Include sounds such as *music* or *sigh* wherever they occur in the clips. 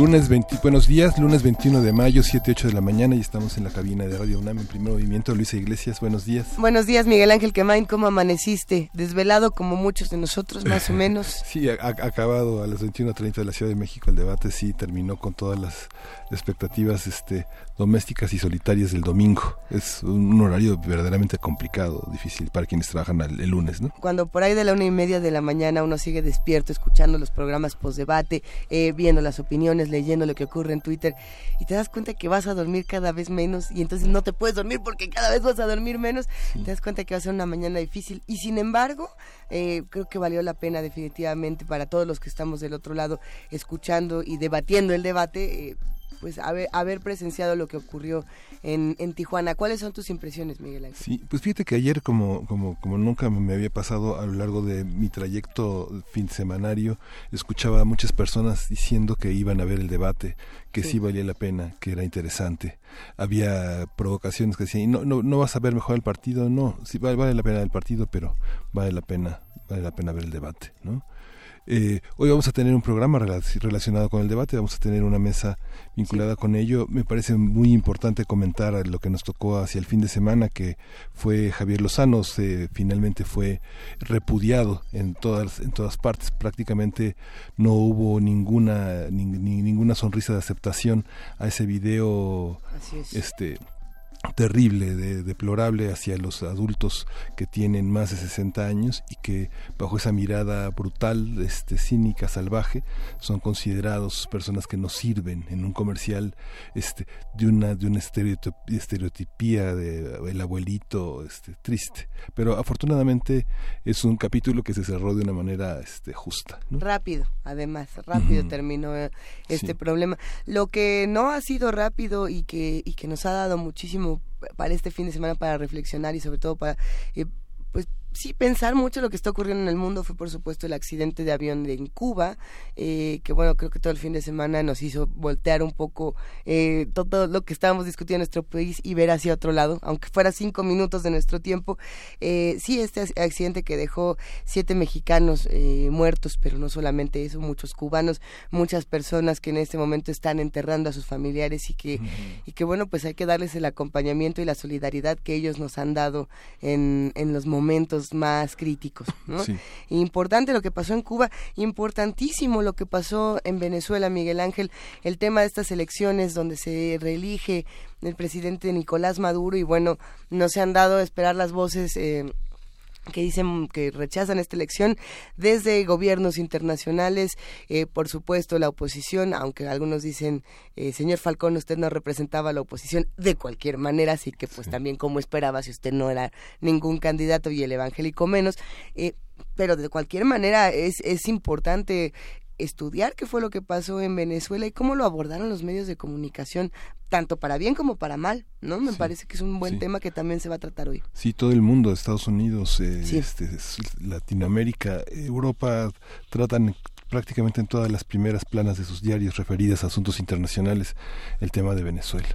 Lunes 20, buenos días, lunes 21 de mayo, 7, 8 de la mañana y estamos en la cabina de Radio UNAM en primer movimiento. Luisa Iglesias, buenos días. Buenos días, Miguel Ángel Quemain, ¿cómo amaneciste? Desvelado como muchos de nosotros, más o menos. *laughs* sí, ha, acabado a las 21.30 de la Ciudad de México el debate, sí, terminó con todas las expectativas este, domésticas y solitarias del domingo. Es un horario verdaderamente complicado, difícil para quienes trabajan el, lunes, ¿no? Cuando por ahí de la una y media de la mañana uno sigue despierto, escuchando los programas post-debate, eh, viendo las opiniones, leyendo lo que ocurre en Twitter y te das cuenta que vas a dormir cada vez menos y entonces no te puedes dormir porque cada vez vas a dormir menos, te das cuenta que va a ser una mañana difícil y sin embargo eh, creo que valió la pena definitivamente para todos los que estamos del otro lado escuchando y debatiendo el debate. Eh, pues haber, haber presenciado lo que ocurrió en, en, Tijuana. ¿Cuáles son tus impresiones, Miguel Ángel? Sí, pues fíjate que ayer, como, como, como nunca me había pasado a lo largo de mi trayecto fin semanario, escuchaba a muchas personas diciendo que iban a ver el debate, que sí, valía la pena, que era interesante. Había provocaciones que decían, no, no, no vas a ver mejor el partido, no, sí vale, vale la pena el partido, pero vale la pena, vale la pena ver el debate, ¿no? Eh, hoy vamos a tener un programa relacionado con el debate, vamos a tener una mesa vinculada con ello. Me parece muy importante comentar lo que nos tocó hacia el fin de semana, que fue Javier Lozano, se, finalmente fue repudiado en todas, en todas partes. Prácticamente no hubo ninguna, ninguna sonrisa de aceptación a ese video. Este, terrible, de, deplorable hacia los adultos que tienen más de 60 años y que bajo esa mirada brutal, este, cínica, salvaje, son considerados personas que no sirven en un comercial este, de una, de una estereotipía de el abuelito este, triste. Pero afortunadamente es un capítulo que se cerró de una manera este, justa. Rápido, además, rápido terminó eh, este problema. Lo que no ha sido rápido y que, y que nos ha dado muchísimo para este fin de semana para reflexionar y sobre todo para eh, pues sí pensar mucho lo que está ocurriendo en el mundo fue por supuesto el accidente de avión en Cuba eh, que bueno creo que todo el fin de semana nos hizo voltear un poco eh, todo lo que estábamos discutiendo en nuestro país y ver hacia otro lado aunque fuera cinco minutos de nuestro tiempo. Eh, sí este accidente que dejó siete mexicanos eh, muertos pero no solamente eso muchos cubanos muchas personas que en este momento están enterrando a sus familiares y que y que bueno pues hay que darles el acompañamiento y la solidaridad que ellos nos han dado en, en los momentos más críticos. Importante lo que pasó en Cuba, importantísimo lo que pasó en Venezuela, Miguel Ángel, el tema de estas elecciones donde se reelige el presidente Nicolás Maduro y bueno, no se han dado a esperar las voces. Eh, que dicen que rechazan esta elección desde gobiernos internacionales, eh, por supuesto la oposición, aunque algunos dicen, eh, señor Falcón, usted no representaba a la oposición de cualquier manera, así que pues también como esperaba si usted no era ningún candidato y el evangélico menos. Eh, pero de cualquier manera es, es importante estudiar qué fue lo que pasó en Venezuela y cómo lo abordaron los medios de comunicación, tanto para bien como para mal, ¿no? Me parece que es un buen tema que también se va a tratar hoy. Sí, todo el mundo, Estados Unidos, eh, este, Latinoamérica, Europa, tratan prácticamente en todas las primeras planas de sus diarios referidas a asuntos internacionales el tema de Venezuela.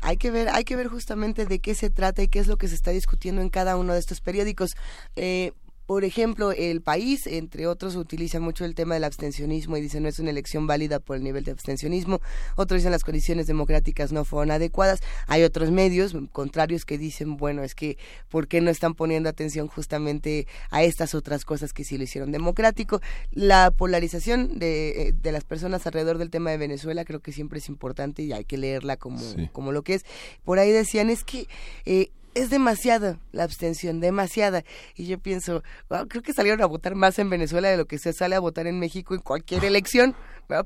Hay que ver, hay que ver justamente de qué se trata y qué es lo que se está discutiendo en cada uno de estos periódicos. Eh, por ejemplo, el país, entre otros, utiliza mucho el tema del abstencionismo y dice no es una elección válida por el nivel de abstencionismo. Otros dicen las condiciones democráticas no fueron adecuadas. Hay otros medios contrarios que dicen, bueno, es que ¿por qué no están poniendo atención justamente a estas otras cosas que sí lo hicieron democrático? La polarización de, eh, de las personas alrededor del tema de Venezuela creo que siempre es importante y hay que leerla como, como lo que es. Por ahí decían, es que... Eh, es demasiada la abstención, demasiada. Y yo pienso, creo que salieron a votar más en Venezuela de lo que se sale a votar en México en cualquier elección,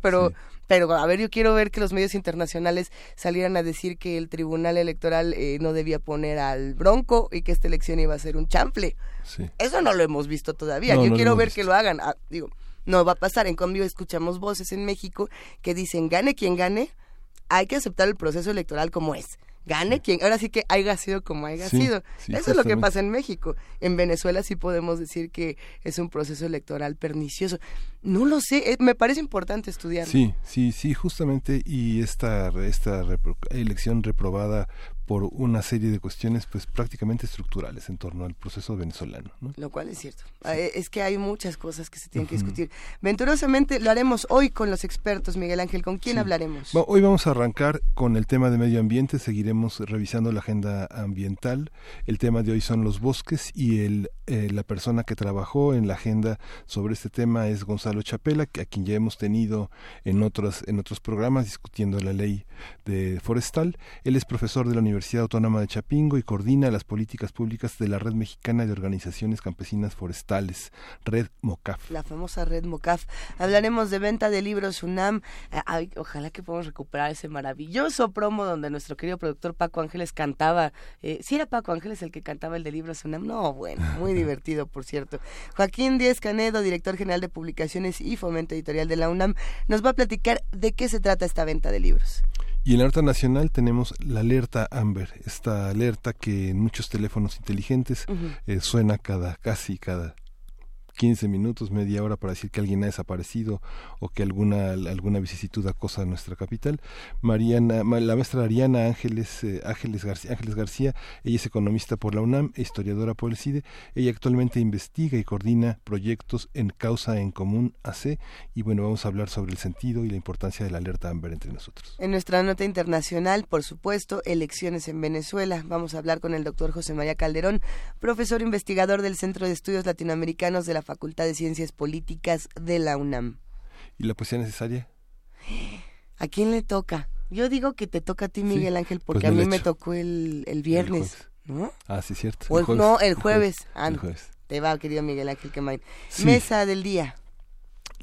pero pero a ver, yo quiero ver que los medios internacionales salieran a decir que el Tribunal Electoral eh, no debía poner al Bronco y que esta elección iba a ser un chanfle. Eso no lo hemos visto todavía. yo quiero ver que lo hagan. Ah, digo, no va a pasar. En cambio, escuchamos voces en México que dicen, gane quien gane, hay que aceptar el proceso electoral como es gane quien, ahora sí que haya sido como haya sido. Eso es lo que pasa en México. En Venezuela sí podemos decir que es un proceso electoral pernicioso. No lo sé, eh, me parece importante estudiar. Sí, sí, sí, justamente, y esta, esta elección reprobada por una serie de cuestiones pues prácticamente estructurales en torno al proceso venezolano. Lo cual es cierto. Eh, es que hay muchas cosas que se tienen que discutir. Venturosamente lo haremos hoy con los expertos, Miguel Ángel. ¿Con quién hablaremos? hoy vamos a arrancar con el tema de medio ambiente, seguiremos revisando la agenda ambiental. El tema de hoy son los bosques y el, eh, la persona que trabajó en la agenda sobre este tema es Gonzalo Chapela, a quien ya hemos tenido en otros, en otros programas discutiendo la ley de forestal. Él es profesor de la Universidad Autónoma de Chapingo y coordina las políticas públicas de la Red Mexicana de Organizaciones Campesinas Forestales, Red MOCAF. La famosa Red MOCAF. Hablaremos de venta de libros UNAM. ojalá que podamos recuperar ese maravilloso promo donde nuestro querido productor Paco Ángeles cantaba. Eh, ¿Sí era Paco Ángeles el que cantaba el de libros UNAM? No, bueno, muy *laughs* divertido, por cierto. Joaquín Díez Canedo, director general de publicaciones y fomento editorial de la UNAM, nos va a platicar de qué se trata esta venta de libros. Y en la alerta nacional tenemos la alerta Amber, esta alerta que en muchos teléfonos inteligentes eh, suena cada casi cada 15 minutos, media hora para decir que alguien ha desaparecido o que alguna alguna vicisitud acosa nuestra capital. Mariana, la maestra Ariana Ángeles eh, Ángeles García, Ángeles García, ella es economista por la UNAM, e historiadora por el CIDE. Ella actualmente investiga y coordina proyectos en Causa en Común AC y bueno, vamos a hablar sobre el sentido y la importancia de la alerta Amber entre nosotros. En nuestra nota internacional, por supuesto, elecciones en Venezuela. Vamos a hablar con el doctor José María Calderón, profesor investigador del Centro de Estudios Latinoamericanos de la Facultad de Ciencias Políticas de la UNAM. ¿Y la poesía necesaria? ¿A quién le toca? Yo digo que te toca a ti, Miguel Ángel, pues porque a mí me tocó el, el viernes, ¿no? Ah, sí, cierto. no, el jueves. Ah, el jueves. Te va, querido Miguel Ángel Quemain. Mesa del día.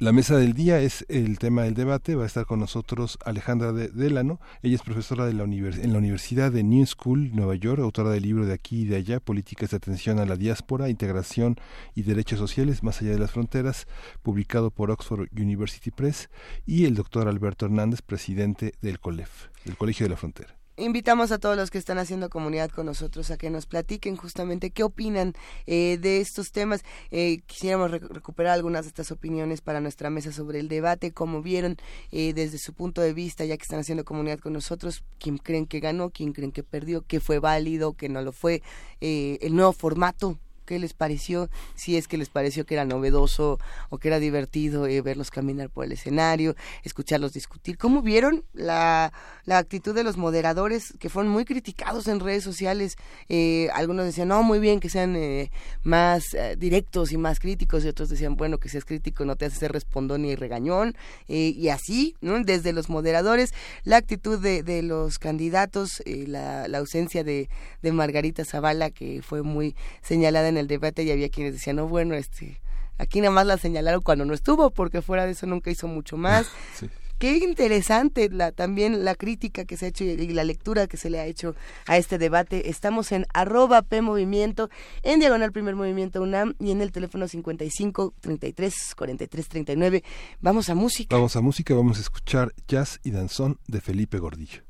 La mesa del día es el tema del debate. Va a estar con nosotros Alejandra de Delano. Ella es profesora de la en la Universidad de New School, Nueva York, autora del libro de aquí y de allá, Políticas de Atención a la Diáspora, Integración y Derechos Sociales más allá de las fronteras, publicado por Oxford University Press. Y el doctor Alberto Hernández, presidente del COLEF, del Colegio de la Frontera invitamos a todos los que están haciendo comunidad con nosotros a que nos platiquen justamente qué opinan eh, de estos temas. Eh, quisiéramos recuperar algunas de estas opiniones para nuestra mesa sobre el debate, cómo vieron eh, desde su punto de vista, ya que están haciendo comunidad con nosotros, quién creen que ganó, quién creen que perdió, qué fue válido, qué no lo fue, el nuevo formato qué les pareció, si es que les pareció que era novedoso o que era divertido eh, verlos caminar por el escenario, escucharlos discutir. ¿Cómo vieron la, la actitud de los moderadores que fueron muy criticados en redes sociales? Eh, algunos decían, no, muy bien que sean eh, más directos y más críticos, y otros decían, bueno, que seas crítico no te hace ser respondón ni regañón, y así, ¿no? Desde los moderadores, la actitud de, de los candidatos, la, la, ausencia de, de Margarita Zavala, que fue muy señalada en el debate y había quienes decían, no, bueno, este, aquí nada más la señalaron cuando no estuvo, porque fuera de eso nunca hizo mucho más. *laughs* Qué interesante la, también la crítica que se ha hecho y, la lectura que se le ha hecho a este debate. Estamos en arroba P Movimiento, en Diagonal Primer Movimiento UNAM y en el teléfono 55 33 43 39. Vamos a música. Vamos a música, vamos a escuchar jazz y danzón de Felipe Gordillo.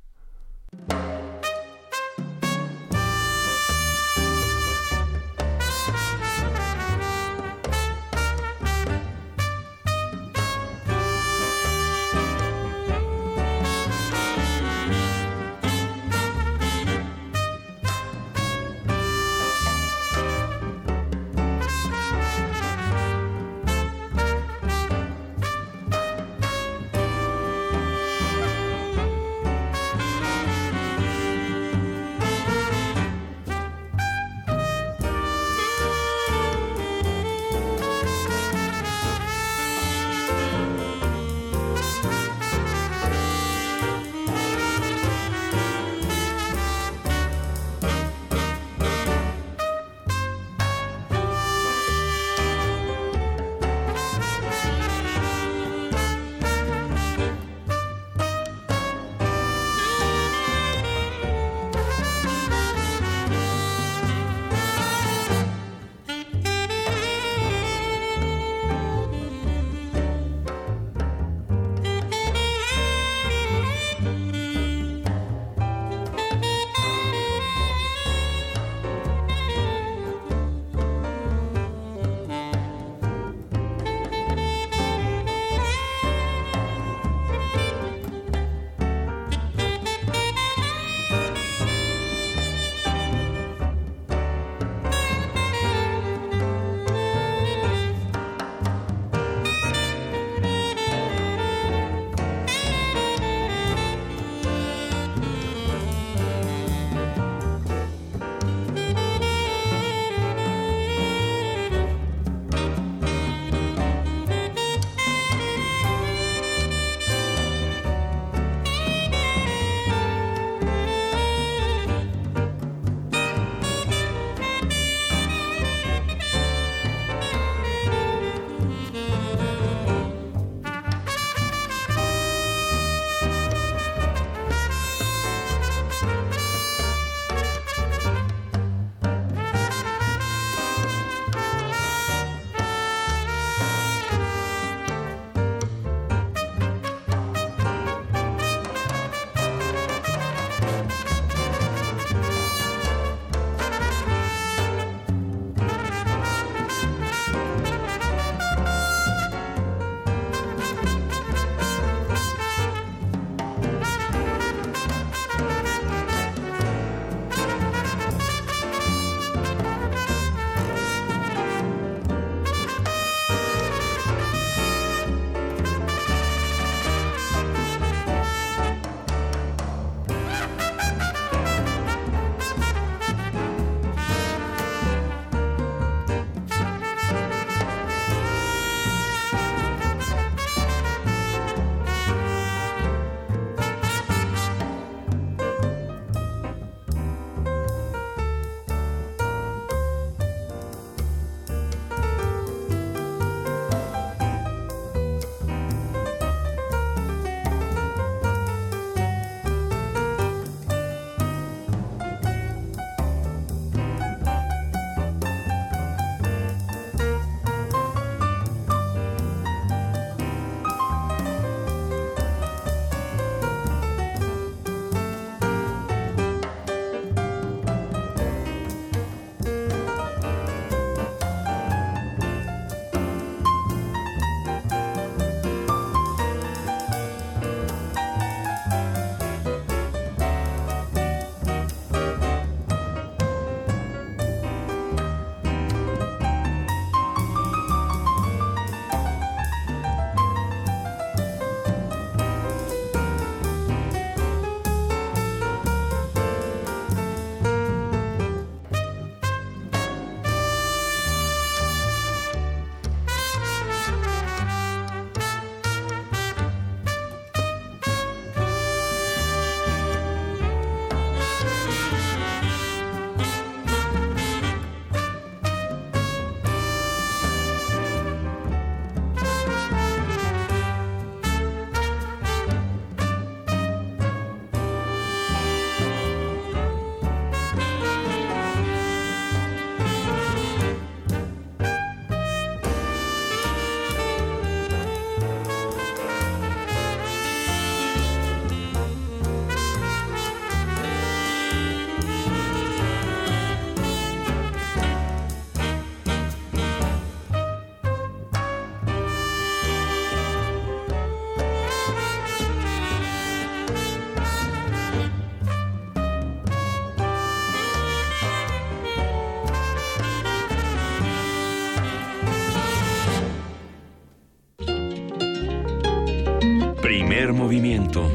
Movimiento.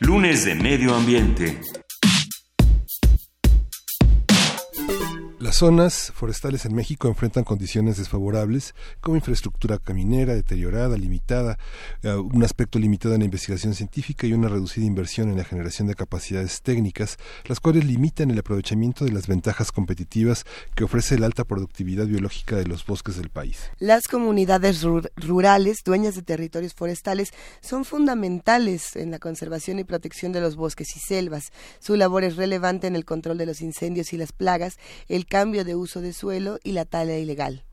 Lunes de Medio Ambiente. Zonas forestales en México enfrentan condiciones desfavorables como infraestructura caminera deteriorada, limitada, eh, un aspecto limitado en la investigación científica y una reducida inversión en la generación de capacidades técnicas, las cuales limitan el aprovechamiento de las ventajas competitivas que ofrece la alta productividad biológica de los bosques del país. Las comunidades rurales, dueñas de territorios forestales, son fundamentales en la conservación y protección de los bosques y selvas. Su labor es relevante en el control de los incendios y las plagas, el cambio de uso de suelo y la tala ilegal.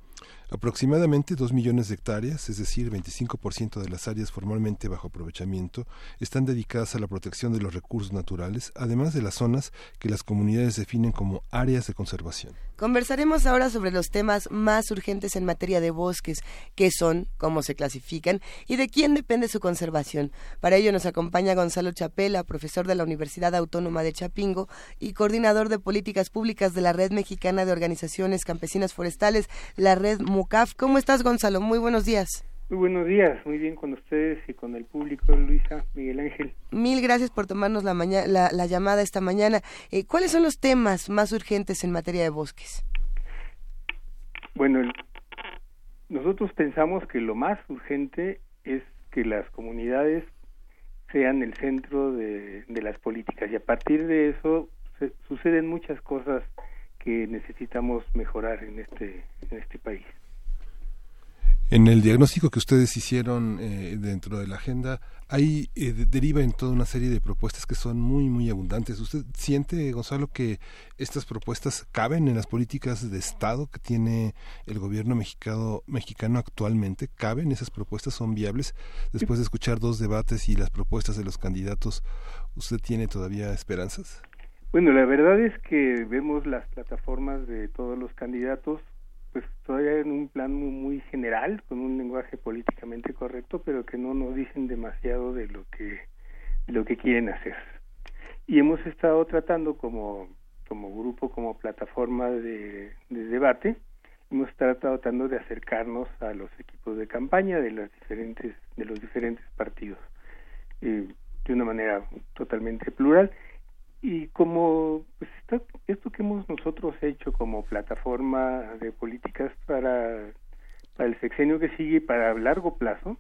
Aproximadamente 2 millones de hectáreas, es decir, 25% de las áreas formalmente bajo aprovechamiento, están dedicadas a la protección de los recursos naturales, además de las zonas que las comunidades definen como áreas de conservación. Conversaremos ahora sobre los temas más urgentes en materia de bosques, qué son, cómo se clasifican y de quién depende su conservación. Para ello nos acompaña Gonzalo Chapela, profesor de la Universidad Autónoma de Chapingo y coordinador de políticas públicas de la Red Mexicana de Organizaciones Campesinas Forestales, la Red ¿Cómo estás, Gonzalo? Muy buenos días. Muy buenos días, muy bien con ustedes y con el público, Luisa, Miguel Ángel. Mil gracias por tomarnos la, la, llamada esta mañana. Eh, ¿Cuáles son los temas más urgentes en materia de bosques? Bueno, nosotros pensamos que lo más urgente es que las comunidades sean el centro de, de las políticas y a partir de eso suceden muchas cosas que necesitamos mejorar en este, en este país. En el diagnóstico que ustedes hicieron eh, dentro de la agenda, hay eh, deriva en toda una serie de propuestas que son muy muy abundantes. ¿Usted siente, Gonzalo, que estas propuestas caben en las políticas de Estado que tiene el gobierno mexicano mexicano actualmente? ¿Caben esas propuestas? ¿Son viables? Después de escuchar dos debates y las propuestas de los candidatos, ¿usted tiene todavía esperanzas? Bueno, la verdad es que vemos las plataformas de todos los candidatos pues todavía en un plan muy, general, con un lenguaje políticamente correcto, pero que no nos dicen demasiado de lo que, lo que quieren hacer. Y hemos estado tratando como, como grupo, como plataforma de, debate, hemos estado tratando de acercarnos a los equipos de campaña de las diferentes, de los diferentes partidos, eh, de una manera totalmente plural y como pues esto que hemos nosotros hecho como plataforma de políticas para, para el sexenio que sigue y para largo plazo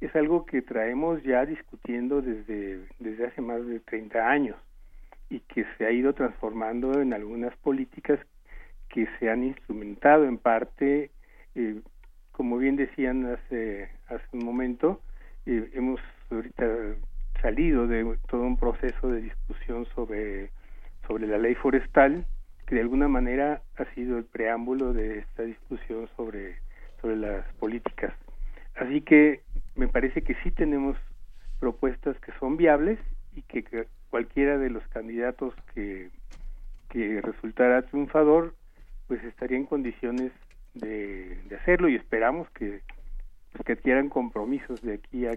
es algo que traemos ya discutiendo desde, desde hace más de 30 años y que se ha ido transformando en algunas políticas que se han instrumentado en parte, eh, como bien decían hace, hace un momento, eh, hemos ahorita salido de todo un proceso de discusión sobre, sobre la ley forestal, que de alguna manera ha sido el preámbulo de esta discusión sobre, sobre las políticas. Así que me parece que sí tenemos propuestas que son viables y que, cualquiera de los candidatos que, que resultara triunfador, pues estaría en condiciones de, de hacerlo y esperamos que pues que adquieran compromisos de aquí a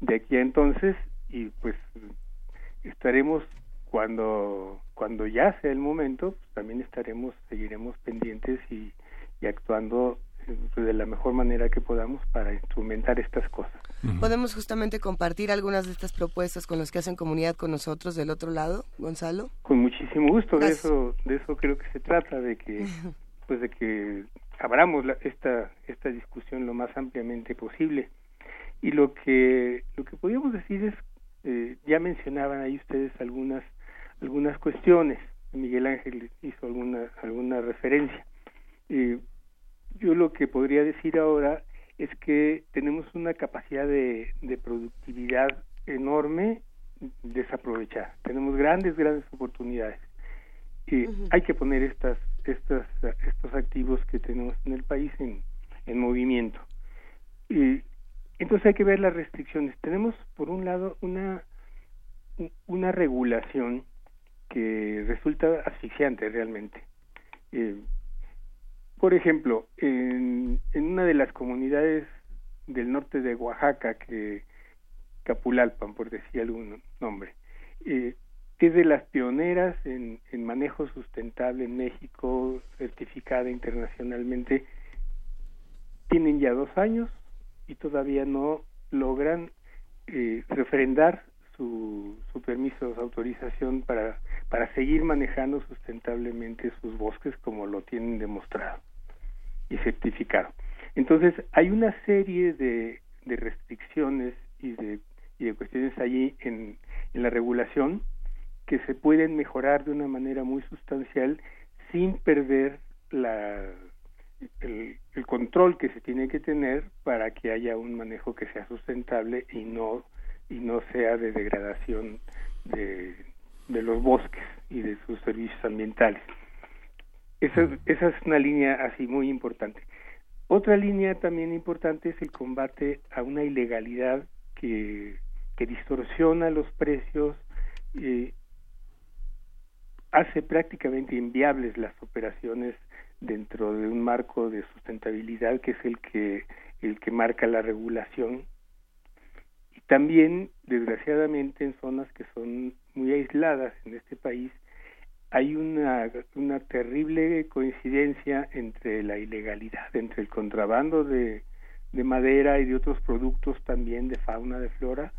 de aquí a entonces y pues estaremos cuando cuando ya sea el momento pues, también estaremos seguiremos pendientes y, y actuando de la mejor manera que podamos para instrumentar estas cosas. ¿Podemos justamente compartir algunas de estas propuestas con los que hacen comunidad con nosotros del otro lado, Gonzalo? Con muchísimo gusto, de eso de eso creo que se trata de que *laughs* pues de que abramos esta esta discusión lo más ampliamente posible. Y lo que lo que podríamos decir es eh, ya mencionaban ahí ustedes algunas algunas cuestiones. Miguel Ángel hizo alguna alguna referencia. Eh, yo lo que podría decir ahora es que tenemos una capacidad de, de productividad enorme desaprovechada. Tenemos grandes grandes oportunidades. Y hay que poner estas estas estos activos que tenemos en el país en, en movimiento. Y entonces hay que ver las restricciones. Tenemos, por un lado, una, una regulación que resulta asfixiante realmente. Eh, por ejemplo, en, en, una de las comunidades del norte de Oaxaca, que Capulalpan, por decir algún nombre, eh, es de las pioneras en, manejo sustentable en México, certificada internacionalmente. Tienen ya dos años y todavía no logran eh, refrendar su, su permiso, su autorización para, para seguir manejando sustentablemente sus bosques como lo tienen demostrado y certificado. Entonces, hay una serie de, de restricciones y de, y de cuestiones allí en, en la regulación que se pueden mejorar de una manera muy sustancial sin perder la, el, control que se tiene que tener para que haya un manejo que sea sustentable y no y no sea de degradación de, de los bosques y de sus servicios ambientales. Esa, esa es una línea así muy importante. Otra línea también importante es el combate a una ilegalidad que, que distorsiona los precios eh, hace prácticamente inviables las operaciones dentro de un marco de sustentabilidad que es el que el que marca la regulación. Y también desgraciadamente en zonas que son muy aisladas en este país hay una una terrible coincidencia entre la ilegalidad entre el contrabando de de madera y de otros productos también de fauna de flora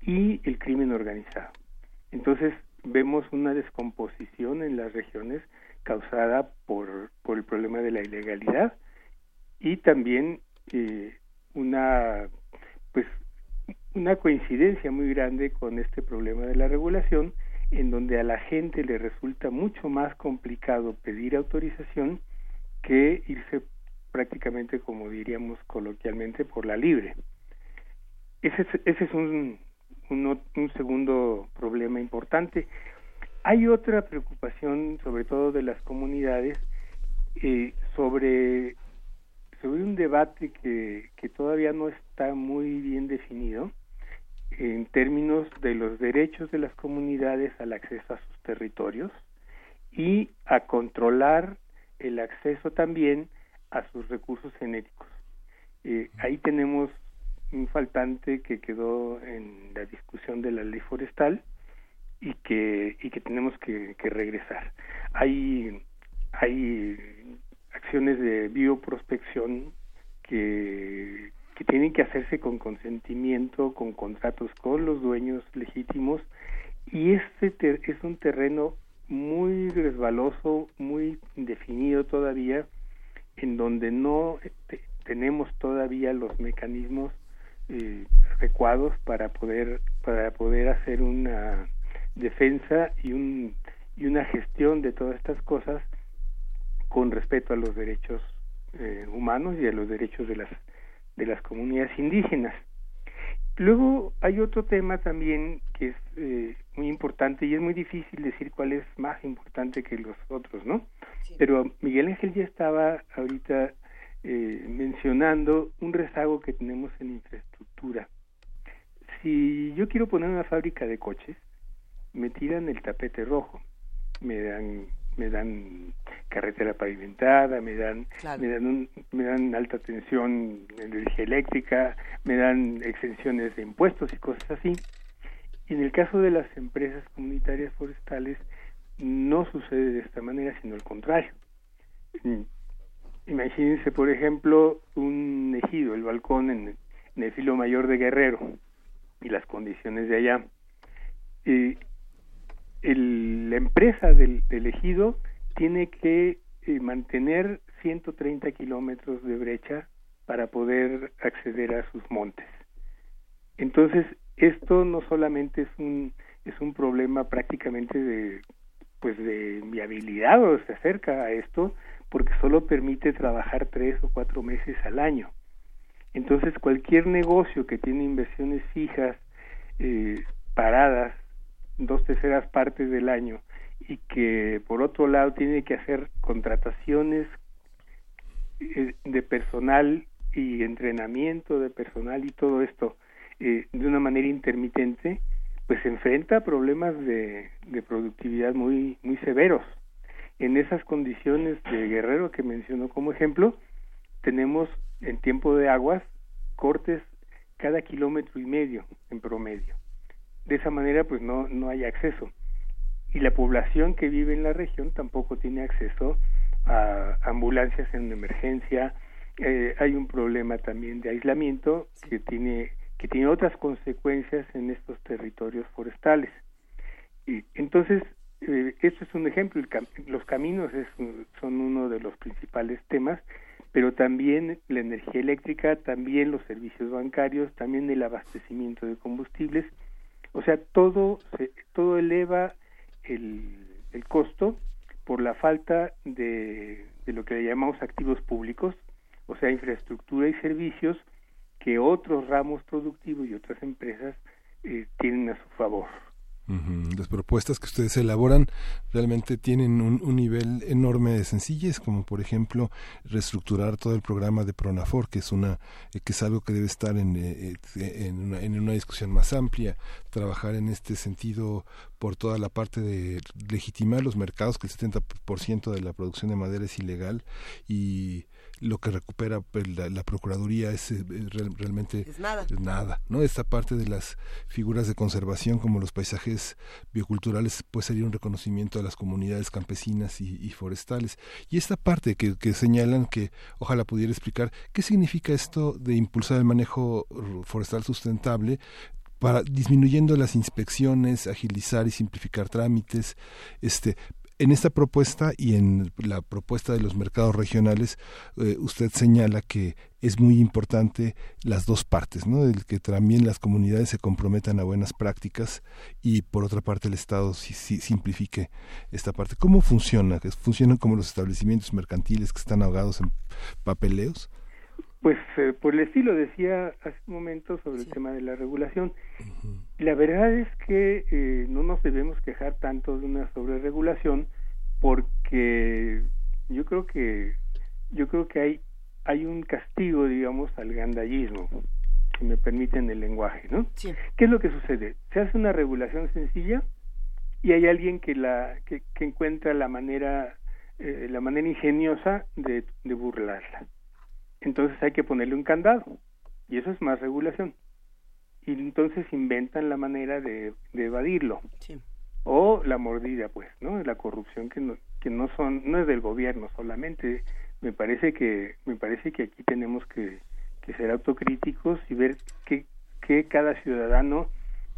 y el crimen organizado. Entonces vemos una descomposición en las regiones causada por, por el problema de la ilegalidad y también eh, una pues una coincidencia muy grande con este problema de la regulación en donde a la gente le resulta mucho más complicado pedir autorización que irse prácticamente como diríamos coloquialmente por la libre ese ese es un, un, segundo problema importante. Hay otra preocupación, sobre todo de las comunidades, eh, sobre, sobre un debate que, que todavía no está muy bien definido en términos de los derechos de las comunidades al acceso a sus territorios y a controlar el acceso también a sus recursos genéticos. Eh, ahí tenemos un faltante que quedó en la discusión de la ley forestal y que y que tenemos que, regresar. Hay hay acciones de bioprospección que que tienen que hacerse con consentimiento con contratos con los dueños legítimos y este es un terreno muy resbaloso muy indefinido todavía en donde no tenemos todavía los mecanismos eh, adecuados para poder para poder hacer una defensa y un y una gestión de todas estas cosas con respeto a los derechos eh, humanos y a los derechos de las de las comunidades indígenas. Luego hay otro tema también que es eh, muy importante y es muy difícil decir cuál es más importante que los otros no pero Miguel Ángel ya estaba ahorita eh, mencionando un rezago que tenemos en infraestructura. Si yo quiero poner una fábrica de coches, me tiran el tapete rojo, me dan me dan carretera pavimentada, me dan me dan me dan alta tensión energía eléctrica, me dan exenciones de impuestos y cosas así. Y en el caso de las empresas comunitarias forestales no sucede de esta manera, sino al contrario. Imagínense, por ejemplo, un ejido, el balcón en, el filo mayor de Guerrero y las condiciones de allá. Eh, la empresa del, ejido tiene que eh, mantener 130 kilómetros de brecha para poder acceder a sus montes. Entonces, esto no solamente es un es un problema prácticamente de pues de viabilidad o se acerca a esto, porque solo permite trabajar tres o cuatro meses al año. Entonces, cualquier negocio que tiene inversiones fijas, eh, paradas, dos terceras partes del año, y que por otro lado tiene que hacer contrataciones eh, de personal y entrenamiento de personal y todo esto eh, de una manera intermitente, pues se enfrenta a problemas de, de productividad muy, muy severos en esas condiciones de Guerrero que mencionó como ejemplo, tenemos en tiempo de aguas cortes cada kilómetro y medio en promedio. De esa manera, pues no, no hay acceso. y la población que vive en la región tampoco tiene acceso a ambulancias en emergencia. Eh, hay un problema también de aislamiento que tiene que tiene otras consecuencias en estos territorios forestales. Y entonces, eh, esto es un ejemplo. los caminos es, son uno de los principales temas, pero también la energía eléctrica, también los servicios bancarios, también el abastecimiento de combustibles. O sea, todo todo eleva el, el costo por la falta de, de lo que le llamamos activos públicos, o sea, infraestructura y servicios que otros ramos productivos y otras empresas eh, tienen a su favor. Las propuestas que ustedes elaboran realmente tienen un, nivel enorme de sencillez, como por ejemplo reestructurar todo el programa de Pronafor, que es una eh, que es algo que debe estar en, eh, en, una, en una discusión más amplia, trabajar en este sentido por toda la parte de legitimar los mercados, que el 70% de la producción de madera es ilegal y lo que recupera pues, la, procuraduría es eh, realmente nada. nada no esta parte de las figuras de conservación como los paisajes bioculturales puede sería un reconocimiento a las comunidades campesinas y, forestales. Y esta parte que, que señalan que ojalá pudiera explicar qué significa esto de impulsar el manejo forestal sustentable para disminuyendo las inspecciones, agilizar y simplificar trámites, este, en esta propuesta y en la propuesta de los mercados regionales, eh, usted señala que es muy importante las dos partes, ¿no? El que también las comunidades se comprometan a buenas prácticas y por otra parte el Estado si, simplifique esta parte. ¿Cómo funciona? ¿Funcionan como los establecimientos mercantiles que están ahogados en papeleos? Pues eh, por el estilo decía hace un momento sobre el tema de la regulación. La verdad es que eh, no nos debemos quejar tanto de una sobreregulación porque yo creo que yo creo que hay hay un castigo, digamos, al gandallismo, si me permiten el lenguaje, ¿no? ¿Qué es lo que sucede? Se hace una regulación sencilla y hay alguien que la que, encuentra la manera eh, la manera ingeniosa de, de burlarla entonces hay que ponerle un candado y eso es más regulación. Y entonces inventan la manera de, evadirlo. O la mordida pues no la corrupción que no que no son no es del gobierno solamente. Me parece que me parece que aquí tenemos que, que ser autocríticos y ver qué, qué cada ciudadano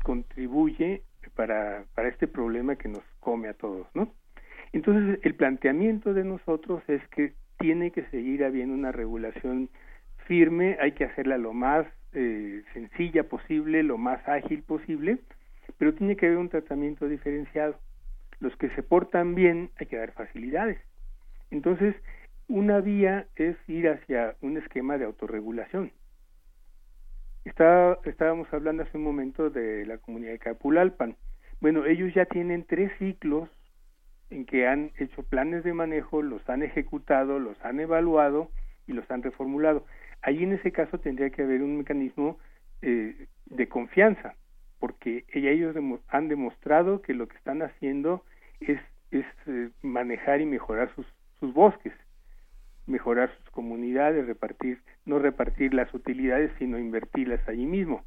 contribuye para para este problema que nos come a todos no entonces el planteamiento de nosotros es que tiene que seguir habiendo una regulación firme, hay que hacerla lo más eh, sencilla posible, lo más ágil posible, pero tiene que haber un tratamiento diferenciado. Los que se portan bien hay que dar facilidades. Entonces, una vía es ir hacia un esquema de autorregulación. Está, estábamos hablando hace un momento de la comunidad de Capulalpan. Bueno, ellos ya tienen tres ciclos en que han hecho planes de manejo, los han ejecutado, los han evaluado y los han reformulado. Ahí en ese caso tendría que haber un mecanismo eh, de confianza, porque ellos han demostrado que lo que están haciendo es, es eh, manejar y mejorar sus, sus bosques, mejorar sus comunidades, repartir, no repartir las utilidades, sino invertirlas allí mismo.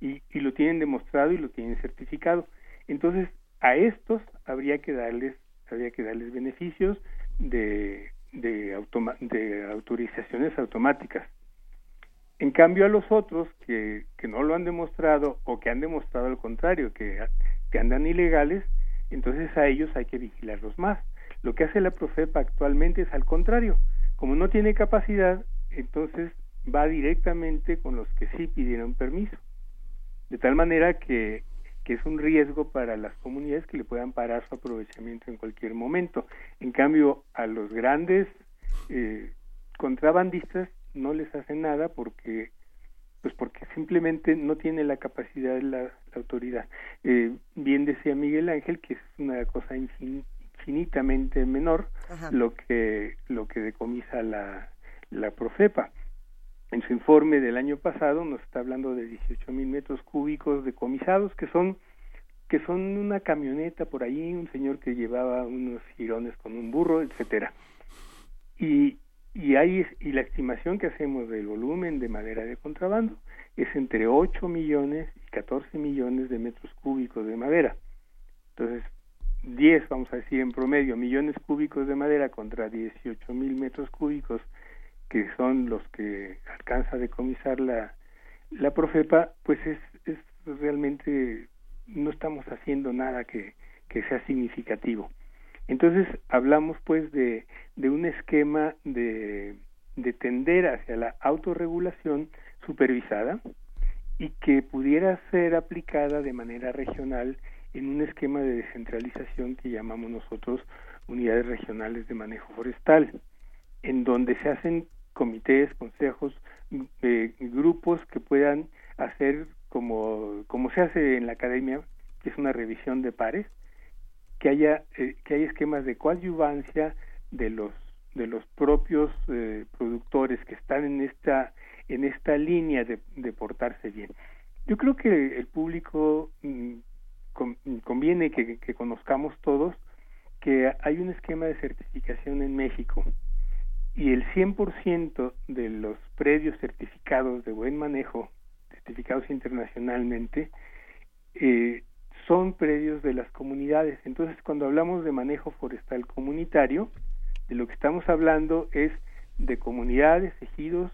Y, y lo tienen demostrado y lo tienen certificado. Entonces, a estos habría que darles había que darles beneficios de, de, autorizaciones automáticas. En cambio a los otros que, que no lo han demostrado o que han demostrado al contrario, que, que andan ilegales, entonces a ellos hay que vigilarlos más. Lo que hace la Profepa actualmente es al contrario. Como no tiene capacidad, entonces va directamente con los que sí pidieron permiso. De tal manera que que es un riesgo para las comunidades que le puedan parar su aprovechamiento en cualquier momento. En cambio, a los grandes eh, contrabandistas no les hace nada porque pues porque simplemente no tiene la capacidad de la, autoridad. Eh, bien decía Miguel Ángel que es una cosa infinitamente menor lo que lo que decomisa la, la Profepa en su informe del año pasado nos está hablando de 18 mil metros cúbicos decomisados que son que son una camioneta por ahí, un señor que llevaba unos girones con un burro, etcétera. Y y hay y la estimación que hacemos del volumen de madera de contrabando es entre 8 millones y 14 millones de metros cúbicos de madera. Entonces, 10, vamos a decir en promedio, millones cúbicos de madera contra 18 mil metros cúbicos, que son los que alcanza a decomisar la, la Profepa, pues es, es realmente, no estamos haciendo nada que, que sea significativo. Entonces hablamos pues de, de un esquema de, de tender hacia la autorregulación supervisada y que pudiera ser aplicada de manera regional en un esquema de descentralización que llamamos nosotros unidades regionales de manejo forestal, en donde se hacen comités, consejos, eh, grupos que puedan hacer como, como se hace en la academia, que es una revisión de pares, que haya eh, que haya esquemas de coadyuvancia de los de los propios eh, productores que están en esta en esta línea de, portarse bien. Yo creo que el público mm, conviene que, conozcamos todos que hay un esquema de certificación en México y el 100% de los predios certificados de buen manejo, certificados internacionalmente, eh, son predios de las comunidades. Entonces, cuando hablamos de manejo forestal comunitario, de lo que estamos hablando es de comunidades, ejidos,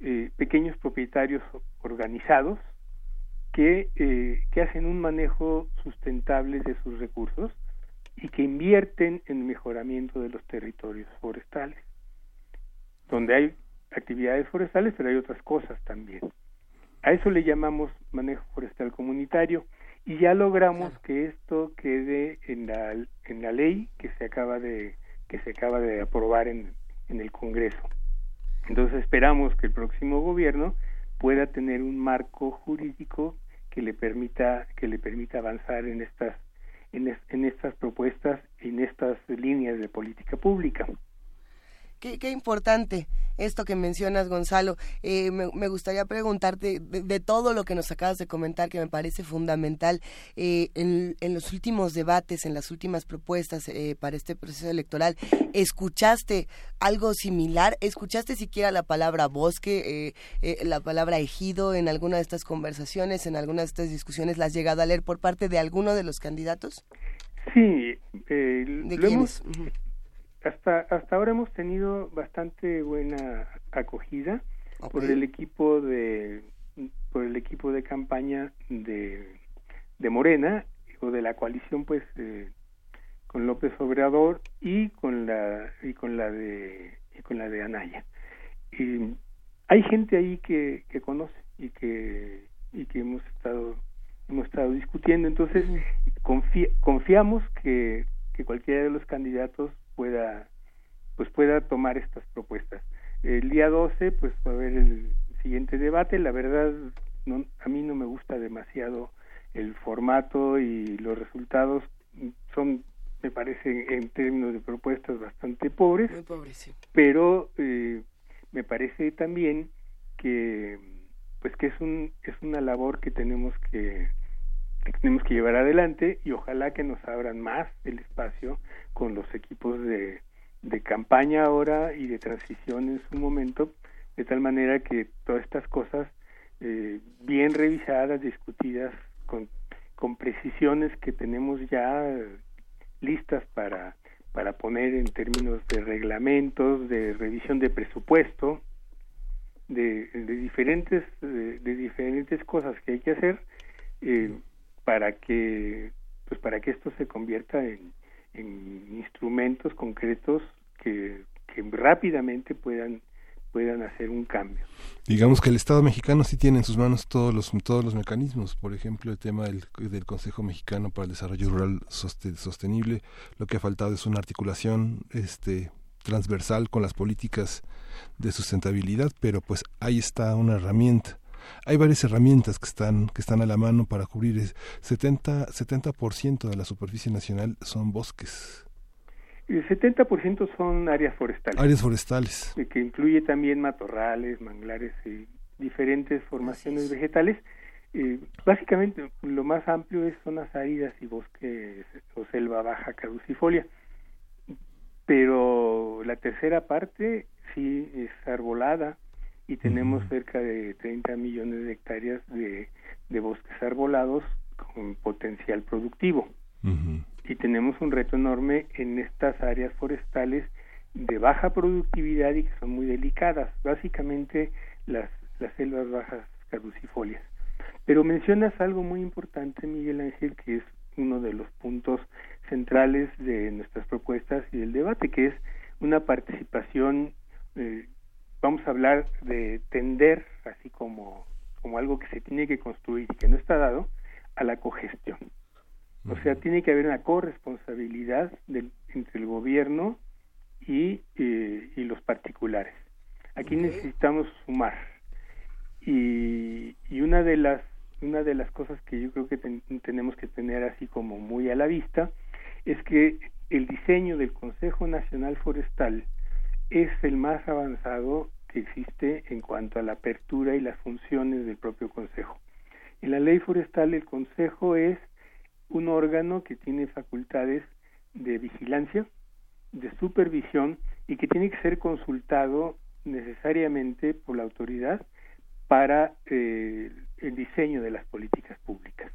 eh, pequeños propietarios organizados que, eh, que hacen un manejo sustentable de sus recursos y que invierten en mejoramiento de los territorios forestales, donde hay actividades forestales, pero hay otras cosas también. A eso le llamamos manejo forestal comunitario y ya logramos que esto quede en la, en la ley que se acaba de que se acaba de aprobar en, en el Congreso. Entonces esperamos que el próximo gobierno pueda tener un marco jurídico que le permita que le permita avanzar en estas en, en estas propuestas en estas líneas de política pública. Qué, importante esto que mencionas, Gonzalo. Eh, me, gustaría preguntarte de, todo lo que nos acabas de comentar, que me parece fundamental, eh, en, los últimos debates, en las últimas propuestas eh, para este proceso electoral, ¿escuchaste algo similar? ¿Escuchaste siquiera la palabra bosque, la palabra ejido en alguna de estas conversaciones, en alguna de estas discusiones? ¿La has llegado a leer por parte de alguno de los candidatos? Sí, ¿De quiénes? Hasta hasta ahora hemos tenido bastante buena acogida por el equipo de por el equipo de campaña de de Morena o de la coalición pues eh, con López Obrador y con la y con la de y con la de Anaya. Y hay gente ahí que, que conoce y que y que hemos estado hemos estado discutiendo. Entonces confiamos que que cualquiera de los candidatos pueda pues pueda tomar estas propuestas. El día 12 pues va a haber el siguiente debate, la verdad no, a mí no me gusta demasiado el formato y los resultados son me parece en términos de propuestas bastante pobres, pero eh, me parece también que pues que es un es una labor que tenemos que que tenemos que llevar adelante y ojalá que nos abran más el espacio con los equipos de, de campaña ahora y de transición en su momento, de tal manera que todas estas cosas eh, bien revisadas, discutidas con, con precisiones que tenemos ya listas para, para poner en términos de reglamentos, de revisión de presupuesto, de, de diferentes de, de, diferentes cosas que hay que hacer eh, para que pues para que esto se convierta en, en instrumentos concretos que, que rápidamente puedan puedan hacer un cambio. Digamos que el Estado mexicano sí tiene en sus manos todos los todos los mecanismos, por ejemplo, el tema del, del Consejo Mexicano para el Desarrollo Rural Sostenible, lo que ha faltado es una articulación este transversal con las políticas de sustentabilidad, pero pues ahí está una herramienta hay varias herramientas que están, que están a la mano para cubrir. 70%, 70 de la superficie nacional son bosques. El 70% son áreas forestales. Áreas forestales. Que incluye también matorrales, manglares y diferentes formaciones vegetales. Eh, básicamente lo más amplio es zonas áridas y bosques o selva baja caducifolia. Pero la tercera parte sí es arbolada, y tenemos cerca de 30 millones de hectáreas de, de bosques arbolados con potencial productivo. y tenemos un reto enorme en estas áreas forestales de baja productividad y que son muy delicadas, básicamente las, las selvas bajas caducifolias. Pero mencionas algo muy importante, Miguel Ángel, que es uno de los puntos centrales de nuestras propuestas y del debate, que es una participación, eh, vamos a hablar de tender, así como, como algo que se tiene que construir y que no está dado, a la cogestión. O sea, tiene que haber una corresponsabilidad entre el gobierno y, eh, y los particulares. Aquí necesitamos sumar. Y, y, una de las una de las cosas que yo creo que tenemos que tener así como muy a la vista es que el diseño del Consejo Nacional Forestal es el más avanzado que existe en cuanto a la apertura y las funciones del propio Consejo. En la ley forestal el Consejo es un órgano que tiene facultades de vigilancia, de supervisión y que tiene que ser consultado necesariamente por la autoridad para eh, el diseño de las políticas públicas.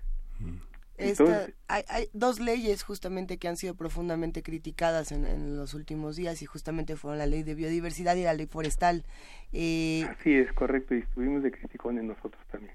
Esta, hay, hay, dos leyes justamente que han sido profundamente criticadas en, en, los últimos días y justamente fueron la ley de biodiversidad y la ley forestal. Eh, Así es, correcto, y estuvimos de criticones nosotros también.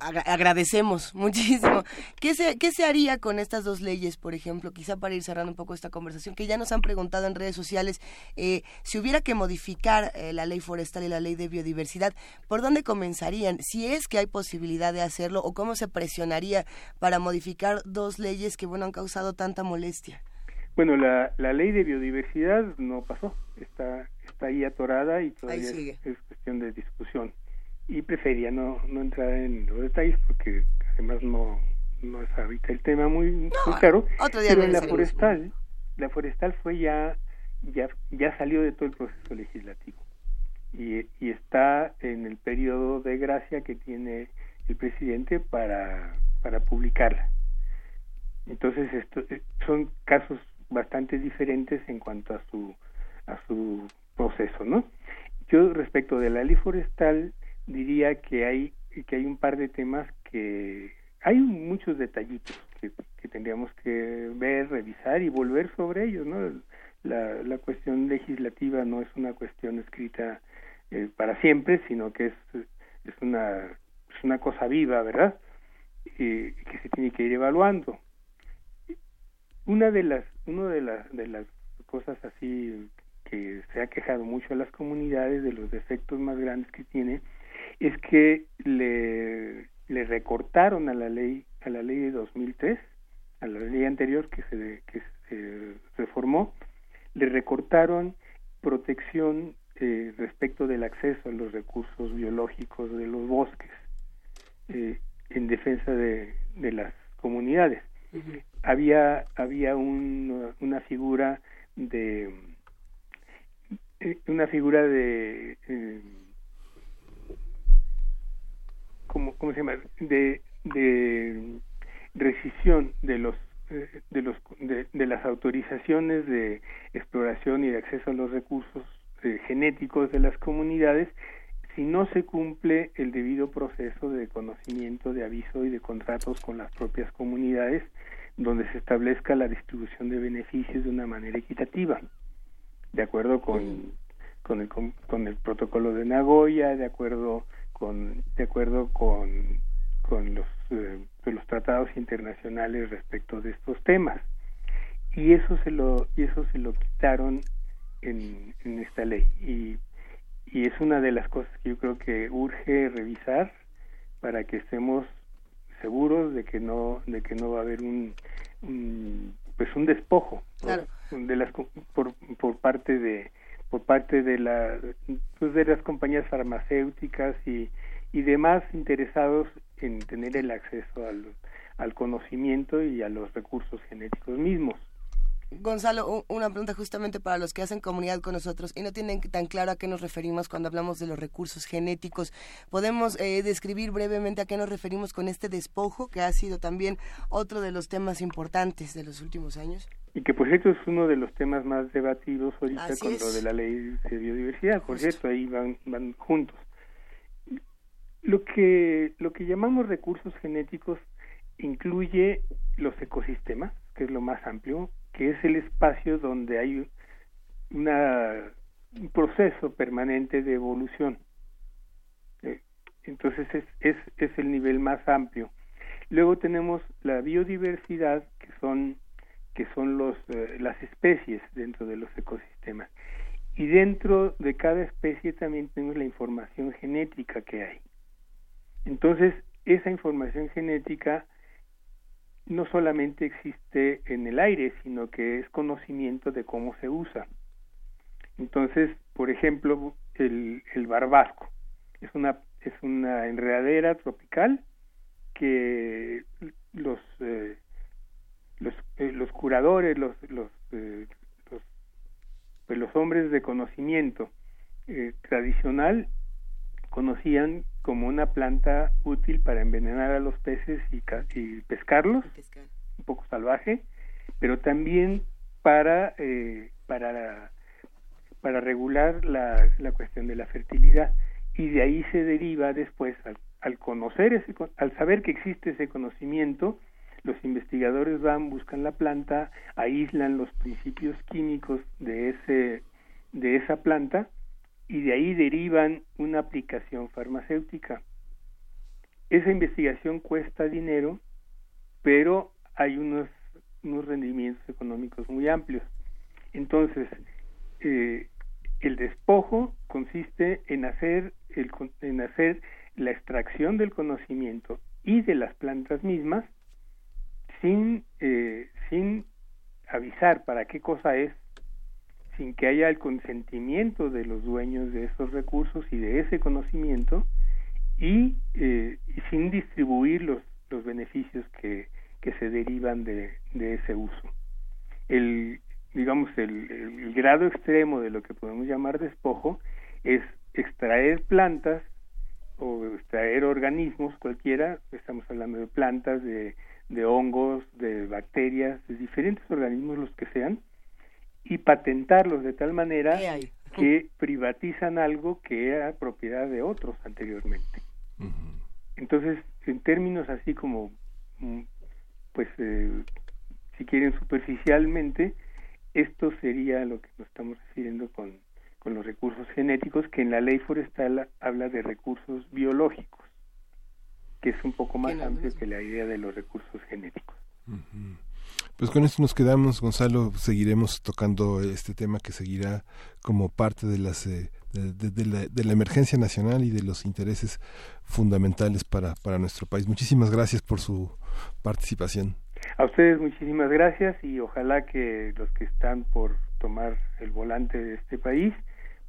Agra agradecemos *laughs* muchísimo. ¿Qué se, ¿Qué se haría con estas dos leyes, por ejemplo? Quizá para ir cerrando un poco esta conversación, que ya nos han preguntado en redes sociales, eh, si hubiera que modificar eh, la ley forestal y la ley de biodiversidad, ¿por dónde comenzarían? Si es que hay posibilidad de hacerlo o cómo se presionaría para modificar dos leyes que, bueno, han causado tanta molestia. Bueno, la, la ley de biodiversidad no pasó, está está ahí atorada y todavía es, cuestión de discusión. Y prefería no, no entrar en los detalles porque además no, no es ahorita el tema muy, claro. pero en la forestal, la forestal fue ya, ya, ya salió de todo el proceso legislativo y, y está en el periodo de gracia que tiene el presidente para, para publicarla. Entonces, esto, eh, son casos bastante diferentes en cuanto a su a su proceso, ¿no? Yo respecto de la ley forestal diría que hay que hay un par de temas que hay muchos detallitos que, tendríamos que ver, revisar y volver sobre ellos, ¿no? La, la cuestión legislativa no es una cuestión escrita eh, para siempre, sino que es, es una es una cosa viva, ¿verdad? Eh, que se tiene que ir evaluando. Una de las una de las de las cosas así que se ha quejado mucho a las comunidades de los defectos más grandes que tiene es que le, le recortaron a la ley a la ley de 2003 a la ley anterior que se que se reformó le recortaron protección eh, respecto del acceso a los recursos biológicos de los bosques eh, en defensa de, de las comunidades había había un, una figura de eh, una figura de eh, ¿cómo, ¿cómo, se llama? de, de rescisión de los eh, de los de, de, las autorizaciones de exploración y de acceso a los recursos genéticos de las comunidades si no se cumple el debido proceso de conocimiento, de aviso y de contratos con las propias comunidades donde se establezca la distribución de beneficios de una manera equitativa de acuerdo con, con, el, con el protocolo de Nagoya, de acuerdo con, de acuerdo con, con los, eh, los tratados internacionales respecto de estos temas. Y eso se lo, y eso se lo quitaron en, en esta ley. Y, y es una de las cosas que yo creo que urge revisar para que estemos seguros de que no de que no va a haber un, un pues un despojo de las por, por parte de por parte de la pues de las compañías farmacéuticas y, y demás interesados en tener el acceso al, al conocimiento y a los recursos genéticos mismos. Gonzalo, una pregunta justamente para los que hacen comunidad con nosotros y no tienen tan claro a qué nos referimos cuando hablamos de los recursos genéticos. ¿Podemos eh, describir brevemente a qué nos referimos con este despojo que ha sido también otro de los temas importantes de los últimos años? Y que por cierto es uno de los temas más debatidos ahorita con lo de la ley de biodiversidad, por cierto, ahí van, van juntos. Lo que, lo que llamamos recursos genéticos incluye los ecosistemas, que es lo más amplio, que es el espacio donde hay una, un proceso permanente de evolución. Eh, entonces es, es, es el nivel más amplio. Luego tenemos la biodiversidad, que son que son los, eh, las especies dentro de los ecosistemas. Y dentro de cada especie también tenemos la información genética que hay. Entonces, esa información genética no solamente existe en el aire, sino que es conocimiento de cómo se usa. Entonces, por ejemplo, el, el barbasco es una, es una enredadera tropical que los eh, los, eh, los curadores, los, los, eh, los, pues los, hombres de conocimiento tradicional conocían como una planta útil para envenenar a los peces y, y pescarlos, un poco salvaje, pero también para, para, para regular la, la cuestión de la fertilidad. Y de ahí se deriva después, al, al conocer ese, al saber que existe ese conocimiento, los investigadores van, buscan la planta, aíslan los principios químicos de, ese, de esa planta y de ahí derivan una aplicación farmacéutica. Esa investigación cuesta dinero, pero hay unos, unos rendimientos económicos muy amplios. Entonces, eh, el despojo consiste en hacer, el, en hacer la extracción del conocimiento y de las plantas mismas sin, eh, sin avisar para qué cosa es, sin que haya el consentimiento de los dueños de esos recursos y de ese conocimiento, y, eh, sin distribuir los, los beneficios que, que se derivan de, de ese uso. El, digamos, el, el grado extremo de lo que podemos llamar despojo es extraer plantas o extraer organismos cualquiera, estamos hablando de plantas, de de hongos, de bacterias, de diferentes organismos los que sean, y patentarlos de tal manera que privatizan algo que era propiedad de otros anteriormente. Entonces, en términos así como, mm, pues, eh, si quieren superficialmente, esto sería lo que nos estamos refiriendo con, con los recursos genéticos, que en la ley forestal habla de recursos biológicos que es un poco más amplio que la idea de los recursos genéticos. Pues con esto nos quedamos, Gonzalo. Seguiremos tocando este tema que seguirá como parte de las eh, de, la, de, la, emergencia nacional y de los intereses fundamentales para, para nuestro país. Muchísimas gracias por su participación. A ustedes muchísimas gracias y ojalá que los que están por tomar el volante de este país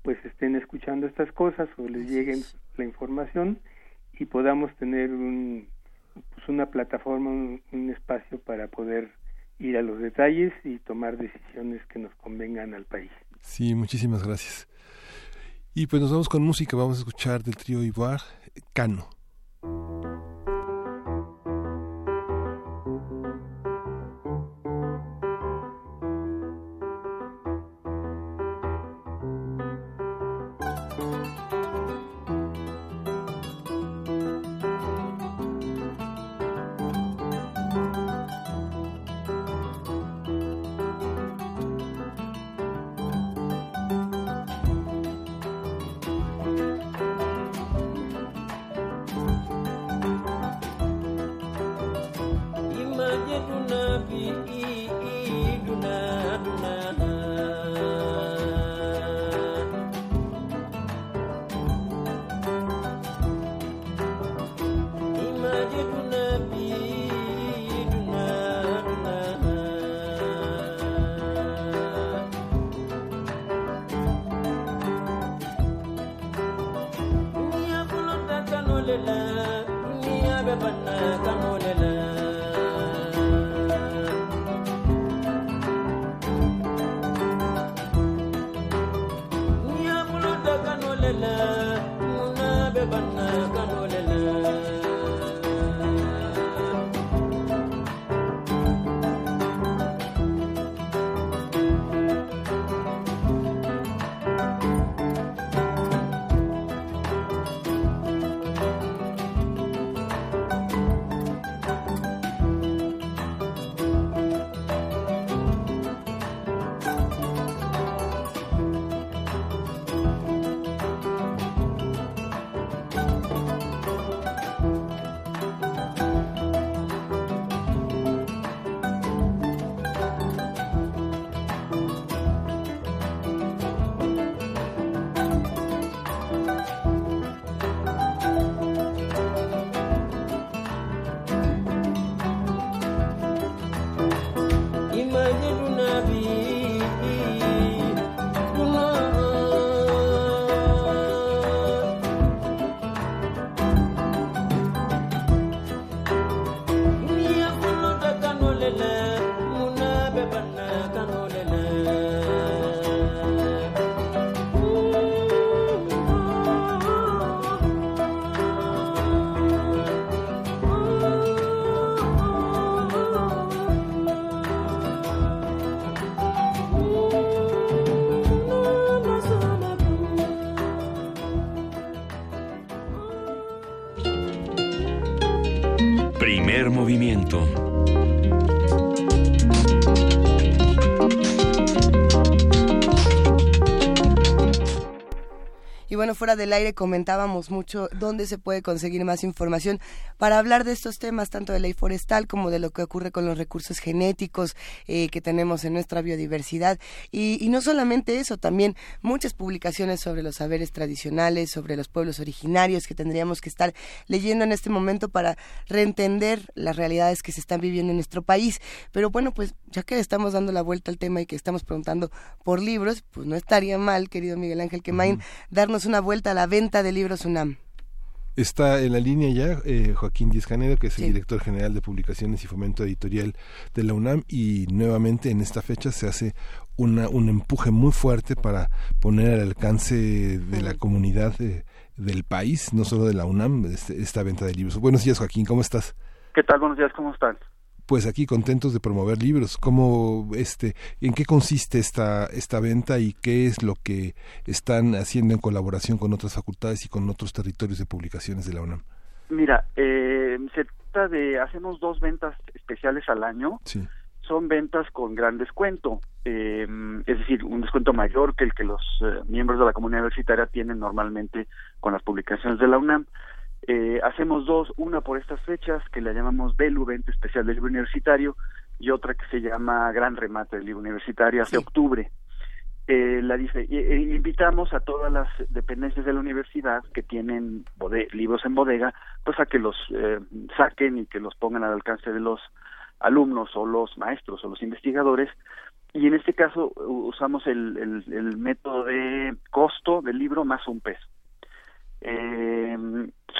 pues estén escuchando estas cosas o les lleguen la información y podamos tener un, pues una plataforma, un, espacio para poder ir a los detalles y tomar decisiones que nos convengan al país. Sí, muchísimas gracias. Y pues nos vamos con música, vamos a escuchar del trío Ivoire, Cano. Bueno, fuera del aire comentábamos mucho dónde se puede conseguir más información para hablar de estos temas, tanto de ley forestal como de lo que ocurre con los recursos genéticos eh, que tenemos en nuestra biodiversidad. Y, y, no solamente eso, también muchas publicaciones sobre los saberes tradicionales, sobre los pueblos originarios que tendríamos que estar leyendo en este momento para reentender las realidades que se están viviendo en nuestro país. Pero bueno, pues ya que estamos dando la vuelta al tema y que estamos preguntando por libros, pues no estaría mal, querido Miguel Ángel Quemain, darnos una vuelta a la venta de libros UNAM. Está en la línea ya eh, Joaquín Díaz Canedo, que es el director general de publicaciones y fomento editorial de la UNAM, y nuevamente en esta fecha se hace una, un empuje muy fuerte para poner al alcance de la comunidad del país, no solo de la UNAM, este, esta venta de libros. Buenos días, Joaquín, ¿cómo estás? ¿Qué tal? Buenos días, ¿cómo están? Pues aquí contentos de promover libros. ¿Cómo, este, en qué consiste esta, esta venta y qué es lo que están haciendo en colaboración con otras facultades y con otros territorios de publicaciones de la UNAM? Mira, eh, se trata de, hacemos dos ventas especiales al año. Sí. Son ventas con gran descuento, eh, es decir, un descuento mayor que el que los eh, miembros de la comunidad universitaria tienen normalmente con las publicaciones de la UNAM. Eh, hacemos dos, una por estas fechas que la llamamos Evento Especial del Libro Universitario, y otra que se llama Gran Remate del Libro Universitario hace octubre. Eh, la dice, eh, invitamos a todas las dependencias de la universidad que tienen libros en bodega, pues a que los eh, saquen y que los pongan al alcance de los alumnos o los maestros o los investigadores. Y en este caso usamos el, el, el método de costo del libro más un peso. Eh,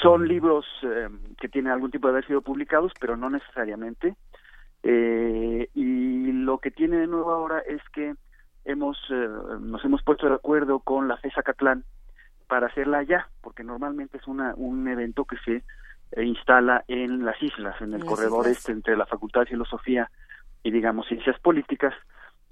son libros eh, que tienen algún tipo de haber sido publicados, pero no necesariamente. Eh, y lo que tiene de nuevo ahora es que hemos eh, nos hemos puesto de acuerdo con la FESA Catlán para hacerla allá, porque normalmente es una, un evento que se eh, instala en las islas, en el corredor este entre la Facultad de Filosofía y digamos Ciencias Políticas,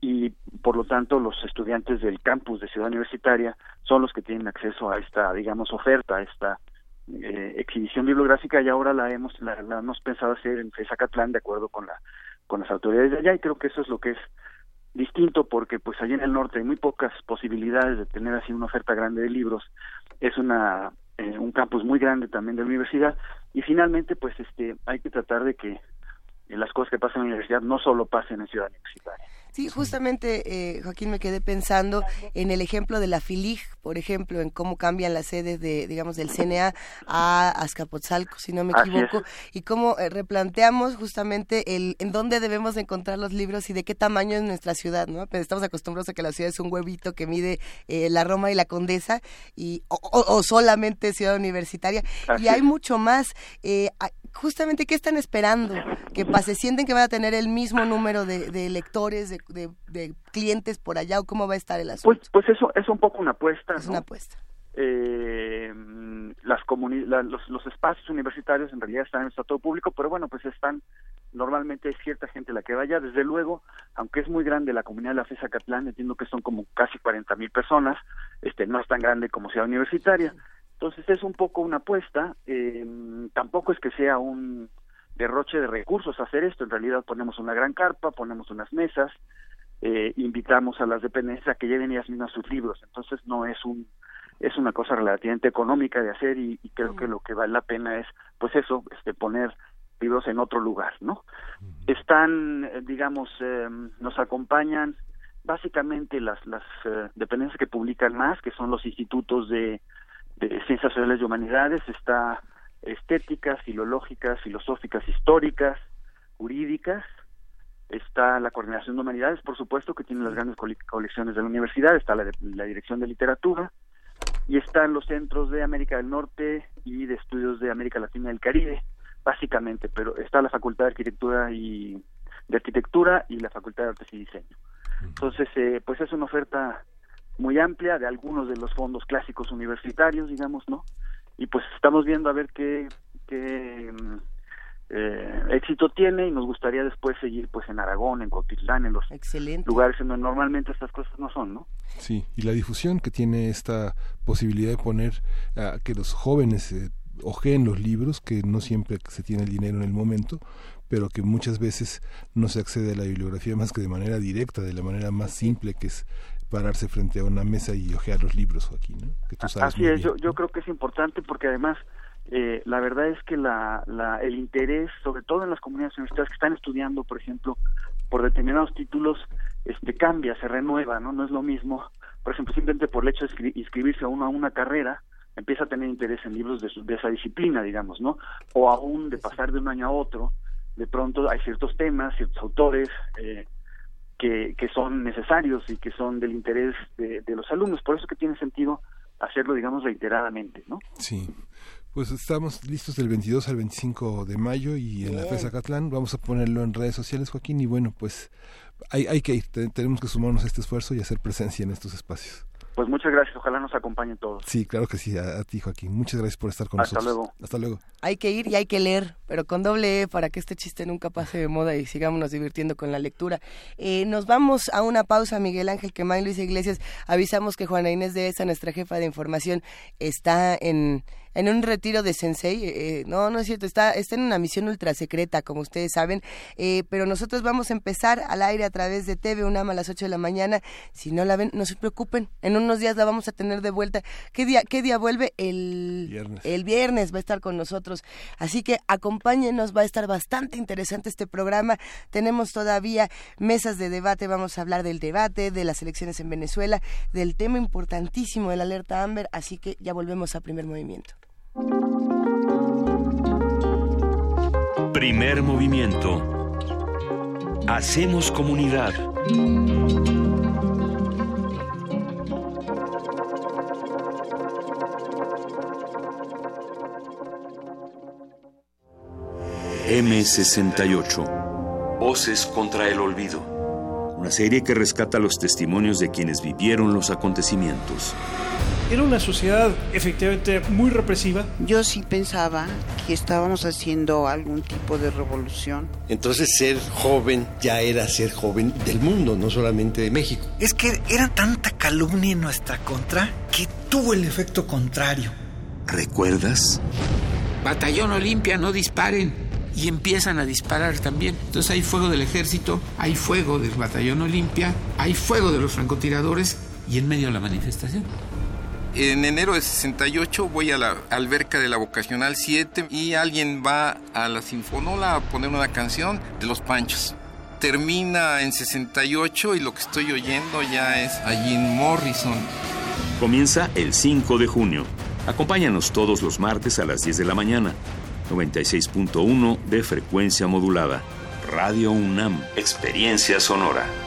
y por lo tanto los estudiantes del campus de Ciudad Universitaria son los que tienen acceso a esta, digamos, oferta, a esta eh, exhibición bibliográfica y ahora la hemos la, hemos pensado hacer en Zacatlán de acuerdo con la con las autoridades de allá y creo que eso es lo que es distinto porque pues allí en el norte hay muy pocas posibilidades de tener así una oferta grande de libros. Es una eh, un campus muy grande también de la universidad. Y finalmente pues este hay que tratar de que las cosas que pasan en la universidad no solo pasen en Ciudad Universitaria Sí, justamente, eh, Joaquín, me quedé pensando en el ejemplo de la FILIG, por ejemplo, en cómo cambian las sedes de, digamos, del CNA a Azcapotzalco, si no me equivoco, y cómo eh, replanteamos justamente el en dónde debemos encontrar los libros y de qué tamaño es nuestra ciudad, ¿no? Pues estamos acostumbrados a que la ciudad es un huevito que mide eh, la Roma y la Condesa, y, o, solamente ciudad universitaria, y hay mucho más. Eh, justamente, ¿qué están esperando? Que pase, sienten que van a tener el mismo número de, de lectores, de de, clientes por allá o cómo va a estar el asunto? Pues, pues eso es un poco una apuesta. Es una apuesta. Eh, las los, los, espacios universitarios en realidad están en estado público, pero bueno, pues están, normalmente hay cierta gente la que vaya, desde luego, aunque es muy grande la comunidad de la FESA Catlán, entiendo que son como casi 40 mil personas, este no es tan grande como sea universitaria, entonces es un poco una apuesta, eh, tampoco es que sea un derroche de recursos hacer esto, en realidad ponemos una gran carpa, ponemos unas mesas, eh, invitamos a las dependencias a que lleven ellas mismas sus libros, entonces no es un es una cosa relativamente económica de hacer y, creo que lo que vale la pena es pues eso, este poner libros en otro lugar, ¿no? Están, eh, digamos, eh, nos acompañan básicamente las las eh, dependencias que publican más, que son los institutos de, de ciencias sociales y humanidades, está estéticas, filológicas, filosóficas, históricas, jurídicas. Está la Coordinación de Humanidades, por supuesto, que tiene las grandes colecciones de la universidad, está la, la Dirección de Literatura, y están los centros de América del Norte y de estudios de América Latina y el Caribe, básicamente, pero está la Facultad de Arquitectura y de Arquitectura y la Facultad de Artes y Diseño. Entonces, eh, pues es una oferta muy amplia de algunos de los fondos clásicos universitarios, digamos, ¿no? Y pues estamos viendo a ver qué, qué mm, eh, éxito tiene y nos gustaría después seguir pues en Aragón, en Cotitlán, en los lugares en donde normalmente estas cosas no son, ¿no? Sí, y la difusión que tiene esta posibilidad de poner a que los jóvenes eh, ojeen los libros, que no siempre se tiene el dinero en el momento, pero que muchas veces no se accede a la bibliografía más que de manera directa, de la manera más simple que es pararse frente a una mesa y ojear los libros, Joaquín. ¿no? Que tú sabes Así es, yo, yo creo que es importante porque además eh, la verdad es que la, la, el interés, sobre todo en las comunidades universitarias que están estudiando, por ejemplo, por determinados títulos, este cambia, se renueva, ¿no? No es lo mismo, por ejemplo, simplemente por el hecho de inscribirse a uno a una carrera, empieza a tener interés en libros de, de esa disciplina, digamos, ¿no? O aún de pasar de un año a otro, de pronto hay ciertos temas, ciertos autores eh, que, que son necesarios y que son del interés de, de los alumnos. Por eso que tiene sentido hacerlo, digamos, reiteradamente, ¿no? Sí. Pues estamos listos del 22 al 25 de mayo y en la FESA Catlán vamos a ponerlo en redes sociales, Joaquín, y bueno, pues hay, hay que ir, tenemos que sumarnos a este esfuerzo y hacer presencia en estos espacios. Pues muchas gracias, ojalá nos acompañen todos. Sí, claro que sí, a, ti Joaquín. Muchas gracias por estar con Hasta nosotros. luego. Hasta luego. Hay que ir y hay que leer, pero con doble E para que este chiste nunca pase de moda y sigámonos divirtiendo con la lectura. Eh, nos vamos a una pausa, Miguel Ángel Quemán, Luis Iglesias. Avisamos que Juana Inés de esa, nuestra jefa de información, está en en un retiro de Sensei. Eh, no, no es cierto, está, está en una misión ultra secreta, como ustedes saben. Eh, pero nosotros vamos a empezar al aire a través de TV UNAM a las 8 de la mañana. Si no la ven, no se preocupen. En unos días la vamos a tener de vuelta. ¿Qué día, qué día vuelve? El viernes. El viernes va a estar con nosotros. Así que acompáñenos, va a estar bastante interesante este programa. Tenemos todavía mesas de debate. Vamos a hablar del debate, de las elecciones en Venezuela, del tema importantísimo de la alerta Amber. Así que ya volvemos a primer movimiento. Primer movimiento. Hacemos comunidad. M68. Voces contra el olvido. Una serie que rescata los testimonios de quienes vivieron los acontecimientos. Era una sociedad efectivamente muy represiva. Yo sí pensaba que estábamos haciendo algún tipo de revolución. Entonces ser joven ya era ser joven del mundo, no solamente de México. Es que era tanta calumnia en nuestra contra que tuvo el efecto contrario. ¿Recuerdas? Batallón Olimpia, no disparen. Y empiezan a disparar también. Entonces hay fuego del ejército, hay fuego del batallón Olimpia, hay fuego de los francotiradores y en medio de la manifestación. En enero de 68 voy a la alberca de la Vocacional 7 y alguien va a la Sinfonola a poner una canción de Los Panchos. Termina en 68 y lo que estoy oyendo ya es a Jim Morrison. Comienza el 5 de junio. Acompáñanos todos los martes a las 10 de la mañana. 96.1 de frecuencia modulada. Radio UNAM. Experiencia sonora.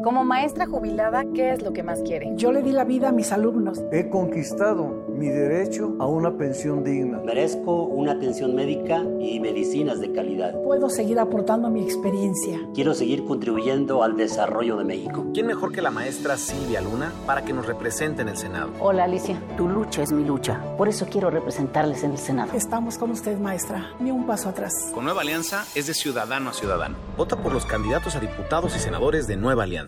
Como maestra jubilada, ¿qué es lo que más quiere? Yo le di la vida a mis alumnos. He conquistado mi derecho a una pensión digna. Merezco una atención médica y medicinas de calidad. Puedo seguir aportando mi experiencia. Quiero seguir contribuyendo al desarrollo de México. ¿Quién mejor que la maestra Silvia Luna para que nos represente en el Senado? Hola Alicia, tu lucha es mi lucha. Por eso quiero representarles en el Senado. Estamos con usted, maestra. Ni un paso atrás. Con Nueva Alianza es de ciudadano a ciudadano. Vota por los candidatos a diputados y senadores de Nueva Alianza.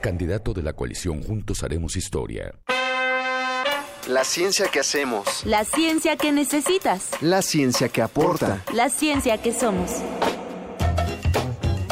Candidato de la coalición Juntos Haremos Historia. La ciencia que hacemos. La ciencia que necesitas. La ciencia que aporta. La ciencia que somos.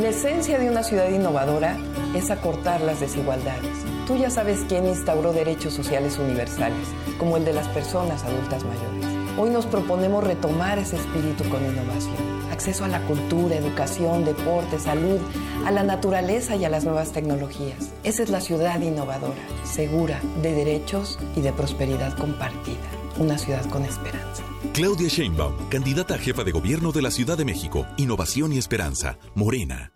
La esencia de una ciudad innovadora es acortar las desigualdades. Tú ya sabes quién instauró derechos sociales universales, como el de las personas adultas mayores. Hoy nos proponemos retomar ese espíritu con innovación. Acceso a la cultura, educación, deporte, salud, a la naturaleza y a las nuevas tecnologías. Esa es la ciudad innovadora, segura, de derechos y de prosperidad compartida. Una ciudad con esperanza. Claudia Sheinbaum, candidata a jefa de gobierno de la Ciudad de México. Innovación y esperanza. Morena.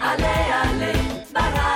Ale, ale, barrales,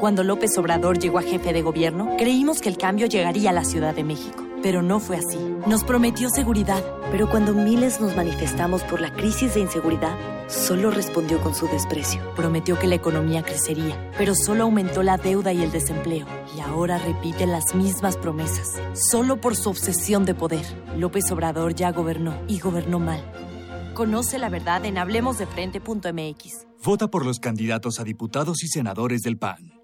Cuando López Obrador llegó a jefe de gobierno, creímos que el cambio llegaría a la Ciudad de México. Pero no fue así. Nos prometió seguridad, pero cuando miles nos manifestamos por la crisis de inseguridad, solo respondió con su desprecio. Prometió que la economía crecería, pero solo aumentó la deuda y el desempleo. Y ahora repite las mismas promesas, solo por su obsesión de poder. López Obrador ya gobernó y gobernó mal. Conoce la verdad en hablemosdefrente.mx. Vota por los candidatos a diputados y senadores del PAN.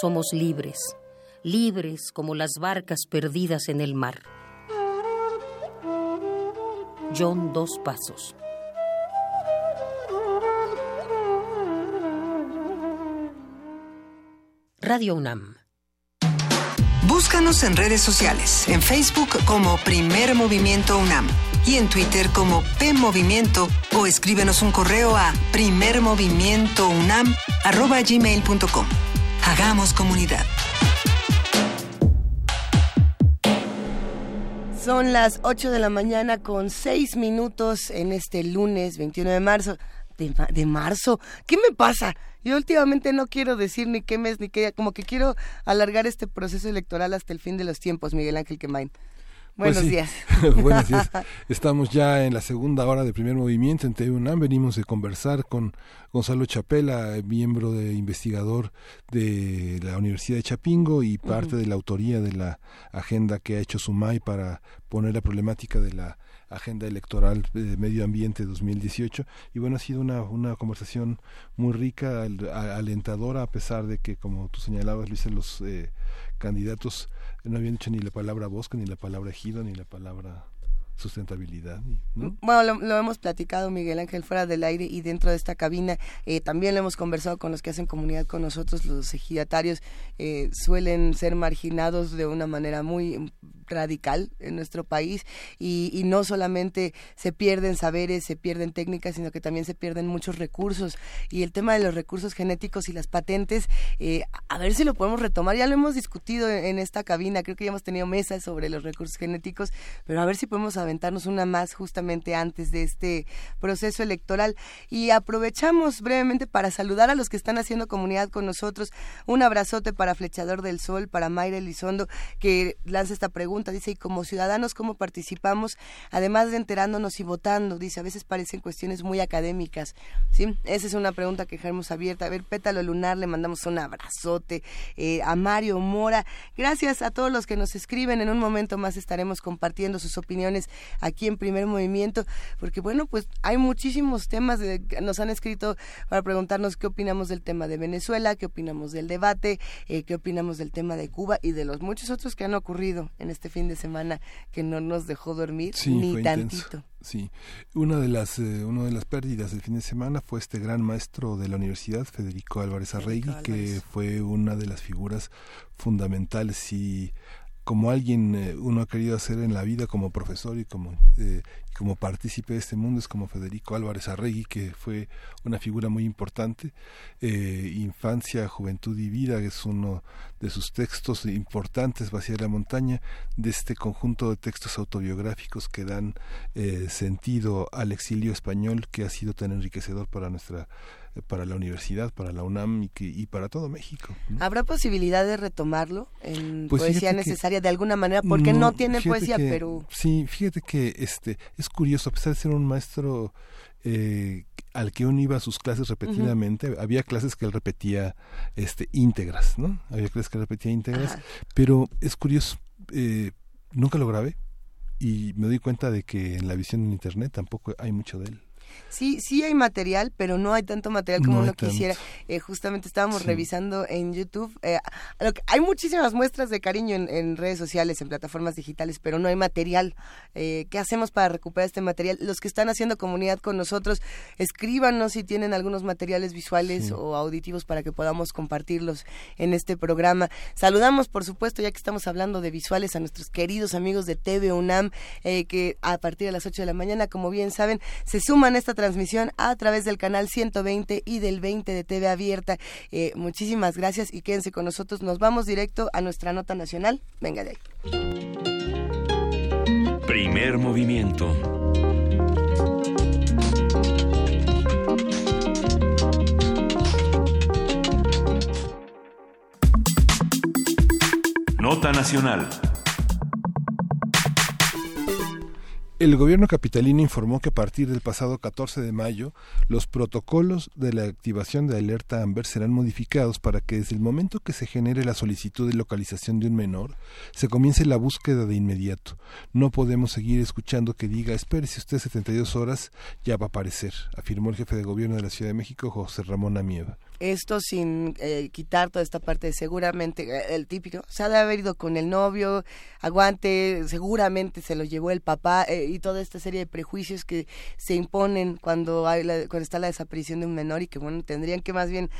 Somos libres, libres como las barcas perdidas en el mar. John Dos Pasos. Radio UNAM. Búscanos en redes sociales, en Facebook como Primer Movimiento UNAM y en Twitter como P Movimiento o escríbenos un correo a primermovimientounam@gmail.com. Hagamos comunidad. Son las 8 de la mañana con 6 minutos en este lunes 21 de marzo. De, de marzo, ¿qué me pasa? Yo últimamente no quiero decir ni qué mes ni qué, como que quiero alargar este proceso electoral hasta el fin de los tiempos, Miguel Ángel Quemain. Pues Buenos sí. días. *laughs* Buenos días. *laughs* Estamos ya en la segunda hora del primer movimiento en TV UNAM. Venimos de conversar con Gonzalo Chapela, miembro de investigador de la Universidad de Chapingo y parte de la autoría de la agenda que ha hecho Sumay para poner la problemática de la agenda electoral de medio ambiente 2018 y bueno ha sido una, una conversación muy rica al- alentadora a pesar de que como tú señalabas Luis los eh, candidatos no habían dicho ni la palabra bosque ni la palabra ejido ni la palabra sustentabilidad ¿no? Bueno, lo, hemos platicado Miguel Ángel fuera del aire y dentro de esta cabina. Eh, también lo hemos conversado con los que hacen comunidad con nosotros. Los ejidatarios eh, suelen ser marginados de una manera muy radical en nuestro país y, no solamente se pierden saberes, se pierden técnicas, sino que también se pierden muchos recursos. Y el tema de los recursos genéticos y las patentes, eh, a ver si lo podemos retomar. Ya lo hemos discutido en esta cabina, creo que ya hemos tenido mesas sobre los recursos genéticos, pero a ver si podemos aventarnos una más justamente antes de este proceso electoral. Y aprovechamos brevemente para saludar a los que están haciendo comunidad con nosotros. Un abrazote para Flechador del Sol, para Mayra Elizondo, que lanza esta pregunta. Dice, y como ciudadanos, ¿cómo participamos? Además de enterándonos y votando, dice, a veces parecen cuestiones muy académicas. ¿sí? Esa es una pregunta que dejamos abierta. A ver, Pétalo Lunar, le mandamos un abrazote. Eh, a Mario Mora, gracias a todos los que nos escriben. En un momento más estaremos compartiendo sus opiniones aquí en Primer Movimiento, porque bueno, pues hay muchísimos temas, de, nos han escrito para preguntarnos qué opinamos del tema de Venezuela, qué opinamos del debate, eh, qué opinamos del tema de Cuba y de los muchos otros que han ocurrido en este fin de semana que no nos dejó dormir ni tantito. Sí, una de las eh, una de las pérdidas del fin de semana fue este gran maestro de la universidad, Federico Álvarez Arregui, que fue una de las figuras fundamentales y como alguien eh, uno ha querido hacer en la vida como profesor y como eh, como partícipe de este mundo es como Federico Álvarez Arregui que fue una figura muy importante eh, infancia juventud y vida es uno de sus textos importantes Vacía la montaña de este conjunto de textos autobiográficos que dan sentido al exilio español que ha sido tan enriquecedor para nuestra para la universidad, para la UNAM y, y para todo México. ¿Habrá posibilidad de retomarlo en pues poesía necesaria de alguna manera? Porque no, tiene poesía, pero... Sí, fíjate que este es curioso, a pesar de ser un maestro eh, al que uno iba a sus clases repetidamente, había clases que él repetía este íntegras, ¿no? Había clases que él repetía íntegras, pero es curioso, eh, nunca lo grabé y me doy cuenta de que en la visión en internet tampoco hay mucho de él. Sí, sí hay material, pero no hay tanto material como uno quisiera. Eh, justamente estábamos revisando en YouTube. Eh, hay muchísimas muestras de cariño en, redes sociales, en plataformas digitales, pero no hay material. Eh, ¿Qué hacemos para recuperar este material? Los que están haciendo comunidad con nosotros, escríbanos si tienen algunos materiales visuales o auditivos para que podamos compartirlos en este programa. Saludamos, por supuesto, ya que estamos hablando de visuales, a nuestros queridos amigos de TV UNAM, que a partir de las 8 de la mañana, como bien saben, se suman esta transmisión a través del canal 120 y del 20 de TV Abierta. Eh, muchísimas gracias y quédense con nosotros. Nos vamos directo a nuestra nota nacional. Venga de ahí. Primer movimiento. Nota nacional. El gobierno capitalino informó que a partir del pasado 14 de mayo los protocolos de la activación de alerta AMBER serán modificados para que desde el momento que se genere la solicitud de localización de un menor se comience la búsqueda de inmediato. No podemos seguir escuchando que diga espere si usted 72 horas ya va a aparecer, afirmó el jefe de gobierno de la Ciudad de México José Ramón Amieva esto sin eh, quitar toda esta parte de seguramente eh, el típico se ha de haber ido con el novio aguante seguramente se lo llevó el papá eh, y toda esta serie de prejuicios que se imponen cuando hay cuando está la desaparición de un menor y que bueno tendrían que más bien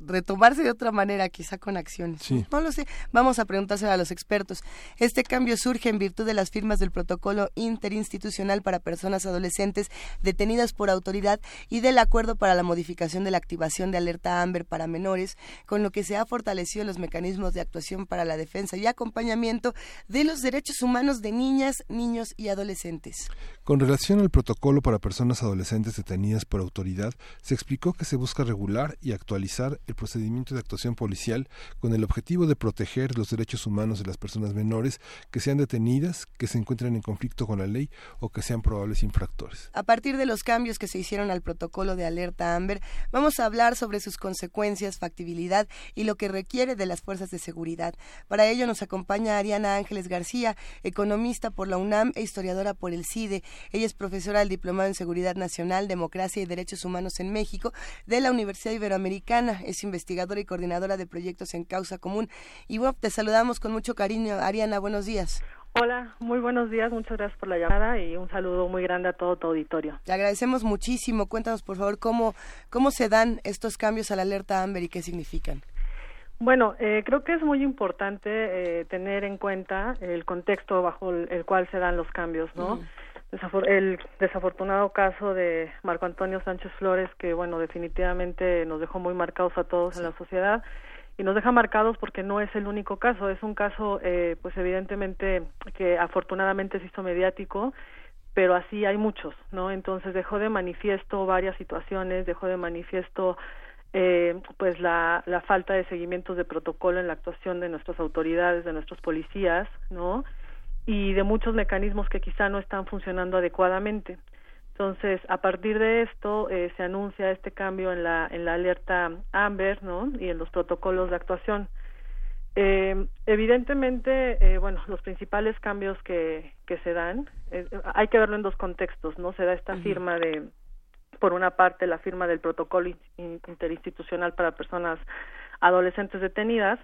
retomarse de otra manera quizá con acciones no lo sé. Vamos a preguntárselo a los expertos. Este cambio surge en virtud de las firmas del protocolo interinstitucional para personas adolescentes detenidas por autoridad y del acuerdo para la modificación de la activación de alerta AMBER para menores, con lo que se ha fortalecido los mecanismos de actuación para la defensa y acompañamiento de los derechos humanos de niñas, niños y adolescentes. Con relación al protocolo para personas adolescentes detenidas por autoridad, se explicó que se busca regular y actualizar el procedimiento de actuación policial con el objetivo de proteger los derechos humanos de las personas menores que sean detenidas, que se encuentren en conflicto con la ley o que sean probables infractores. A partir de los cambios que se hicieron al protocolo de alerta AMBER, vamos a hablar sobre sus consecuencias, factibilidad y lo que requiere de las fuerzas de seguridad. Para ello nos acompaña Ariana Ángeles García, economista por la UNAM e historiadora por el CIDE. Ella es profesora del Diplomado en Seguridad Nacional, Democracia y Derechos Humanos en México de la Universidad Iberoamericana. Es investigadora y coordinadora de proyectos en Causa Común. Y bueno, te saludamos con mucho cariño. Ariana, buenos días. Hola, muy buenos días, muchas gracias por la llamada y un saludo muy grande a todo tu auditorio. Te agradecemos muchísimo. Cuéntanos, por favor, cómo, cómo se dan estos cambios a la alerta Amber y qué significan. Bueno, eh, creo que es muy importante eh, tener en cuenta el contexto bajo el, cual se dan los cambios, ¿no? El desafortunado caso de Marco Antonio Sánchez Flores, que, bueno, definitivamente nos dejó muy marcados a todos en la sociedad y nos deja marcados porque no es el único caso, es un caso eh, pues evidentemente que afortunadamente se hizo mediático, pero así hay muchos, ¿no? Entonces dejó de manifiesto varias situaciones, dejó de manifiesto eh, pues la, la falta de seguimientos de protocolo en la actuación de nuestras autoridades, de nuestros policías, ¿no? Y de muchos mecanismos que quizá no están funcionando adecuadamente. Entonces, a partir de esto eh, se anuncia este cambio en la, en la alerta AMBER, ¿no? Y en los protocolos de actuación. Eh, evidentemente, eh, bueno, los principales cambios que, que se dan, eh, hay que verlo en dos contextos, ¿no? Se da esta firma de, por una parte, la firma del protocolo interinstitucional para personas adolescentes detenidas,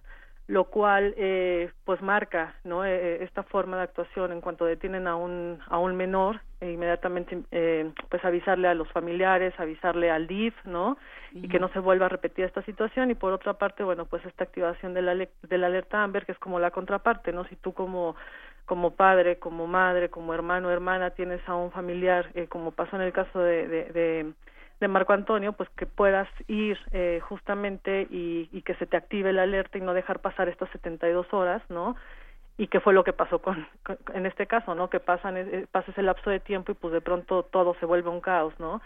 lo cual eh, pues marca no eh, eh, esta forma de actuación en cuanto detienen a un a un menor e inmediatamente eh, pues avisarle a los familiares avisarle al DIF no y que no se vuelva a repetir esta situación. Y por otra parte bueno pues esta activación de la de la alerta Amber que es como la contraparte no si tú como como padre como madre como hermano hermana tienes a un familiar eh, como pasó en el caso de, de, de de Marco Antonio, pues que puedas ir eh, justamente y, y, que se te active la alerta y no dejar pasar estas 72 horas, ¿no? Y que fue lo que pasó con, con en este caso, ¿no? Que pasan eh, pasa ese lapso de tiempo y pues de pronto todo se vuelve un caos, ¿no?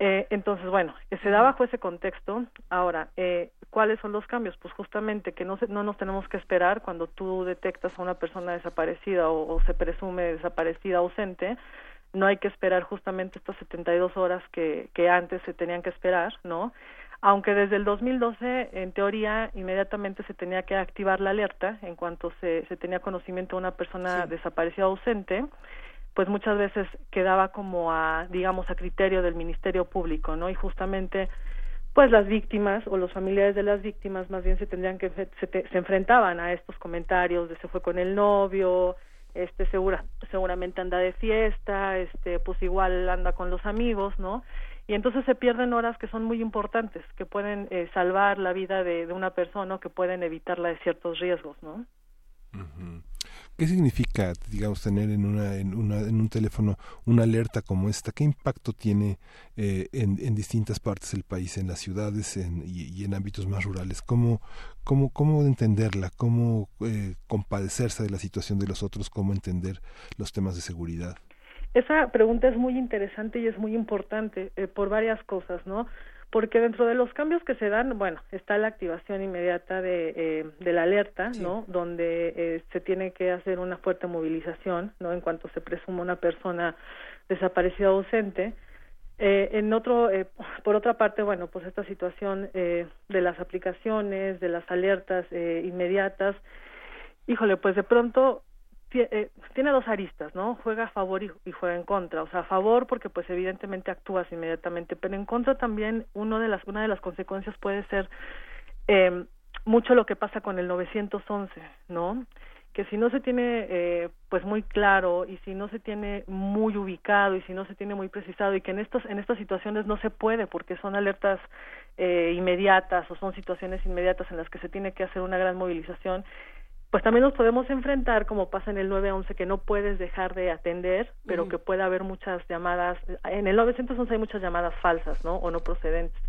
Eh, entonces, bueno, se da bajo ese contexto. Ahora, eh, ¿cuáles son los cambios? Pues justamente que no, se, no nos tenemos que esperar cuando tú detectas a una persona desaparecida o, o se presume desaparecida ausente, no hay que esperar justamente estas 72 horas que, que antes se tenían que esperar, ¿no? Aunque desde el 2012, en teoría, inmediatamente se tenía que activar la alerta en cuanto se, se tenía conocimiento de una persona sí. desaparecida ausente, pues muchas veces quedaba como a, digamos, a criterio del Ministerio Público, ¿no? Y justamente pues las víctimas o los familiares de las víctimas más bien se tendrían que se, te, se enfrentaban a estos comentarios de se fue con el novio, este segura seguramente anda de fiesta este pues igual anda con los amigos no y entonces se pierden horas que son muy importantes que pueden eh, salvar la vida de, de, una persona o que pueden evitarla de ciertos riesgos no. ¿Qué significa, digamos, tener en, una, en, una, en un teléfono una alerta como esta? ¿Qué impacto tiene eh, en, distintas partes del país, en las ciudades en, y, y, en ámbitos más rurales? ¿Cómo, cómo, cómo entenderla? ¿Cómo eh, compadecerse de la situación de los otros? ¿Cómo entender los temas de seguridad? Esa pregunta es muy interesante y es muy importante eh, por varias cosas, ¿no? Porque dentro de los cambios que se dan, bueno, está la activación inmediata de, eh, de la alerta, sí. ¿no? Donde eh, se tiene que hacer una fuerte movilización, ¿no? En cuanto se presuma una persona desaparecida o ausente. Eh, en otro, eh, por otra parte, bueno, pues esta situación eh, de las aplicaciones, de las alertas eh, inmediatas, híjole, pues de pronto tiene dos aristas, ¿no? Juega a favor y, y, juega en contra. O sea, a favor porque pues evidentemente actúas inmediatamente, pero en contra también uno de las, una de las consecuencias puede ser eh, mucho lo que pasa con el 911, ¿no? Que si no se tiene eh, pues muy claro y si no se tiene muy ubicado y si no se tiene muy precisado y que en estas en estas situaciones no se puede porque son alertas eh, inmediatas o son situaciones inmediatas en las que se tiene que hacer una gran movilización pues también nos podemos enfrentar, como pasa en el 911, que no puedes dejar de atender, pero uh -huh. que puede haber muchas llamadas, en el 911 hay muchas llamadas falsas, ¿no? O no procedentes.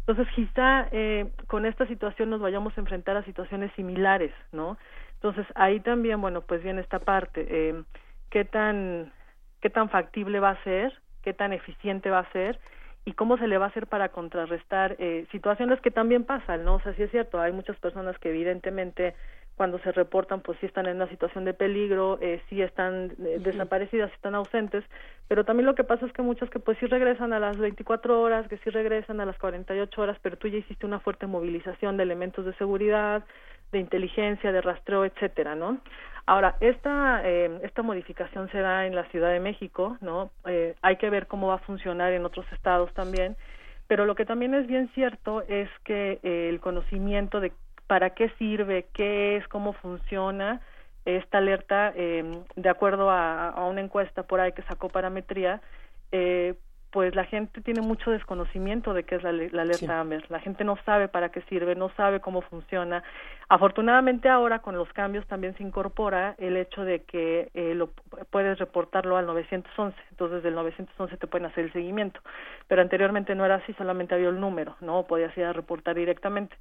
Entonces, quizá eh, con esta situación nos vayamos a enfrentar a situaciones similares, ¿no? Entonces, ahí también, bueno, pues viene esta parte, eh, ¿qué tan, qué tan factible va a ser? ¿Qué tan eficiente va a ser? y cómo se le va a hacer para contrarrestar eh, situaciones que también pasan, ¿no? O sea, sí es cierto, hay muchas personas que evidentemente cuando se reportan pues sí están en una situación de peligro, eh, sí están eh, desaparecidas, están ausentes, pero también lo que pasa es que muchas que pues sí regresan a las 24 horas, que sí regresan a las 48 horas, pero tú ya hiciste una fuerte movilización de elementos de seguridad, de inteligencia, de rastreo, etcétera, ¿no? Ahora, esta, eh, esta modificación se da en la Ciudad de México, ¿no? Eh, hay que ver cómo va a funcionar en otros estados también, pero lo que también es bien cierto es que el conocimiento de para qué sirve, qué es, cómo funciona esta alerta, eh, de acuerdo a, a, una encuesta por ahí que sacó Parametría, eh, pues la gente tiene mucho desconocimiento de qué es la, la alerta sí. Amber. La gente no sabe para qué sirve, no sabe cómo funciona. Afortunadamente ahora con los cambios también se incorpora el hecho de que eh, lo puedes reportarlo al 911. Entonces del 911 te pueden hacer el seguimiento. Pero anteriormente no era así, solamente había el número, no podías ir a reportar directamente.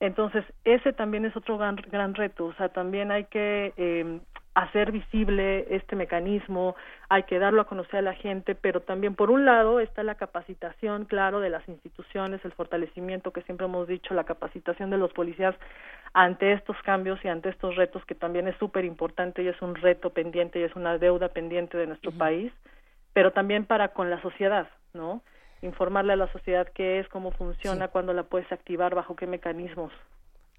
Entonces, ese también es otro gran, gran reto, o sea, también hay que eh, hacer visible este mecanismo, hay que darlo a conocer a la gente, pero también por un lado está la capacitación, claro, de las instituciones, el fortalecimiento que siempre hemos dicho, la capacitación de los policías ante estos cambios y ante estos retos que también es súper importante y es un reto pendiente y es una deuda pendiente de nuestro uh -huh. país, pero también para con la sociedad, ¿no? Informarle a la sociedad qué es, cómo funciona, sí. cuándo la puedes activar, bajo qué mecanismos.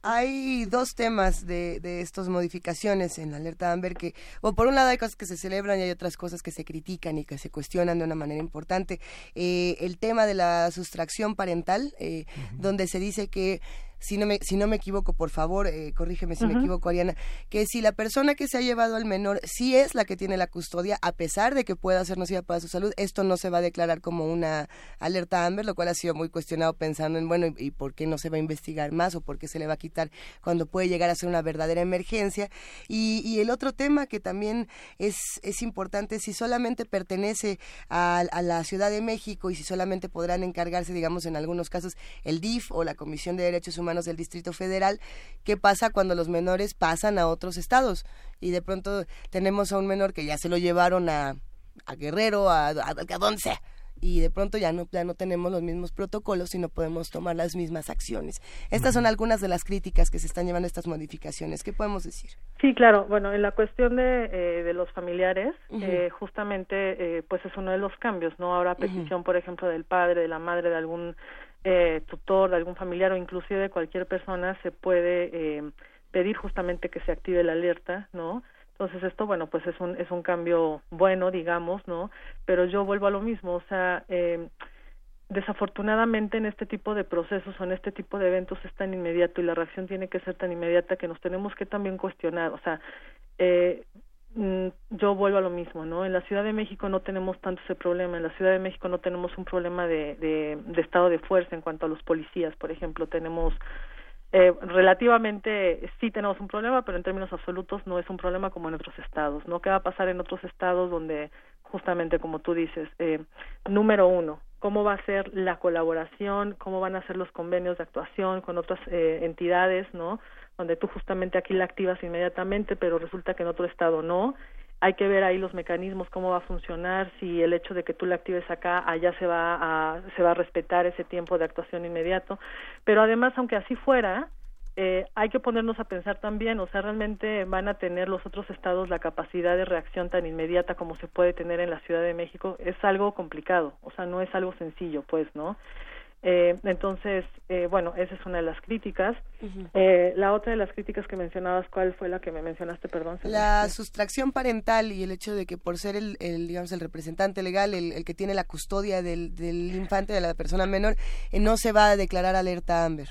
Hay dos temas de, de estas modificaciones en la alerta Amber que, por un lado hay cosas que se celebran y hay otras cosas que se critican y que se cuestionan de una manera importante. Eh, el tema de la sustracción parental, eh, donde se dice que si no me, si no me equivoco, por favor, eh, corrígeme si me equivoco, Ariana, que si la persona que se ha llevado al menor sí es la que tiene la custodia, a pesar de que pueda ser nociva para su salud, esto no se va a declarar como una alerta Amber, lo cual ha sido muy cuestionado pensando en, bueno, ¿y, por qué no se va a investigar más o por qué se le va a quitar cuando puede llegar a ser una verdadera emergencia? Y, y el otro tema que también es, es importante, si solamente pertenece a, a la Ciudad de México y si solamente podrán encargarse, digamos, en algunos casos, el DIF o la Comisión de Derechos Humanos, del Distrito Federal, ¿qué pasa cuando los menores pasan a otros estados? Y de pronto tenemos a un menor que ya se lo llevaron a, a Guerrero, a, a, a donde sea y de pronto ya no, ya no tenemos los mismos protocolos y no podemos tomar las mismas acciones. Estas son algunas de las críticas que se están llevando a estas modificaciones. ¿Qué podemos decir? Sí, claro. Bueno, en la cuestión de, eh, de los familiares, eh, justamente, eh, pues es uno de los cambios, ¿no? Ahora, petición, por ejemplo, del padre, de la madre, de algún eh, tutor, de algún familiar o inclusive de cualquier persona se puede eh, pedir justamente que se active la alerta, ¿no? Entonces esto, bueno, pues es un es un cambio bueno, digamos, ¿no? Pero yo vuelvo a lo mismo, o sea, eh, desafortunadamente en este tipo de procesos o en este tipo de eventos es tan inmediato y la reacción tiene que ser tan inmediata que nos tenemos que también cuestionar, o sea, eh, yo vuelvo a lo mismo, ¿no? En la Ciudad de México no tenemos tanto ese problema. En la Ciudad de México no tenemos un problema de, de, de estado de fuerza en cuanto a los policías, por ejemplo. Tenemos eh, relativamente sí tenemos un problema, pero en términos absolutos no es un problema como en otros estados, ¿no? ¿Qué va a pasar en otros estados donde justamente como tú dices, eh, número uno, cómo va a ser la colaboración, cómo van a ser los convenios de actuación con otras eh, entidades, ¿no? Donde tú justamente aquí la activas inmediatamente, pero resulta que en otro estado no. Hay que ver ahí los mecanismos, cómo va a funcionar, si el hecho de que tú la actives acá, allá se va a, se va a respetar ese tiempo de actuación inmediato. Pero además, aunque así fuera, eh, hay que ponernos a pensar también, o sea, realmente van a tener los otros estados la capacidad de reacción tan inmediata como se puede tener en la Ciudad de México. Es algo complicado, o sea, no es algo sencillo, pues, ¿no? Eh, entonces, eh, bueno, esa es una de las críticas. eh, la otra de las críticas que mencionabas, ¿cuál fue la que me mencionaste, perdón? La sustracción parental y el hecho de que por ser el, el digamos, el representante legal, el, el, que tiene la custodia del, del infante, de la persona menor, eh, no se va a declarar alerta Amber.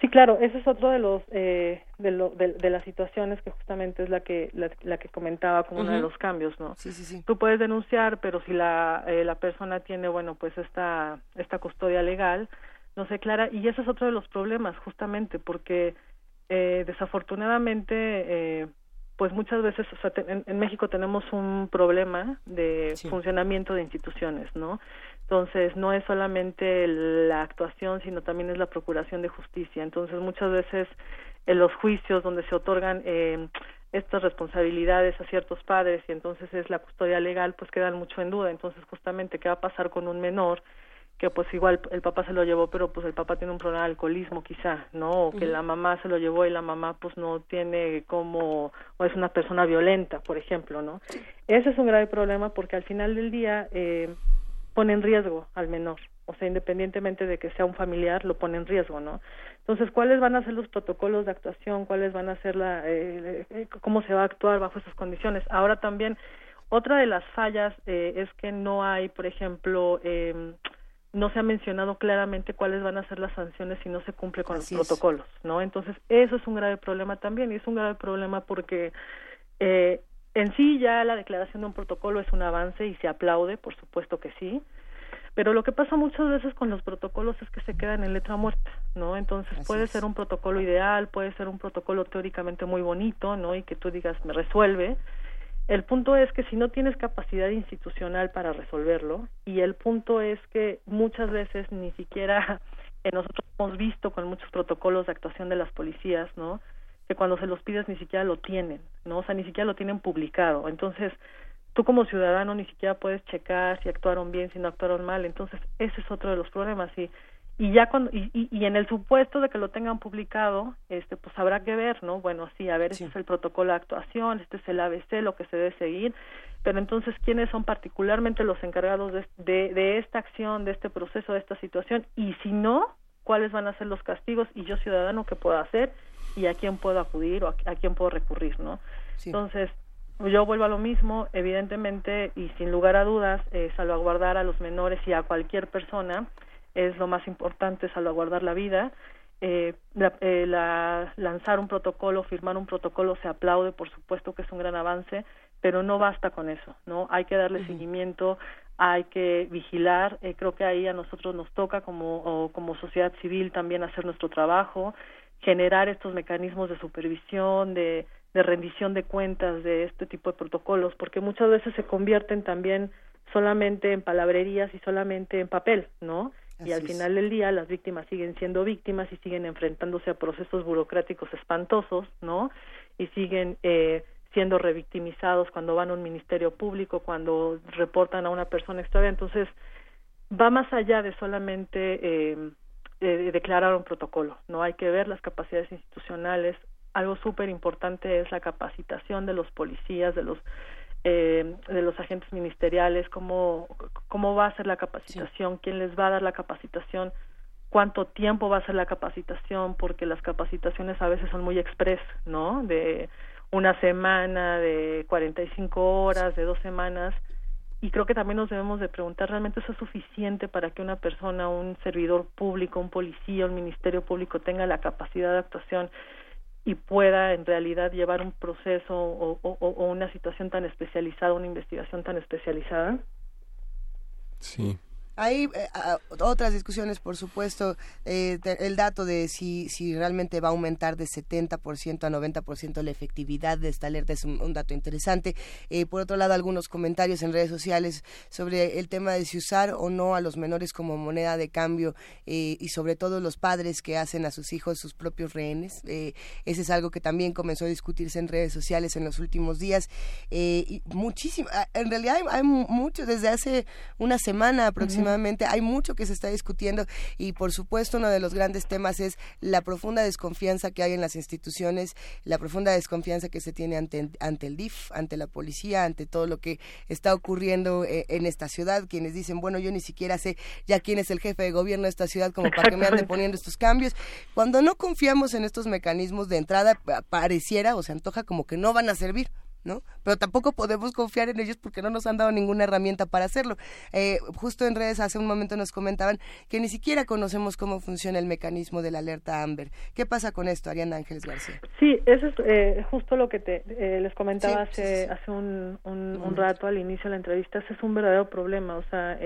Sí, claro, ese es otro de los eh, de, lo, de, de, las situaciones que justamente es la que la, la que comentaba como uh -huh. uno de los cambios, ¿no? Sí, sí, sí. Tú puedes denunciar, pero si la eh, la persona tiene, bueno, pues esta esta custodia legal, no se declara y ese es otro de los problemas justamente porque eh, desafortunadamente eh, pues muchas veces o sea, te, en, en, México tenemos un problema de sí. funcionamiento de instituciones, ¿no? Entonces, no es solamente la actuación, sino también es la procuración de justicia. Entonces, muchas veces en los juicios donde se otorgan eh, estas responsabilidades a ciertos padres y entonces es la custodia legal, pues quedan mucho en duda. Entonces, justamente, ¿qué va a pasar con un menor? que pues igual el papá se lo llevó, pero pues el papá tiene un problema de alcoholismo quizá, ¿no? O que uh -huh. la mamá se lo llevó y la mamá pues no tiene como, o es una persona violenta, por ejemplo, ¿no? Ese es un grave problema porque al final del día eh, pone en riesgo al menor, o sea, independientemente de que sea un familiar, lo pone en riesgo, ¿no? Entonces, ¿cuáles van a ser los protocolos de actuación? ¿Cuáles van a ser la, eh, eh, cómo se va a actuar bajo esas condiciones? Ahora también, otra de las fallas eh, es que no hay, por ejemplo, eh, no se ha mencionado claramente cuáles van a ser las sanciones si no se cumple con Así los protocolos, ¿no? Entonces, eso es un grave problema también, y es un grave problema porque eh, en sí ya la declaración de un protocolo es un avance y se aplaude, por supuesto que sí, pero lo que pasa muchas veces con los protocolos es que se quedan en letra muerta, ¿no? Entonces Así puede es. ser un protocolo ideal, puede ser un protocolo teóricamente muy bonito, ¿no? Y que tú digas, me resuelve, el punto es que si no tienes capacidad institucional para resolverlo, y el punto es que muchas veces ni siquiera *laughs* nosotros hemos visto con muchos protocolos de actuación de las policías, ¿no? Que cuando se los pides ni siquiera lo tienen, ¿no? O sea, ni siquiera lo tienen publicado. Entonces, tú como ciudadano ni siquiera puedes checar si actuaron bien, si no actuaron mal. Entonces, ese es otro de los problemas. Y y ya cuando y, y, y, en el supuesto de que lo tengan publicado este pues habrá que ver no bueno sí a ver sí. este es el protocolo de actuación este es el ABC lo que se debe seguir pero entonces quiénes son particularmente los encargados de, de, de esta acción de este proceso de esta situación y si no cuáles van a ser los castigos y yo ciudadano qué puedo hacer y a quién puedo acudir o a, quién puedo recurrir, ¿no? Entonces, yo vuelvo a lo mismo, evidentemente y sin lugar a dudas, eh, salvaguardar a los menores y a cualquier persona es lo más importante, salvaguardar la vida. Eh, eh, la, lanzar un protocolo, firmar un protocolo se aplaude, por supuesto que es un gran avance, pero no basta con eso, ¿no? Hay que darle seguimiento, hay que vigilar, eh, creo que ahí a nosotros nos toca como, como sociedad civil también hacer nuestro trabajo, generar estos mecanismos de supervisión, de, de rendición de cuentas de este tipo de protocolos, porque muchas veces se convierten también solamente en palabrerías y solamente en papel, ¿no? y al final del día las víctimas siguen siendo víctimas y siguen enfrentándose a procesos burocráticos espantosos, ¿no? Y siguen eh, siendo revictimizados cuando van a un ministerio público, cuando reportan a una persona extraviada. Entonces, va más allá de solamente eh, declarar un protocolo, ¿no? Hay que ver las capacidades institucionales. Algo súper importante es la capacitación de los policías, de los eh, de los agentes ministeriales, cómo, cómo va a ser la capacitación, quién les va a dar la capacitación, cuánto tiempo va a ser la capacitación, porque las capacitaciones a veces son muy express, ¿no? De una semana, de 45 horas, de dos semanas. Y creo que también nos debemos de preguntar, ¿realmente eso es suficiente para que una persona, un servidor público, un policía, un ministerio público tenga la capacidad de actuación y pueda en realidad llevar un proceso o, o, una situación tan especializada, una investigación tan especializada. Sí. Hay eh, otras discusiones, por supuesto, eh, el dato de si, si realmente va a aumentar de 70% a 90% la efectividad de esta alerta es un, dato interesante. Eh, por otro lado, algunos comentarios en redes sociales sobre el tema de si usar o no a los menores como moneda de cambio y sobre todo los padres que hacen a sus hijos sus propios rehenes. ese es algo que también comenzó a discutirse en redes sociales en los últimos días. y muchísimo, en realidad hay, mucho, desde hace una semana aproximadamente hay mucho que se está discutiendo y por supuesto uno de los grandes temas es la profunda desconfianza que hay en las instituciones, la profunda desconfianza que se tiene ante, ante el DIF, ante la policía, ante todo lo que está ocurriendo eh, en esta ciudad, quienes dicen, bueno, yo ni siquiera sé ya quién es el jefe de gobierno de esta ciudad como para que me ande poniendo estos cambios. Cuando no confiamos en estos mecanismos de entrada, pareciera o se antoja como que no van a servir. ¿No? Pero tampoco podemos confiar en ellos porque no nos han dado ninguna herramienta para hacerlo. Eh, justo en redes hace un momento nos comentaban que ni siquiera conocemos cómo funciona el mecanismo de la alerta Amber. ¿Qué pasa con esto, Ariana Ángeles García? Sí, eso es eh, justo lo que te, eh, les comentaba hace, hace un, un, rato al inicio de la entrevista. Ese es un verdadero problema. O sea,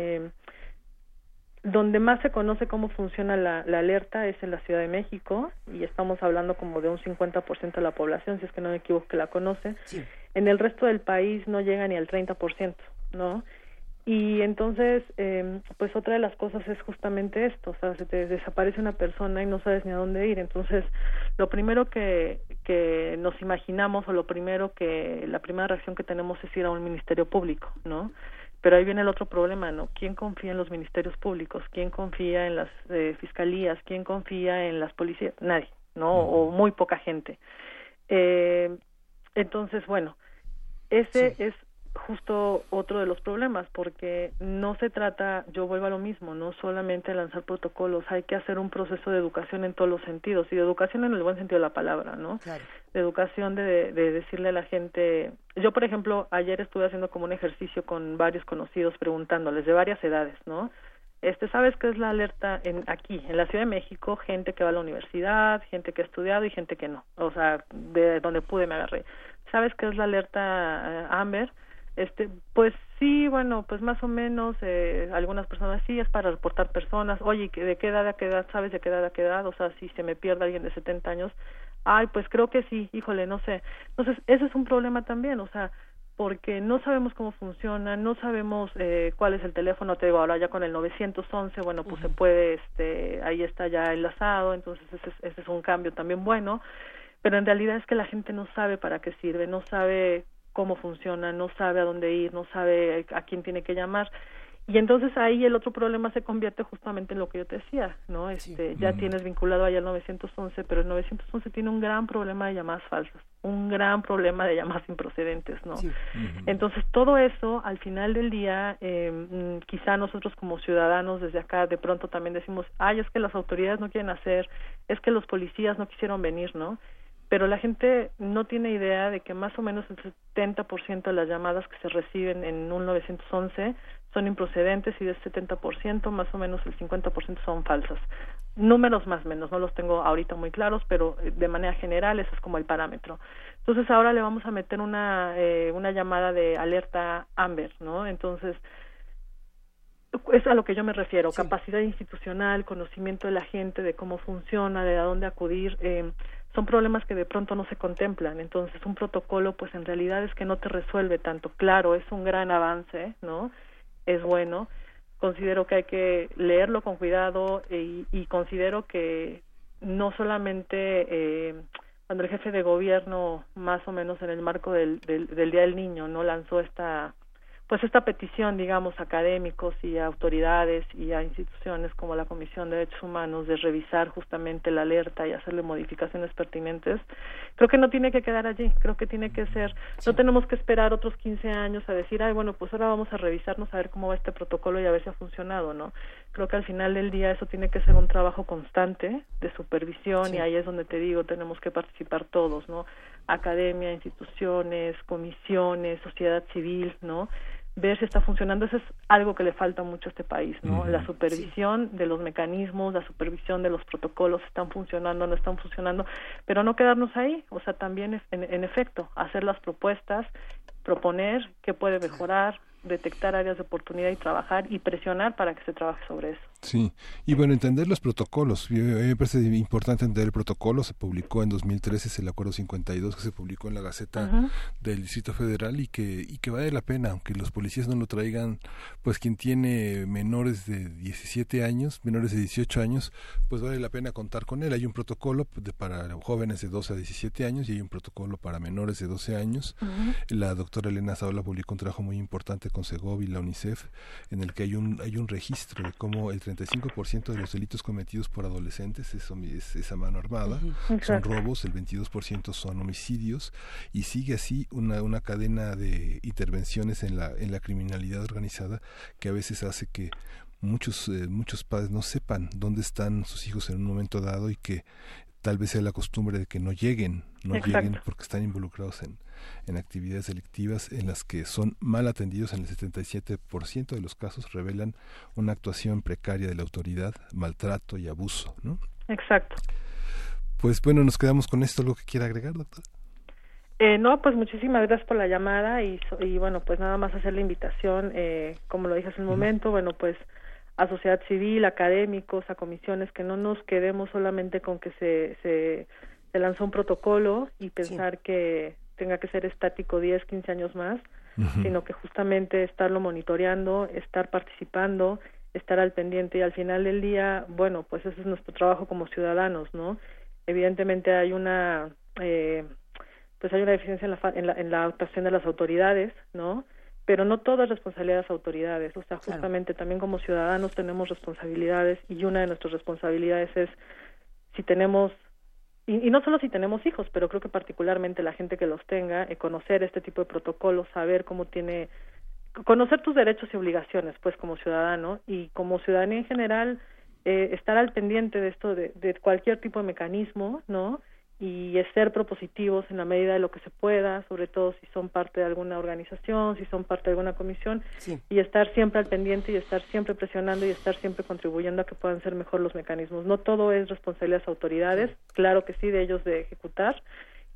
donde más se conoce cómo funciona la, la, alerta es en la Ciudad de México y estamos hablando como de un 50% de la población, si es que no me equivoco, que la conoce. Sí en el resto del país no llega ni al 30%, ¿no? Y entonces, eh, pues otra de las cosas es justamente esto, o sea, se te desaparece una persona y no sabes ni a dónde ir. Entonces, lo primero que, que nos imaginamos o lo primero que, la primera reacción que tenemos es ir a un ministerio público, ¿no? Pero ahí viene el otro problema, ¿no? ¿Quién confía en los ministerios públicos? ¿Quién confía en las eh, fiscalías? ¿Quién confía en las policías? Nadie, ¿no? O muy poca gente. Eh, entonces, bueno, ese es justo otro de los problemas, porque no se trata, yo vuelvo a lo mismo, no solamente lanzar protocolos, hay que hacer un proceso de educación en todos los sentidos, y de educación en el buen sentido de la palabra, ¿no? De educación de, de decirle a la gente, yo por ejemplo, ayer estuve haciendo como un ejercicio con varios conocidos preguntándoles de varias edades, ¿no? Este, ¿sabes qué es la alerta en aquí, en la Ciudad de México? Gente que va a la universidad, gente que ha estudiado y gente que no. O sea, de donde pude me agarré. ¿Sabes qué es la alerta eh, Amber? Este, pues sí, bueno, pues más o menos eh, algunas personas sí es para reportar personas. Oye, ¿de qué edad a qué edad? ¿Sabes de qué edad a qué edad? O sea, si se me pierde alguien de 70 años. Ay, pues creo que sí, híjole, no sé. Entonces, ese es un problema también, o sea, porque no sabemos cómo funciona, no sabemos eh, cuál es el teléfono, te digo, ahora ya con el 911, bueno, pues se puede, este, ahí está ya enlazado, entonces ese ese es un cambio también bueno, pero en realidad es que la gente no sabe para qué sirve, no sabe cómo funciona, no sabe a dónde ir, no sabe a quién tiene que llamar y entonces ahí el otro problema se convierte justamente en lo que yo te decía, ¿no? Este, ya tienes vinculado ahí al 911, pero el 911 tiene un gran problema de llamadas falsas, un gran problema de llamadas improcedentes, ¿no? Entonces todo eso, al final del día, eh, quizá nosotros como ciudadanos desde acá de pronto también decimos, ay, es que las autoridades no quieren hacer, es que los policías no quisieron venir, ¿no? Pero la gente no tiene idea de que más o menos el 70% de las llamadas que se reciben en un 911 son improcedentes y del 70% más o menos el 50% son falsas. Números más o menos, no los tengo ahorita muy claros, pero eh, de manera general ese es como el parámetro. Entonces ahora le vamos a meter una, eh, una llamada de alerta Amber, ¿no? Entonces, es a lo que yo me refiero, capacidad institucional, conocimiento de la gente, de cómo funciona, de a dónde acudir. Eh, son problemas que de pronto no se contemplan. Entonces, un protocolo, pues en realidad es que no te resuelve tanto. Claro, es un gran avance, ¿no? Es bueno. Considero que hay que leerlo con cuidado y, y considero que no solamente eh, cuando el jefe de gobierno, más o menos en el marco del, del, del Día del Niño, no lanzó esta pues esta petición, digamos, a académicos y a autoridades y a instituciones como la Comisión de Derechos Humanos de revisar justamente la alerta y hacerle modificaciones pertinentes, creo que no tiene que quedar allí, creo que tiene que ser, no tenemos que esperar otros 15 años a decir, ay, bueno, pues ahora vamos a revisarnos a ver cómo va este protocolo y a ver si ha funcionado, ¿no? Creo que al final del día eso tiene que ser un trabajo constante de supervisión y ahí es donde te digo, tenemos que participar todos, ¿no? Academia, instituciones, comisiones, sociedad civil, ¿no? Ver si está funcionando. Eso es algo que le falta mucho a este país, ¿no? La supervisión de los mecanismos, la supervisión de los protocolos, están funcionando, no están funcionando, pero no quedarnos ahí, o sea, también en, en efecto, hacer las propuestas, proponer qué puede mejorar, detectar áreas de oportunidad y trabajar y presionar para que se trabaje sobre eso. Sí, y bueno, entender los protocolos. A mí me parece importante entender el protocolo. Se publicó en 2013, es el Acuerdo 52 que se publicó en la Gaceta del Distrito Federal y que, y que vale la pena, aunque los policías no lo traigan, pues quien tiene menores de 17 años, menores de 18 años, pues vale la pena contar con él. Hay un protocolo de, para jóvenes de 12 a 17 años y hay un protocolo para menores de 12 años. La doctora Elena Zaola publicó un trabajo muy importante con Segov y la UNICEF en el que hay un, hay un registro de cómo el 35% de los delitos cometidos por adolescentes es, es, a mano armada, son robos, el 22% son homicidios y sigue así una, una cadena de intervenciones en la, en la criminalidad organizada que a veces hace que muchos eh, muchos padres no sepan dónde están sus hijos en un momento dado y que tal vez sea la costumbre de que no lleguen, no lleguen porque están involucrados en, en actividades delictivas en las que son mal atendidos en el 77% de los casos revelan una actuación precaria de la autoridad, maltrato y abuso, ¿no? Exacto. Pues bueno, nos quedamos con esto, ¿lo que quiera agregar, doctor? Eh, no, pues muchísimas gracias por la llamada y, y bueno, pues nada más hacer la invitación, eh, como lo dije hace un momento, bueno, pues a sociedad civil, académicos, a comisiones, que no nos quedemos solamente con que se, se, se lanzó un protocolo y pensar que tenga que ser estático 10, 15 años más, sino que justamente estarlo monitoreando, estar participando, estar al pendiente y al final del día, bueno, pues ese es nuestro trabajo como ciudadanos, ¿no? Evidentemente hay una, eh, pues hay una deficiencia en la, en la, en la actuación de las autoridades, ¿no? Pero no todo es responsabilidad de las autoridades, o sea, justamente también como ciudadanos tenemos responsabilidades y una de nuestras responsabilidades es si tenemos y, no solo si tenemos hijos, pero creo que particularmente la gente que los tenga, eh, conocer este tipo de protocolos, saber cómo tiene, conocer tus derechos y obligaciones, pues como ciudadano y como ciudadanía en general, eh, estar al pendiente de esto, de, de cualquier tipo de mecanismo, ¿no? Y ser propositivos en la medida de lo que se pueda, sobre todo si son parte de alguna organización, si son parte de alguna comisión, y estar siempre al pendiente y estar siempre presionando y estar siempre contribuyendo a que puedan ser mejor los mecanismos. No todo es responsabilidad de las autoridades, claro que sí, de ellos de ejecutar,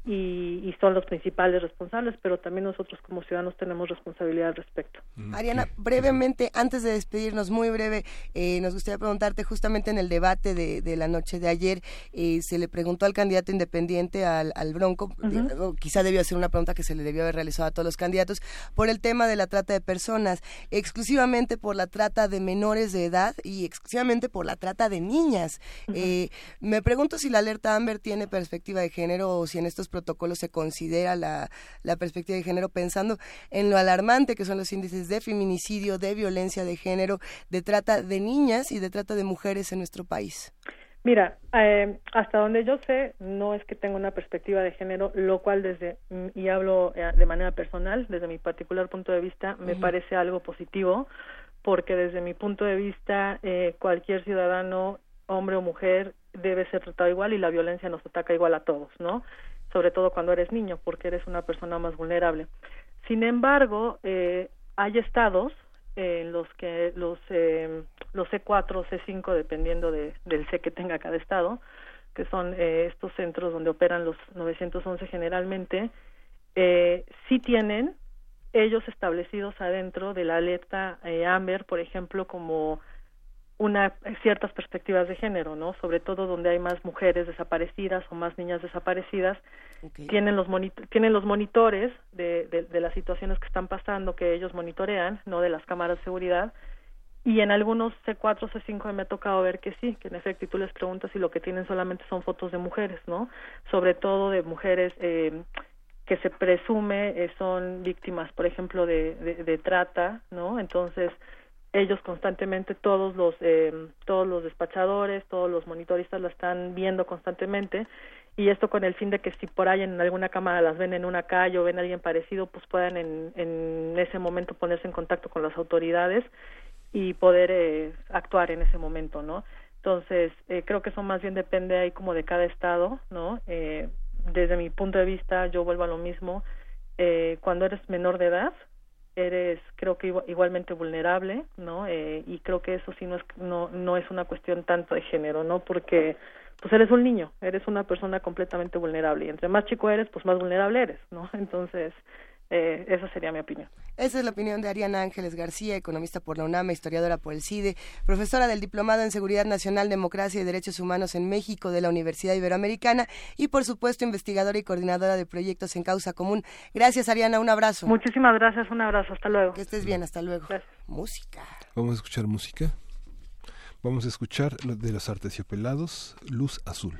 y, y, son los principales responsables, pero también nosotros como ciudadanos tenemos responsabilidad al respecto. Ariana, brevemente, antes de despedirnos, muy breve, eh, nos gustaría preguntarte justamente en el debate de, de la noche de ayer, eh, se le preguntó al candidato independiente, al, al Bronco, quizá debió ser una pregunta que se le debió haber realizado a todos los candidatos, por el tema de la trata de personas, exclusivamente por la trata de menores de edad y exclusivamente por la trata de niñas. eh, me pregunto si la alerta Amber tiene perspectiva de género o si en estos protocolo se considera la, la perspectiva de género pensando en lo alarmante que son los índices de feminicidio, de violencia de género, de trata de niñas y de trata de mujeres en nuestro país? Mira, eh, hasta donde yo sé, no es que tenga una perspectiva de género, lo cual desde, y hablo eh, de manera personal, desde mi particular punto de vista, me parece algo positivo, porque desde mi punto de vista, eh, cualquier ciudadano, hombre o mujer, debe ser tratado igual y la violencia nos ataca igual a todos, ¿no? Sobre todo cuando eres niño, porque eres una persona más vulnerable. Sin embargo, eh, hay estados en los que los eh, los C4 o C5 dependiendo de, del C que tenga cada estado que son eh, estos centros donde operan los 911 generalmente eh, sí tienen ellos establecidos adentro de la alerta eh, Amber por ejemplo como una ciertas perspectivas de género, ¿no? Sobre todo donde hay más mujeres desaparecidas o más niñas desaparecidas, tienen los tienen los monitores de, de, de, las situaciones que están pasando que ellos monitorean, no de las cámaras de seguridad. Y en algunos C4 o C5 me ha tocado ver que sí, que en efecto y tú les preguntas si lo que tienen solamente son fotos de mujeres, ¿no? Sobre todo de mujeres eh, que se presume eh, son víctimas, por ejemplo, de, de, de trata, ¿no? Entonces ellos constantemente todos los eh, todos los despachadores todos los monitoristas la están viendo constantemente y esto con el fin de que si por ahí en alguna cámara las ven en una calle o ven a alguien parecido pues puedan en, en ese momento ponerse en contacto con las autoridades y poder eh, actuar en ese momento no entonces eh, creo que eso más bien depende ahí como de cada estado no eh, desde mi punto de vista yo vuelvo a lo mismo eh, cuando eres menor de edad eres creo que igualmente vulnerable no eh, y creo que eso sí no es no no es una cuestión tanto de género no porque pues eres un niño eres una persona completamente vulnerable y entre más chico eres pues más vulnerable eres no *laughs* entonces eh, esa sería mi opinión. Esa es la opinión de Ariana Ángeles García, economista por la UNAM, historiadora por el CIDE, profesora del Diplomado en Seguridad Nacional, Democracia y Derechos Humanos en México de la Universidad Iberoamericana y, por supuesto, investigadora y coordinadora de proyectos en Causa Común. Gracias, Ariana, un abrazo. Muchísimas gracias, un abrazo, hasta luego. Que estés bien, hasta luego. Música. Vamos a escuchar música. Vamos a escuchar de los artesiopelados, Luz Azul.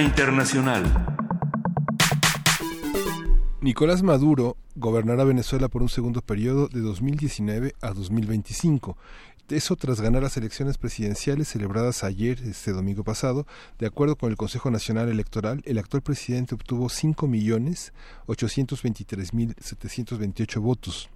Internacional. Nicolás Maduro gobernará Venezuela por un segundo periodo de 2019 a 2025. Eso tras ganar las elecciones presidenciales celebradas ayer, este domingo pasado. De acuerdo con el Consejo Nacional Electoral, el actual presidente obtuvo 5.823.728 votos.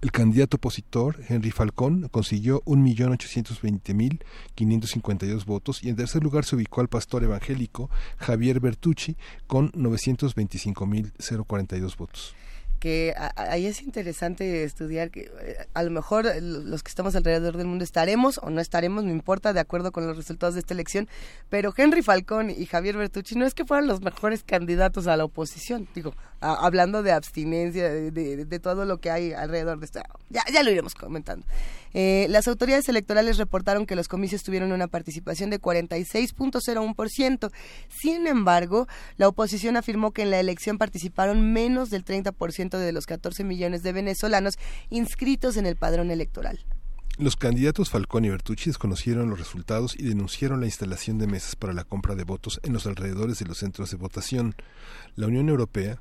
El candidato opositor, Henry Falcón, consiguió 1.820.552 votos y en tercer lugar se ubicó al pastor evangélico Javier Bertucci con 925.042 votos. Que ahí es interesante estudiar que eh, a lo mejor los que estamos alrededor del mundo estaremos o no estaremos, no importa, de acuerdo con los resultados de esta elección, pero Henry Falcón y Javier Bertucci no es que fueran los mejores candidatos a la oposición, digo, hablando de abstinencia, de, todo lo que hay alrededor de esto, ya, ya lo iremos comentando. Eh, las autoridades electorales reportaron que los comicios tuvieron una participación de 46.01%. Sin embargo, la oposición afirmó que en la elección participaron menos del 30% de los 14 millones de venezolanos inscritos en el padrón electoral. Los candidatos Falcón y Bertucci desconocieron los resultados y denunciaron la instalación de mesas para la compra de votos en los alrededores de los centros de votación. La Unión Europea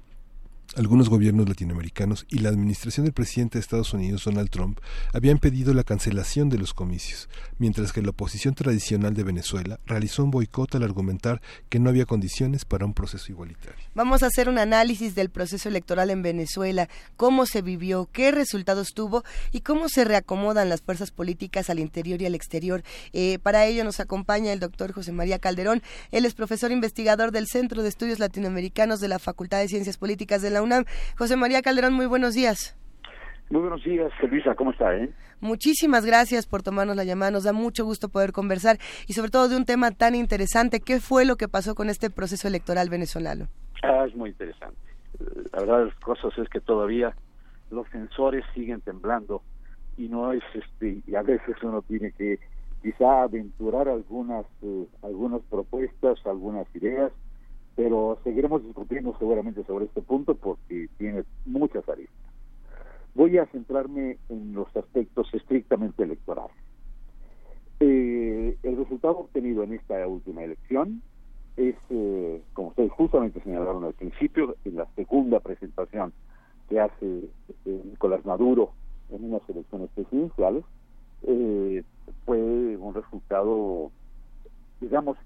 algunos gobiernos latinoamericanos y la administración del presidente de Estados Unidos, Donald Trump, habían pedido la cancelación de los comicios, mientras que la oposición tradicional de Venezuela realizó un boicot al argumentar que no había condiciones para un proceso igualitario. Vamos a hacer un análisis del proceso electoral en Venezuela, cómo se vivió, qué resultados tuvo y cómo se reacomodan las fuerzas políticas al interior y al exterior. Eh, para ello nos acompaña el doctor José María Calderón. Él es profesor investigador del Centro de Estudios Latinoamericanos de la Facultad de Ciencias Políticas de la UNAM. José María Calderón, muy buenos días. Muy buenos días, Luisa, ¿cómo está? Eh? Muchísimas gracias por tomarnos la llamada, nos da mucho gusto poder conversar y sobre todo de un tema tan interesante. ¿Qué fue lo que pasó con este proceso electoral venezolano? Ah, es muy interesante. La verdad de las cosas es que todavía los sensores siguen temblando y no es este y a veces uno tiene que quizá aventurar algunas eh, algunas propuestas, algunas ideas pero seguiremos discutiendo seguramente sobre este punto porque tiene muchas aristas. Voy a centrarme en los aspectos estrictamente electorales. Eh, el resultado obtenido en esta última elección es, eh, como ustedes justamente señalaron al principio, en la segunda presentación que hace eh, Nicolás Maduro en unas elecciones presidenciales, fue un resultado, digamos,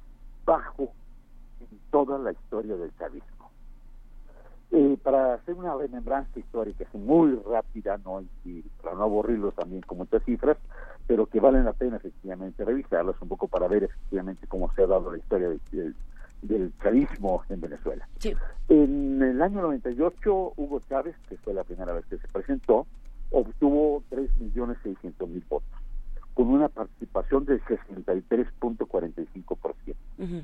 bajo en toda la historia del chavismo. Eh, para hacer una remembranza histórica muy rápida, ¿no? Y, para no aburrirlo también con muchas cifras, pero que valen la pena efectivamente revisarlas un poco para ver efectivamente cómo se ha dado la historia del, del chavismo en Venezuela. En el año 98, Hugo Chávez, que fue la primera vez que se presentó, obtuvo 3.600.000 votos, con una participación del 63.45%. Uh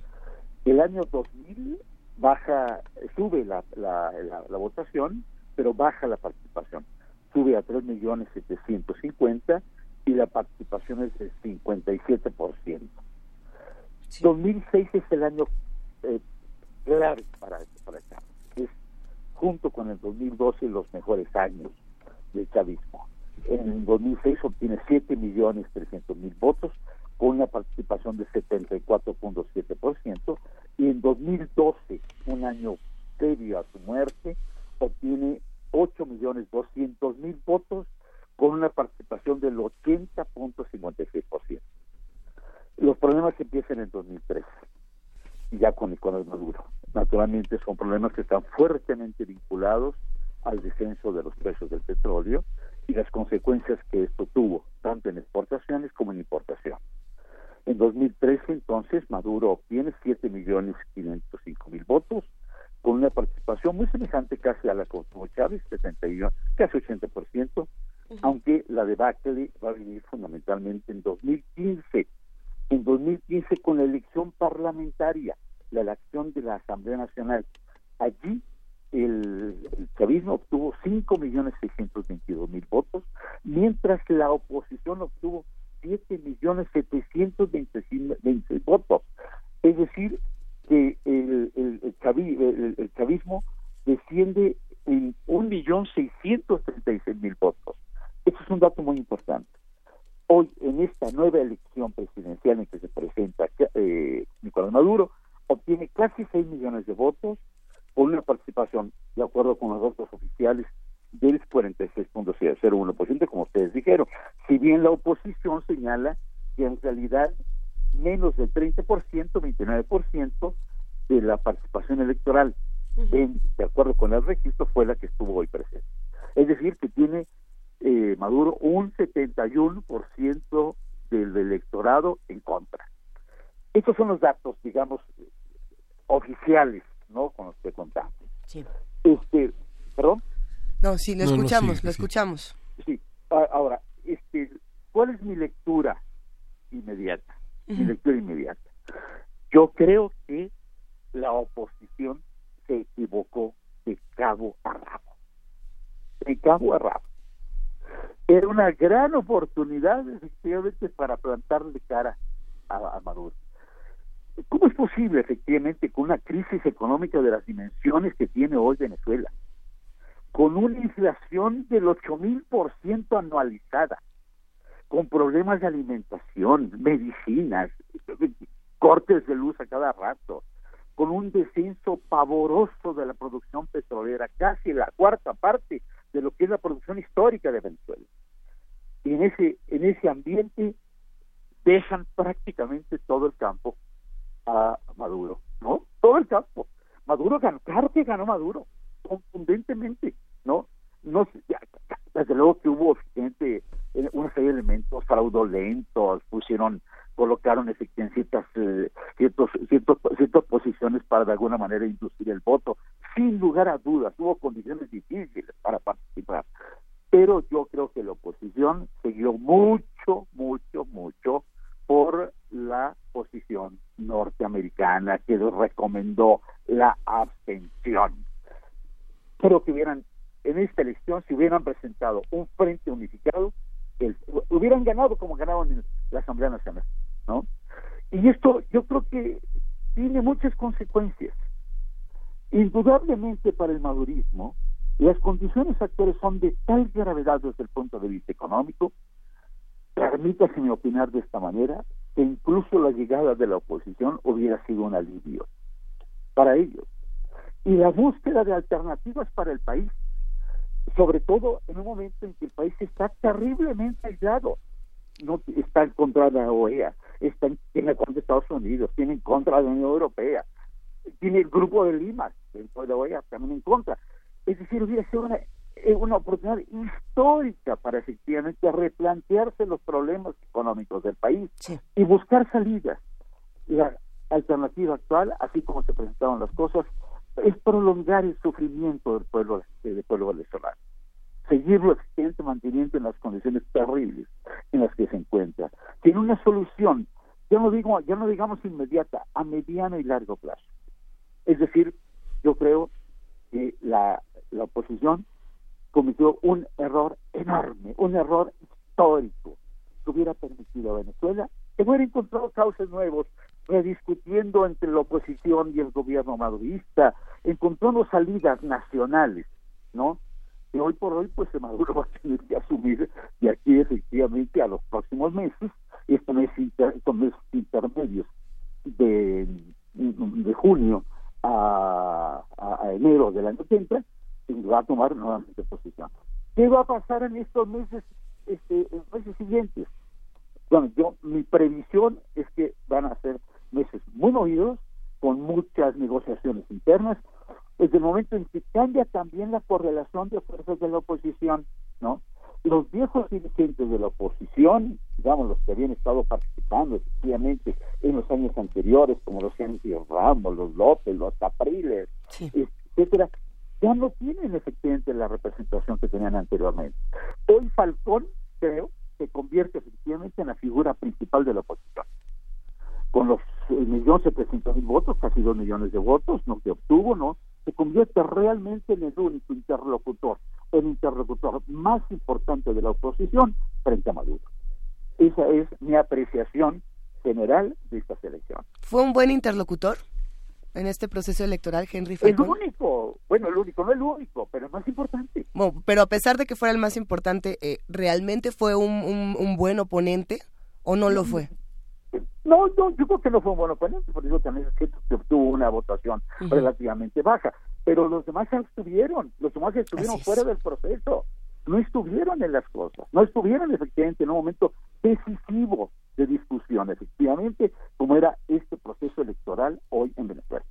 el año 2000 baja, sube la, la, la, votación, pero baja la participación. Sube a 3.750.000 y la participación es del 57%. 2006 es el año eh, clave para, para Chávez. Es junto con el 2012 los mejores años del chavismo. En 2006 obtiene 7.300.000 votos con una participación de 74.7% y en 2012, un año previo a su muerte, obtiene 8.200.000 votos con una participación del 80.56%. Los problemas empiezan en 2013, ya con Nicolás Maduro. Naturalmente son problemas que están fuertemente vinculados al descenso de los precios del petróleo y las consecuencias que esto tuvo, tanto en exportaciones como en importación. En 2013, entonces, Maduro obtiene 7.505.000 votos, con una participación muy semejante casi a la que obtuvo Chávez, 71, casi 80%, aunque la debacle va a venir fundamentalmente en 2015. En 2015 con la elección parlamentaria, la elección de la Asamblea Nacional. Allí el, el chavismo obtuvo 5.622.000 votos, mientras la oposición obtuvo 7.720.000 votos. Es decir, que el, el, el, chavi- el- el chavismo desciende en 1.636.000 votos. Eso es un dato muy importante. Hoy, en esta nueva elección presidencial en que se presenta eh, Nicolás Maduro, obtiene casi 6 millones de votos con una participación, de acuerdo con los datos oficiales, del 46.01%, como ustedes dijeron. Si bien la oposición señala que en realidad menos del 30%, 29% de la participación electoral, en- de acuerdo con el registro, fue la que estuvo hoy presente. Es decir, que tiene eh, Maduro un 71% del electorado en contra. Estos son los datos, digamos, oficiales, ¿no? Con los que contamos. Sí. Este, perdón. No, sí, lo No, no, escuchamos, sí, lo sí. escuchamos. Sí. Ahora, este, ¿cuál es mi lectura inmediata? Mi lectura inmediata. Yo creo que la oposición se equivocó de cabo a rabo. De cabo a rabo. Era una gran oportunidad, efectivamente, para plantarle cara a, a Maduro. ¿Cómo es posible, efectivamente, con una crisis económica de las dimensiones que tiene hoy Venezuela, con una inflación del 8000% anualizada, con problemas de alimentación, medicinas, cortes de luz a cada rato, con un descenso pavoroso de la producción petrolera, casi la cuarta parte de lo que es la producción histórica de Venezuela. Y en ese, en ese ambiente dejan prácticamente todo el campo a Maduro, ¿no? Todo el campo. Maduro ganó, claro que ganó Maduro, contundentemente, ¿no? No, desde luego que hubo gente, eh, una serie de elementos fraudulentos, pusieron, colocaron efectivamente ciertas, eh, ciertos, ciertos, ciertas posiciones para de alguna manera inducir el voto. Sin lugar a dudas, hubo condiciones difíciles para participar. Pero yo creo que la oposición siguió mucho, mucho, mucho por la posición norteamericana que recomendó la abstención. Creo que hubieran, en esta elección, si hubieran presentado un frente unificado, hubieran ganado como ganaron en la Asamblea Nacional, ¿no? Y esto yo creo que tiene muchas consecuencias. Indudablemente para el madurismo, las condiciones actuales son de tal gravedad desde el punto de vista económico, permítaseme opinar de esta manera, que incluso la llegada de la oposición hubiera sido un alivio para ellos. Y la búsqueda de alternativas para el país, sobre todo en un momento en que el país está terriblemente aislado, no está en contra de la OEA, está en, tiene en contra Estados Unidos, tiene en contra de la Unión Europea, tiene el grupo de Lima de la OEA también en contra. Es decir, hubiera sido una, eh, una oportunidad histórica para efectivamente replantearse los problemas económicos del país y buscar salidas. La alternativa actual, así como se presentaron las cosas, es prolongar el sufrimiento del pueblo, del pueblo venezolano. Seguirlo existente, manteniendo en las condiciones terribles en las que se encuentra. Tiene una solución, ya no digo, ya no digamos inmediata, a mediano y largo plazo. Es decir, yo creo que la, la oposición cometió un error enorme, un error histórico que hubiera permitido a Venezuela que hubiera encontrado cauces nuevos, rediscutiendo entre la oposición y el gobierno madurista, encontrando salidas nacionales, ¿no? Que hoy por hoy, pues Maduro *laughs* va a tener que asumir de aquí efectivamente a los próximos meses, estos meses, estos intermedios de, de junio a, enero del año que entra, y va a tomar nuevamente posición. ¿Qué va a pasar en estos meses, este, meses siguientes? Bueno, yo, mi previsión es que van a ser meses muy movidos, con muchas negociaciones internas, desde el momento en que cambia también la correlación de fuerzas de la oposición, ¿no? Los viejos dirigentes de la oposición, digamos, los que habían estado participando efectivamente en los años anteriores, como los Sánchez Ramos, los López, los Capriles, etcétera, ya no tienen efectivamente la representación que tenían anteriormente. Hoy Falcón, creo, se convierte efectivamente en la figura principal de la oposición. Con los eh, millones setecientos mil votos, casi dos millones de votos, no que obtuvo, ¿no? Se convierte realmente en el único interlocutor, el interlocutor más importante de la oposición frente a Maduro. Esa es mi apreciación general de esta selección. ¿Fue un buen interlocutor en este proceso electoral, Henry Falcón? El único, bueno, el único, no el único, pero el más importante. pero a pesar de que fuera el más importante, eh, ¿realmente fue un, un, buen oponente o no lo fue? No, no, yo creo que no fue un buen oponente, por eso también es que obtuvo una votación relativamente baja, pero los demás estuvieron, los demás estuvieron fuera del proceso, no estuvieron en las cosas, no estuvieron efectivamente en un momento decisivo de discusión, efectivamente, como era este proceso electoral hoy en Venezuela.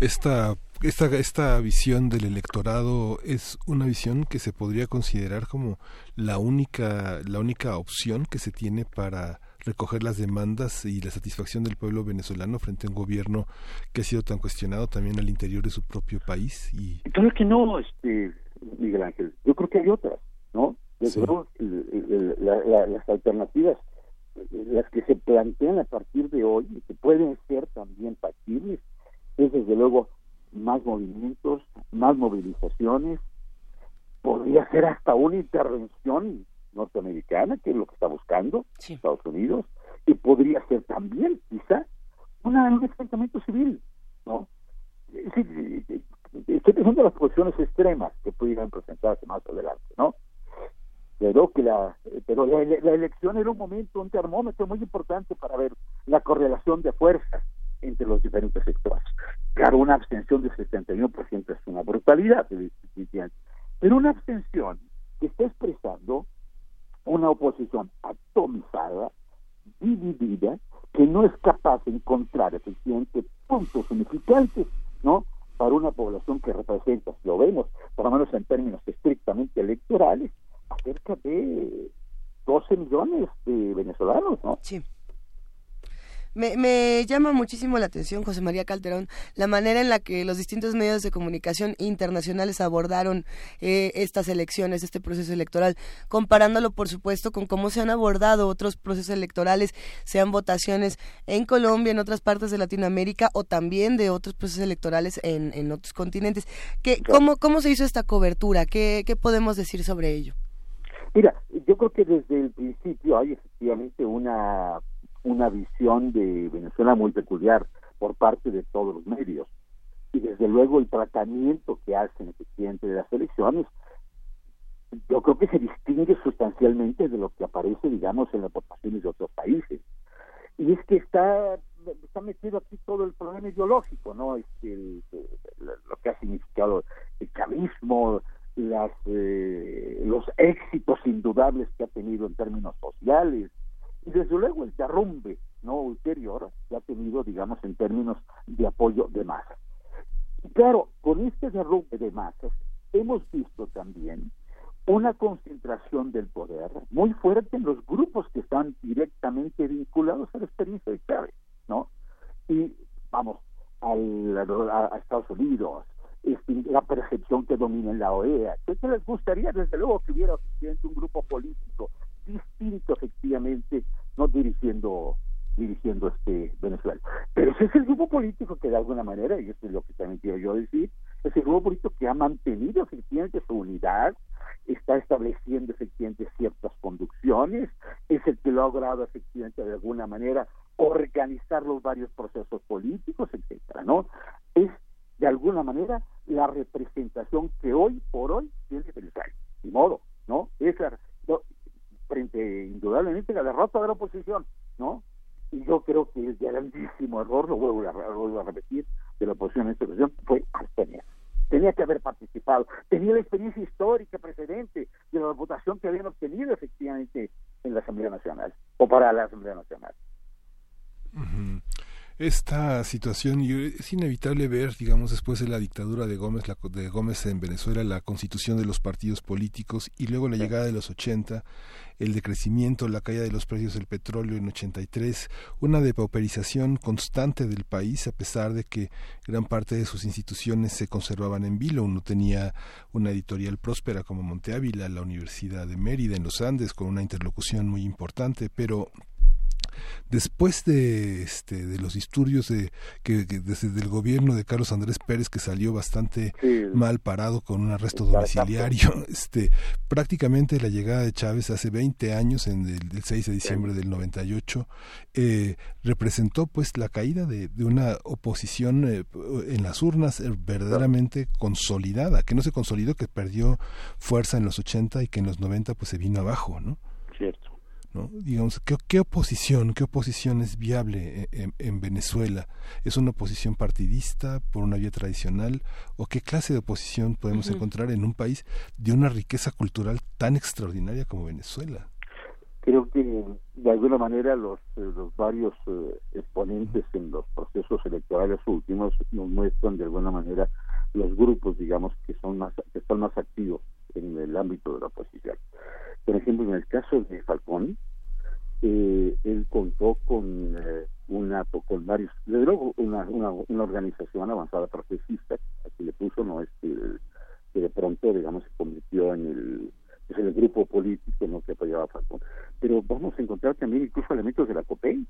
Esta, esta, esta visión del electorado es una visión que se podría considerar como la única, la única opción que se tiene para recoger las demandas y la satisfacción del pueblo venezolano frente a un gobierno que ha sido tan cuestionado también al interior de su propio país y claro que no este Miguel Ángel yo creo que hay otras no desde luego, las alternativas, las que se plantean a partir de hoy, que pueden ser también factibles, es desde luego más movimientos, más movilizaciones, podría ser hasta una intervención norteamericana, que es lo que está buscando Estados Unidos, y podría ser también, quizá, una, un enfrentamiento civil, ¿no? estoy pensando en las posiciones extremas que pudieran presentarse más adelante, ¿no? pero que la pero la, elección era un momento un termómetro muy importante para ver la correlación de fuerzas entre los diferentes sectores claro una abstención de 71% es una brutalidad pero una abstención que está expresando una oposición atomizada dividida que no es capaz de encontrar efectivamente puntos significantes no para una población que representa, si lo vemos, por lo menos en términos estrictamente electorales, cerca de 12 millones de venezolanos, ¿no? Sí. Me, me, llama muchísimo la atención, José María Calderón, la manera en la que los distintos medios de comunicación internacionales abordaron eh, estas elecciones, este proceso electoral, comparándolo, por supuesto, con cómo se han abordado otros procesos electorales, sean votaciones en Colombia, en otras partes de Latinoamérica o también de otros procesos electorales en, en otros continentes. ¿Qué, cómo, ¿Cómo se hizo esta cobertura? ¿Qué, ¿Qué podemos decir sobre ello? Mira, yo creo que desde el principio hay efectivamente una, una visión de Venezuela muy peculiar por parte de todos los medios. Y desde luego el tratamiento que hacen efectivamente de las elecciones, yo creo que se distingue sustancialmente de lo que aparece, digamos, en las votaciones de otros países. Y es que está está metido aquí todo el problema ideológico, ¿no? Es el, lo que ha significado el chavismo, las eh, los éxitos indudables que ha tenido en términos sociales y desde luego el derrumbe no ulterior que ha tenido digamos en términos de apoyo de masas y claro con este derrumbe de masas hemos visto también una concentración del poder muy fuerte en los grupos que están directamente vinculados a la experiencia de Chávez no y vamos a Estados Unidos la percepción que domina en la OEA. ¿Qué les gustaría? Desde luego que hubiera un grupo político distinto, efectivamente, no dirigiendo dirigiendo este Venezuela. Pero ese es el grupo político que de alguna manera, y eso es lo que también quiero yo decir, es el grupo político que ha mantenido efectivamente su unidad, está estableciendo efectivamente ciertas conducciones, es el que ha logrado efectivamente de alguna manera organizar los varios procesos políticos, etcétera, ¿no? Es de alguna manera la representación que hoy por hoy tiene Venezuela. Ni modo, ¿no? Esa, frente indudablemente a la derrota de la oposición, ¿no? Y yo creo que el grandísimo error, lo vuelvo a, a repetir, de la oposición en esta ocasión fue abstener. Tenía que haber participado, tenía la experiencia histórica precedente de la votación que habían obtenido efectivamente en la Asamblea Nacional o para la Asamblea Nacional. Esta situación y es inevitable ver, digamos, después de la dictadura de Gómez, la, de Gómez en Venezuela, la constitución de los partidos políticos y luego la llegada de los 80, el decrecimiento, la caída de los precios del petróleo en 83, una depauperización constante del país a pesar de que gran parte de sus instituciones se conservaban en vilo. Uno tenía una editorial próspera como Monte Ávila, la Universidad de Mérida en los Andes con una interlocución muy importante, pero después de este de los disturbios de que, desde el gobierno de Carlos Andrés Pérez que salió bastante mal parado con un arresto domiciliario *laughs* este prácticamente la llegada de Chávez hace 20 años en el, 6 de diciembre del 98 eh, representó pues la caída de, una oposición eh, en las urnas eh, verdaderamente consolidada que no se consolidó que perdió fuerza en los 80 y que en los 90 pues se vino abajo no cierto ¿no? Digamos, ¿qué, ¿qué, oposición, qué oposición es viable en, en, Venezuela? ¿Es una oposición partidista por una vía tradicional? ¿O qué clase de oposición podemos encontrar en un país de una riqueza cultural tan extraordinaria como Venezuela? Creo que de alguna manera los, eh, los varios eh, exponentes en los procesos electorales últimos nos muestran de alguna manera los grupos, digamos, que son más que están más activos en el ámbito de la oposición. Por ejemplo, en el caso de Falcón, eh, él contó con eh, una con varios, desde luego una, una, una organización avanzada progresista, que le puso, no es que, de pronto, digamos, se convirtió en el, es el grupo político no que apoyaba a Falcón. Pero vamos a encontrar también incluso elementos de la COPEI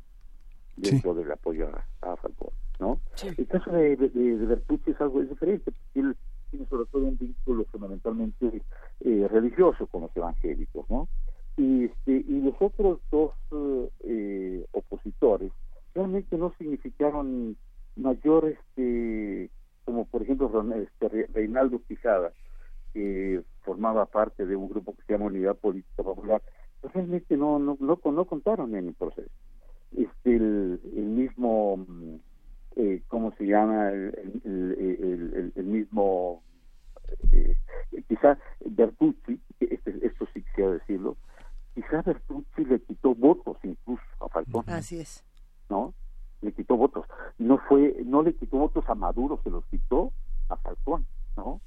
dentro del apoyo a, Falcón, ¿no? El caso de, de, de Bertucci es algo diferente, él tiene sobre todo un vínculo fundamentalmente eh, religioso con los evangélicos, ¿no? Y, este, y los otros dos eh, opositores realmente no significaron mayor, este, como por ejemplo este, Reinaldo Quijada, que formaba parte de un grupo que se llama Unidad Política Popular, pues realmente no, no, no, no contaron en el proceso. Este, el, el mismo eh, ¿cómo se llama? El, el, el, mismo, eh, quizá Bertucci, este, esto sí quisiera decirlo, quizá Bertucci le quitó votos incluso a Falcón. Así es. ¿No? Le quitó votos. No fue, no le quitó votos a Maduro, se los quitó a Falcón, ¿no?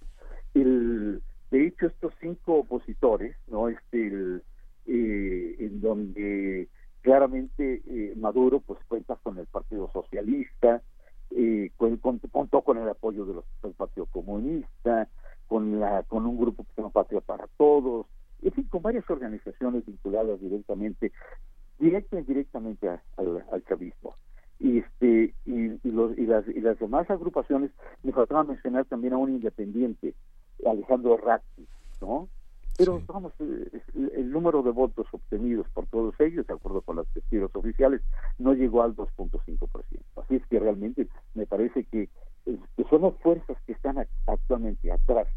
El, de hecho, estos cinco opositores, ¿no? Este, el, eh, en donde claramente eh, Maduro pues cuenta con el Partido Socialista, eh, contó con el apoyo de los, del Partido Comunista, con, la, con un grupo que se llama Patria para Todos, en fin, con varias organizaciones vinculadas directamente, directa y indirectamente al, al chavismo. Y, este, y, los, y, las, y las demás agrupaciones, me faltaba mencionar también a un independiente, Alejandro Ratti, ¿no? Pero vamos, eh, el, número de votos obtenidos por todos ellos, de acuerdo con los testigos oficiales, no llegó al 2.5%. Así es que realmente me parece que, son fuerzas que están actualmente atrás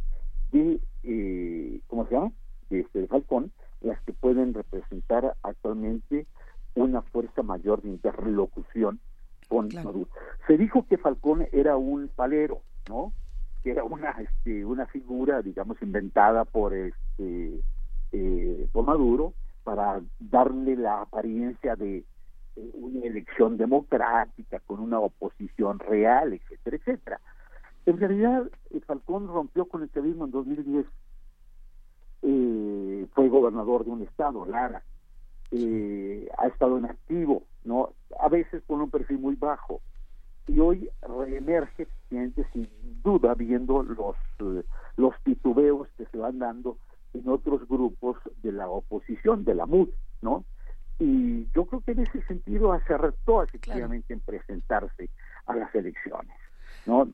de, eh, ¿cómo se llama? De este Falcón, las que pueden representar actualmente una fuerza mayor de interlocución con Maduro. Se dijo que Falcón era un palero, ¿no? que era una este, una figura digamos inventada por este eh, por Maduro para darle la apariencia de una elección democrática con una oposición real etcétera etcétera en realidad Falcón rompió con el chavismo en 2010 eh, fue gobernador de un estado Lara. Eh, ha estado en activo no a veces con un perfil muy bajo. Y hoy reemerge sin duda viendo los eh, los titubeos que se van dando en otros grupos de la oposición de la MUD, ¿no? Y yo creo que en ese sentido acertó efectivamente en presentarse a las elecciones, ¿no?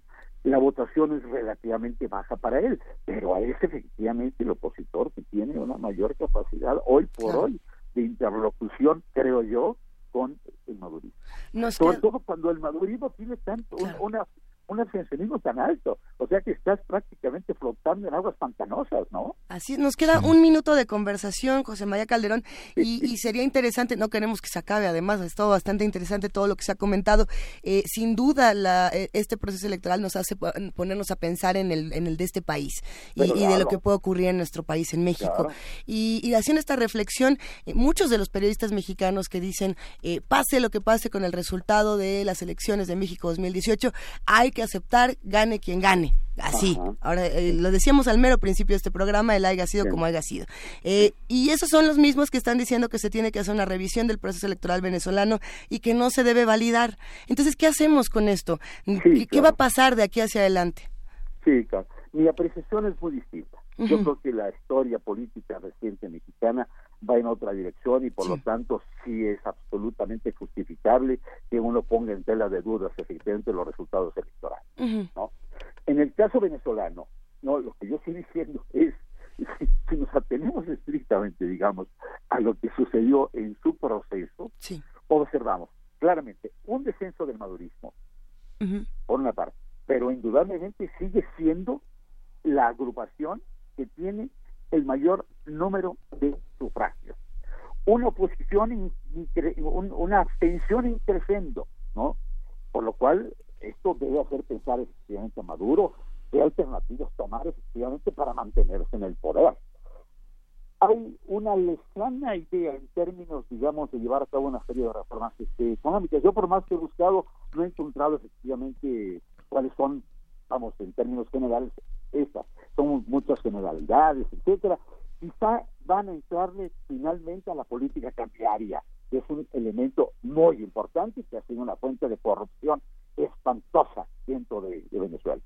La votación es relativamente baja para él, pero es efectivamente el opositor que tiene una mayor capacidad hoy por hoy de interlocución, creo yo, con el madurismo. Sobre todo cuando el madurismo tiene tanto una un abstencionismo tan alto. O sea que estás prácticamente flotando en aguas pantanosas, ¿no? Así nos queda un minuto de conversación, José María Calderón, y, sería interesante, no queremos que se acabe, además, es todo bastante interesante todo lo que se ha comentado. Eh, sin duda, la, eh, este proceso electoral nos hace ponernos a pensar en el, en el de este país y, de lo que puede ocurrir en nuestro país, en México. Y, y, haciendo esta reflexión, eh, muchos de los periodistas mexicanos que dicen, pase lo que pase con el resultado de las elecciones de México 2018, hay que aceptar, gane quien gane. Así. Ahora, eh, lo decíamos al mero principio de este programa, el haya sido como haya sido. Eh, y esos son los mismos que están diciendo que se tiene que hacer una revisión del proceso electoral venezolano y que no se debe validar. Entonces, ¿qué hacemos con esto? ¿Qué, va a pasar de aquí hacia adelante? Sí, claro. Mi apreciación es muy distinta. Yo creo que la historia política reciente mexicana va en otra dirección y por lo tanto sí es absolutamente justificable que uno ponga en tela de dudas efectivamente los resultados electorales. ¿no? En el caso venezolano, no lo que yo estoy diciendo es *laughs* si nos atenemos estrictamente, digamos, a lo que sucedió en su proceso, observamos claramente un descenso del madurismo, por una parte, pero indudablemente sigue siendo la agrupación que tiene el mayor número de sufragios. Una oposición, una abstención increciendo, ¿no? Por lo cual, esto debe hacer pensar efectivamente a Maduro qué alternativas tomar efectivamente para mantenerse en el poder. Hay una lejana idea en términos, digamos, de llevar a cabo una serie de reformas este, económicas. Yo, por más que he buscado, no he encontrado efectivamente cuáles son, vamos, en términos generales, estas. Son muchas generalidades, etcétera, quizá van a entrarle finalmente a la política cambiaria, que es un elemento muy importante y que ha sido una fuente de corrupción espantosa dentro de, Venezuela.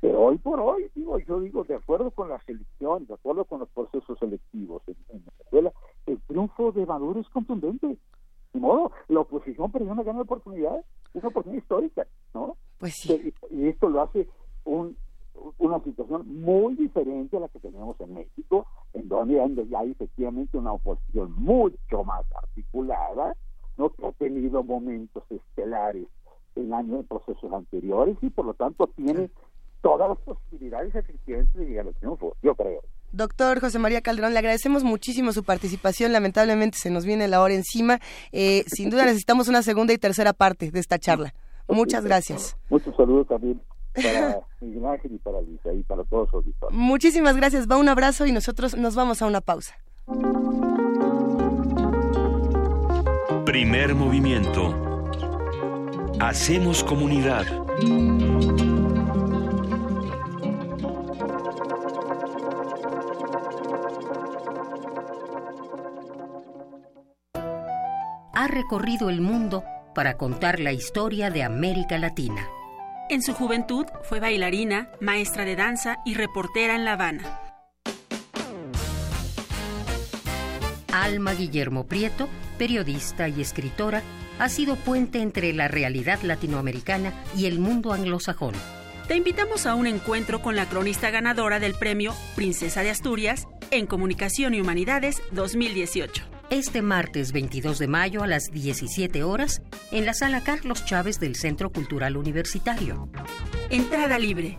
Pero hoy por hoy, digo, yo digo, de acuerdo con las elecciones, de acuerdo con los procesos selectivos en, Venezuela, el triunfo de Maduro es contundente. De modo, la oposición perdió una gran oportunidad, una oportunidad histórica, ¿no? Pues sí. Y esto lo hace un, una situación muy diferente a la que tenemos en México, en donde ya hay efectivamente una oposición mucho más articulada, ¿no? que ha tenido momentos estelares en años de procesos anteriores y por lo tanto tiene todas las posibilidades efectivamente de llegar al triunfo, yo creo. Doctor José María Calderón, le agradecemos muchísimo su participación. Lamentablemente se nos viene la hora encima. Eh, sin duda *laughs* necesitamos una segunda y tercera parte de esta charla. Muchas gracias. Muchos saludos también para Miguel Ángel y para Luisa y para todos los auditores. Muchísimas gracias. Va un abrazo y nosotros nos vamos a una pausa. Primer movimiento. Hacemos comunidad. Ha recorrido el mundo para contar la historia de América Latina en su juventud fue bailarina, maestra de danza y reportera en La Habana. Alma Guillermo Prieto, periodista y escritora, ha sido puente entre la realidad latinoamericana y el mundo anglosajón. Te invitamos a un encuentro con la cronista ganadora del premio Princesa de Asturias en Comunicación y Humanidades 2018 este martes 22 de mayo a las 17 horas en la sala Carlos Chávez del Centro Cultural Universitario. Entrada libre.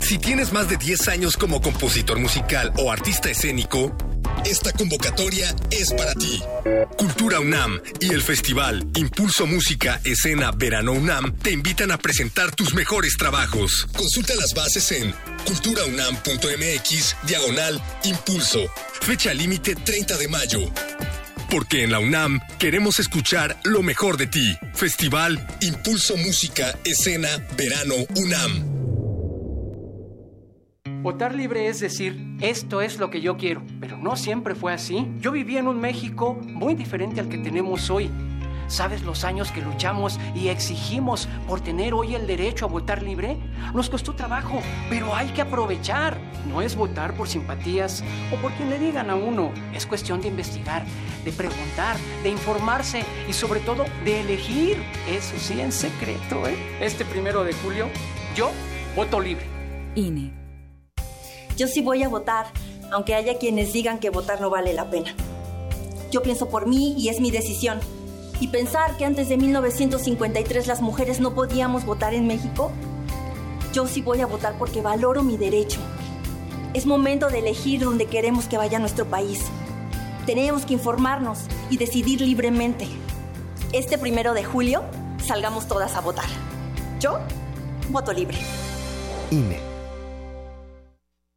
Si tienes más de 10 años como compositor musical o artista escénico, esta convocatoria es para ti. Cultura UNAM y el festival Impulso Música Escena Verano UNAM te invitan a presentar tus mejores trabajos. Consulta las bases en culturaunam.mx diagonal impulso. Fecha límite 30 de mayo. Porque en la UNAM queremos escuchar lo mejor de ti. Festival Impulso Música Escena Verano UNAM. Votar libre es decir, esto es lo que yo quiero, pero no siempre fue así. Yo vivía en un México muy diferente al que tenemos hoy. ¿Sabes los años que luchamos y exigimos por tener hoy el derecho a votar libre? Nos costó trabajo, pero hay que aprovechar. No es votar por simpatías o por quien le digan a uno. Es cuestión de investigar, de preguntar, de informarse y sobre todo de elegir. Eso sí, en secreto, ¿eh? Este primero de julio, yo voto libre. INE. Yo sí voy a votar, aunque haya quienes digan que votar no vale la pena. Yo pienso por mí y es mi decisión. Y pensar que antes de 1953 las mujeres no podíamos votar en México, yo sí voy a votar porque valoro mi derecho. Es momento de elegir dónde queremos que vaya nuestro país. Tenemos que informarnos y decidir libremente. Este primero de julio, salgamos todas a votar. Yo voto libre. INE.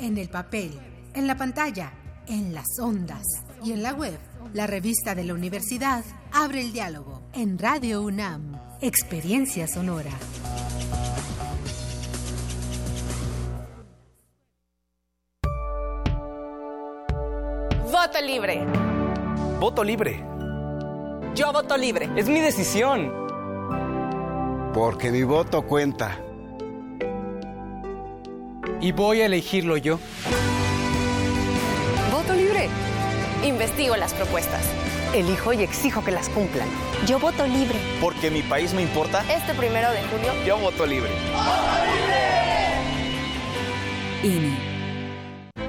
en el papel, en la pantalla, en las ondas y en la web. La revista de la universidad abre el diálogo en Radio UNAM. Experiencia sonora. Voto libre. Voto libre. Yo voto libre. Es mi decisión. Porque mi voto cuenta y voy a elegirlo yo. Voto libre. Investigo las propuestas. Elijo y exijo que las cumplan. Yo voto libre. Porque mi país me importa. Este primero de julio. Yo voto libre. ¡Voto libre! INE.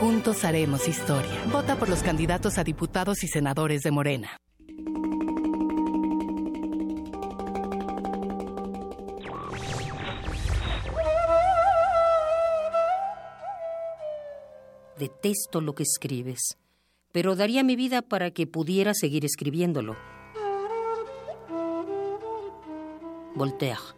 Juntos haremos historia. Vota por los candidatos a diputados y senadores de Morena. Detesto lo que escribes, pero daría mi vida para que pudiera seguir escribiéndolo. Voltaire.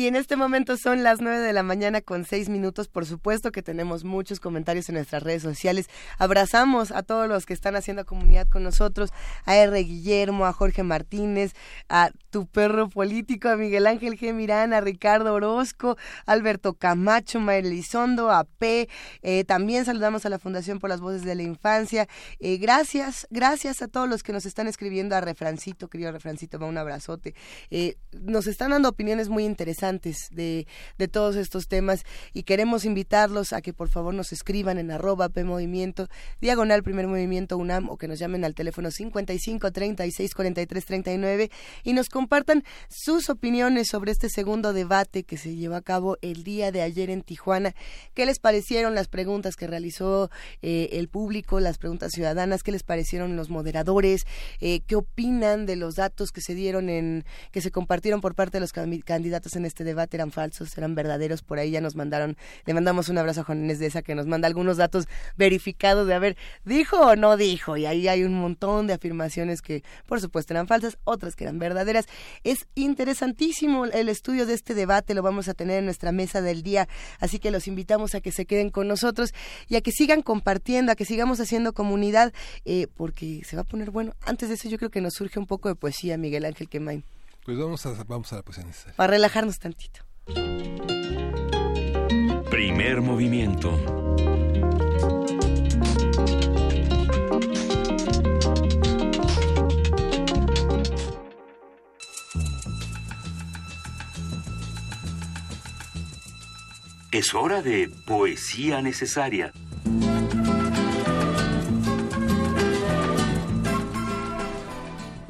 Y en este momento son las 9 de la mañana con 6 minutos. Por supuesto que tenemos muchos comentarios en nuestras redes sociales. Abrazamos a todos los que están haciendo comunidad con nosotros, a R. Guillermo, a Jorge Martínez, a tu perro político, a Miguel Ángel G. Mirán, a Ricardo Orozco, Alberto Camacho, Maelizondo, a P. Eh, también saludamos a la Fundación por las Voces de la Infancia. Eh, gracias, gracias a todos los que nos están escribiendo, a Refrancito, querido Refrancito, va un abrazote. Eh, nos están dando opiniones muy interesantes de, todos estos temas y queremos invitarlos a que por favor nos escriban en arroba P Movimiento, diagonal Primer Movimiento UNAM o que nos llamen al teléfono 55 36 43 39 y nos compartan sus opiniones sobre este segundo debate que se llevó a cabo el día de ayer en Tijuana. ¿Qué les parecieron las preguntas que realizó eh, el público, las preguntas ciudadanas? ¿Qué les parecieron los moderadores? Eh, ¿Qué opinan de los datos que se dieron en, que se compartieron por parte de los candidatos en este debate eran falsos, eran verdaderos. Por ahí ya nos mandaron, le mandamos un abrazo a Juan Inés de esa que nos manda algunos datos verificados de a ver, dijo o no dijo. Y ahí hay un montón de afirmaciones que por supuesto eran falsas, otras que eran verdaderas. Es interesantísimo el estudio de este debate, lo vamos a tener en nuestra mesa del día, así que los invitamos a que se queden con nosotros y a que sigan compartiendo, a que sigamos haciendo comunidad, eh, porque se va a poner bueno. Antes de eso yo creo que nos surge un poco de poesía, Miguel Ángel Quemain. Pues vamos a, vamos a la poesía necesaria. Para relajarnos tantito. Primer movimiento. Es hora de poesía necesaria.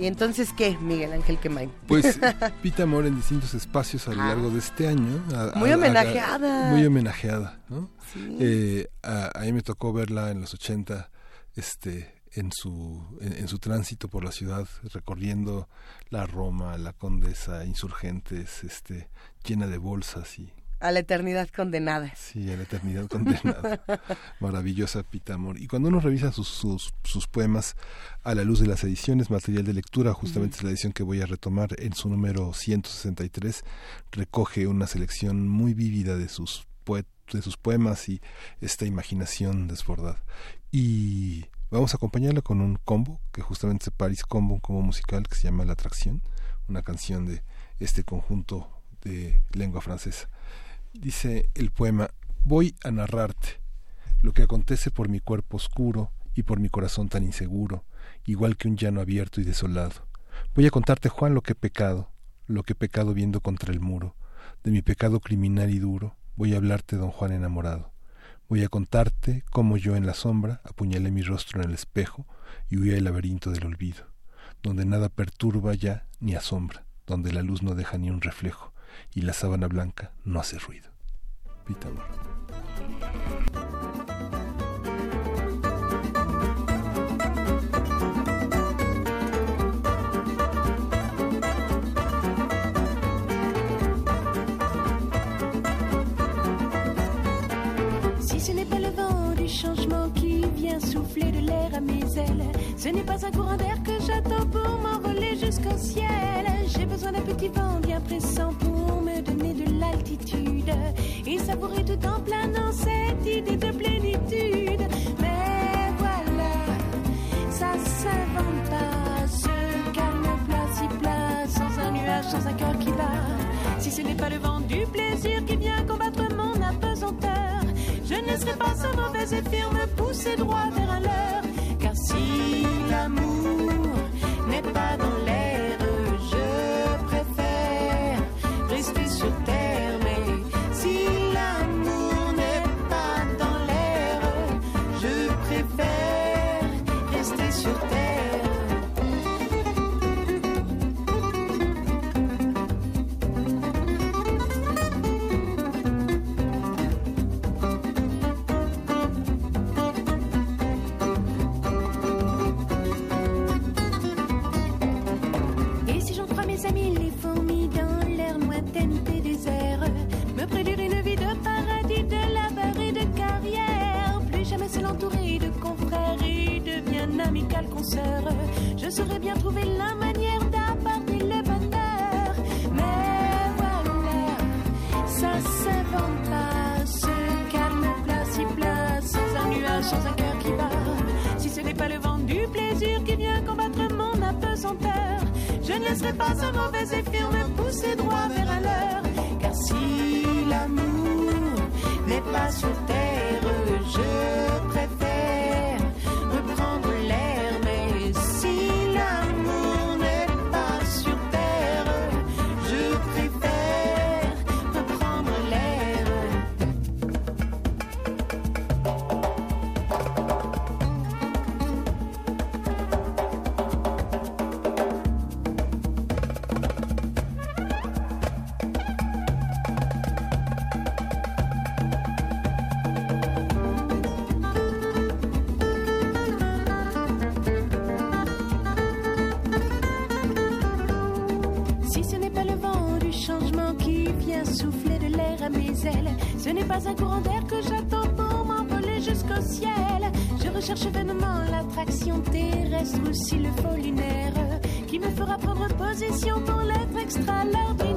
¿Y entonces qué, Miguel Ángel Quemain? Pues *laughs* Pita Amor en distintos espacios a lo largo de este año. muy homenajeada. muy homenajeada, ¿no? Eh, a, mí me tocó verla en los 80, este, en su, en, su tránsito por la ciudad, recorriendo la Roma, la Condesa, insurgentes, este, llena de bolsas y a la eternidad condenada. Sí, a la eternidad condenada. *laughs* Maravillosa Pitamor. Y cuando uno revisa sus, sus, poemas a la luz de las ediciones, material de lectura, justamente es la edición que voy a retomar en su número 163, recoge una selección muy vívida de sus, de sus poemas y esta imaginación desbordada. Y vamos a acompañarla con un combo, que justamente es Paris Combo, un combo musical que se llama La Atracción, una canción de este conjunto de lengua francesa. Dice el poema, voy a narrarte lo que acontece por mi cuerpo oscuro y por mi corazón tan inseguro, igual que un llano abierto y desolado. Voy a contarte, Juan, lo que he pecado, lo que he pecado viendo contra el muro, de mi pecado criminal y duro, voy a hablarte, don Juan enamorado. Voy a contarte cómo yo en la sombra apuñalé mi rostro en el espejo y huí al laberinto del olvido, donde nada perturba ya ni asombra, donde la luz no deja ni un reflejo, y la sábana blanca no hace ruido. Pitágoras. Si ce n'est pas le vent du changement qui souffler de l'air à mes ailes, ce n'est pas un courant d'air que j'attends pour m'envoler jusqu'au ciel. J'ai besoin d'un petit vent bien pressant pour me donner de l'altitude et savourer tout en planant cette idée de plénitude. Mais voilà, ça s'invente pas, ce calme plat si plat, sans un nuage, sans un cœur qui bat. Si ce n'est pas le vent du plaisir laisserai pas ce mauvais effet me pousser droit vers un leurre. Car si l'amour n'est pas dans l'air, je préfère rester sur terre. Amical consoeurs, je saurais bien trouver la manière d'apporter le bonheur. Mais voilà, ça s'invente pas, ce calme plat si plat, sans un nuage, sans un cœur qui bat. Si ce n'est pas le vent du plaisir qui vient combattre mon apesanteur, je ne laisserai pas ce mauvais effet me pousser droit vers un leurre. Car si l'amour n'est pas sur terre, je préfère Ce n'est pas un courant d'air que j'attends pour m'envoler jusqu'au ciel. Je recherche vainement l'attraction terrestre ou si le faut lunaire qui me fera prendre position pour l'être extraordinaire.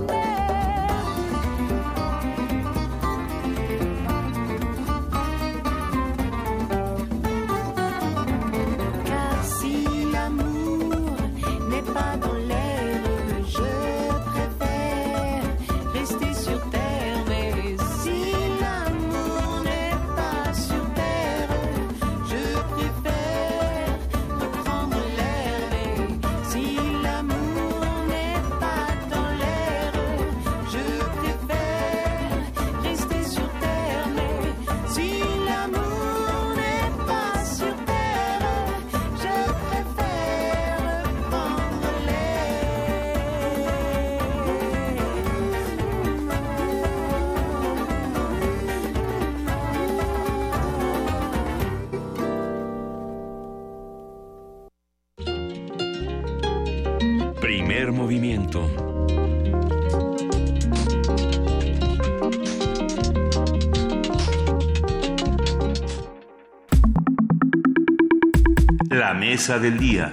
Mesa del día.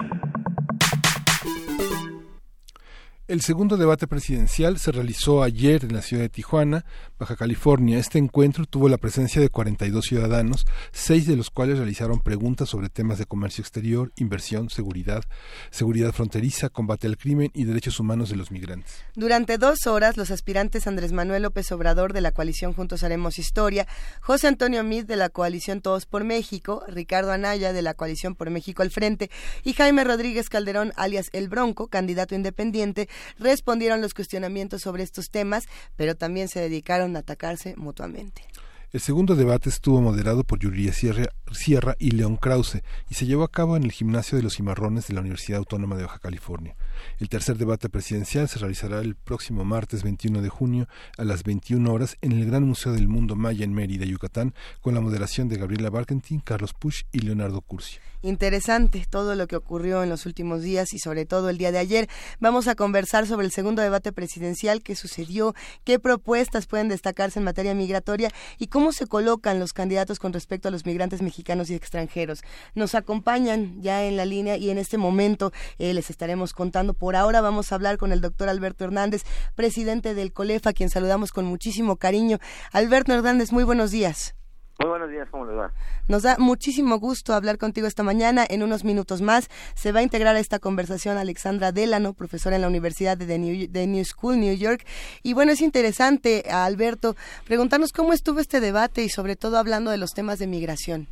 El segundo debate presidencial se realizó ayer en la ciudad de Tijuana, Baja California. Este encuentro tuvo la presencia de 42 ciudadanos, seis de los cuales realizaron preguntas sobre temas de comercio exterior, inversión, seguridad, seguridad fronteriza, combate al crimen y derechos humanos de los migrantes. Durante dos horas, los aspirantes Andrés Manuel López Obrador de la coalición Juntos Haremos Historia, José Antonio Mid de la coalición Todos por México, Ricardo Anaya de la coalición Por México al Frente y Jaime Rodríguez Calderón, alias El Bronco, candidato independiente, respondieron los cuestionamientos sobre estos temas, pero también se dedicaron a atacarse mutuamente. El segundo debate estuvo moderado por Yuriria Sierra, y León Krause y se llevó a cabo en el gimnasio de los Cimarrones de la Universidad Autónoma de Baja California. El tercer debate presidencial se realizará el próximo martes 21 de junio a las 21 horas en el Gran Museo del Mundo Maya en Mérida, Yucatán, con la moderación de Gabriela Barkentin, Carlos Push y Leonardo Curcio. Interesante todo lo que ocurrió en los últimos días y sobre todo el día de ayer. Vamos a conversar sobre el segundo debate presidencial, qué sucedió, qué propuestas pueden destacarse en materia migratoria y cómo se colocan los candidatos con respecto a los migrantes mexicanos y extranjeros. Nos acompañan ya en la línea y en este momento eh, les estaremos contando. Por ahora vamos a hablar con el doctor Alberto Hernández, presidente del COLEFA, a quien saludamos con muchísimo cariño. Alberto Hernández, muy buenos días. Muy buenos días, ¿cómo les va? Nos da muchísimo gusto hablar contigo esta mañana. En unos minutos más se va a integrar a esta conversación Alexandra Delano, profesora en la Universidad de New, de New School, New York. Y bueno, es interesante, Alberto, preguntarnos cómo estuvo este debate y sobre todo hablando de los temas de migración.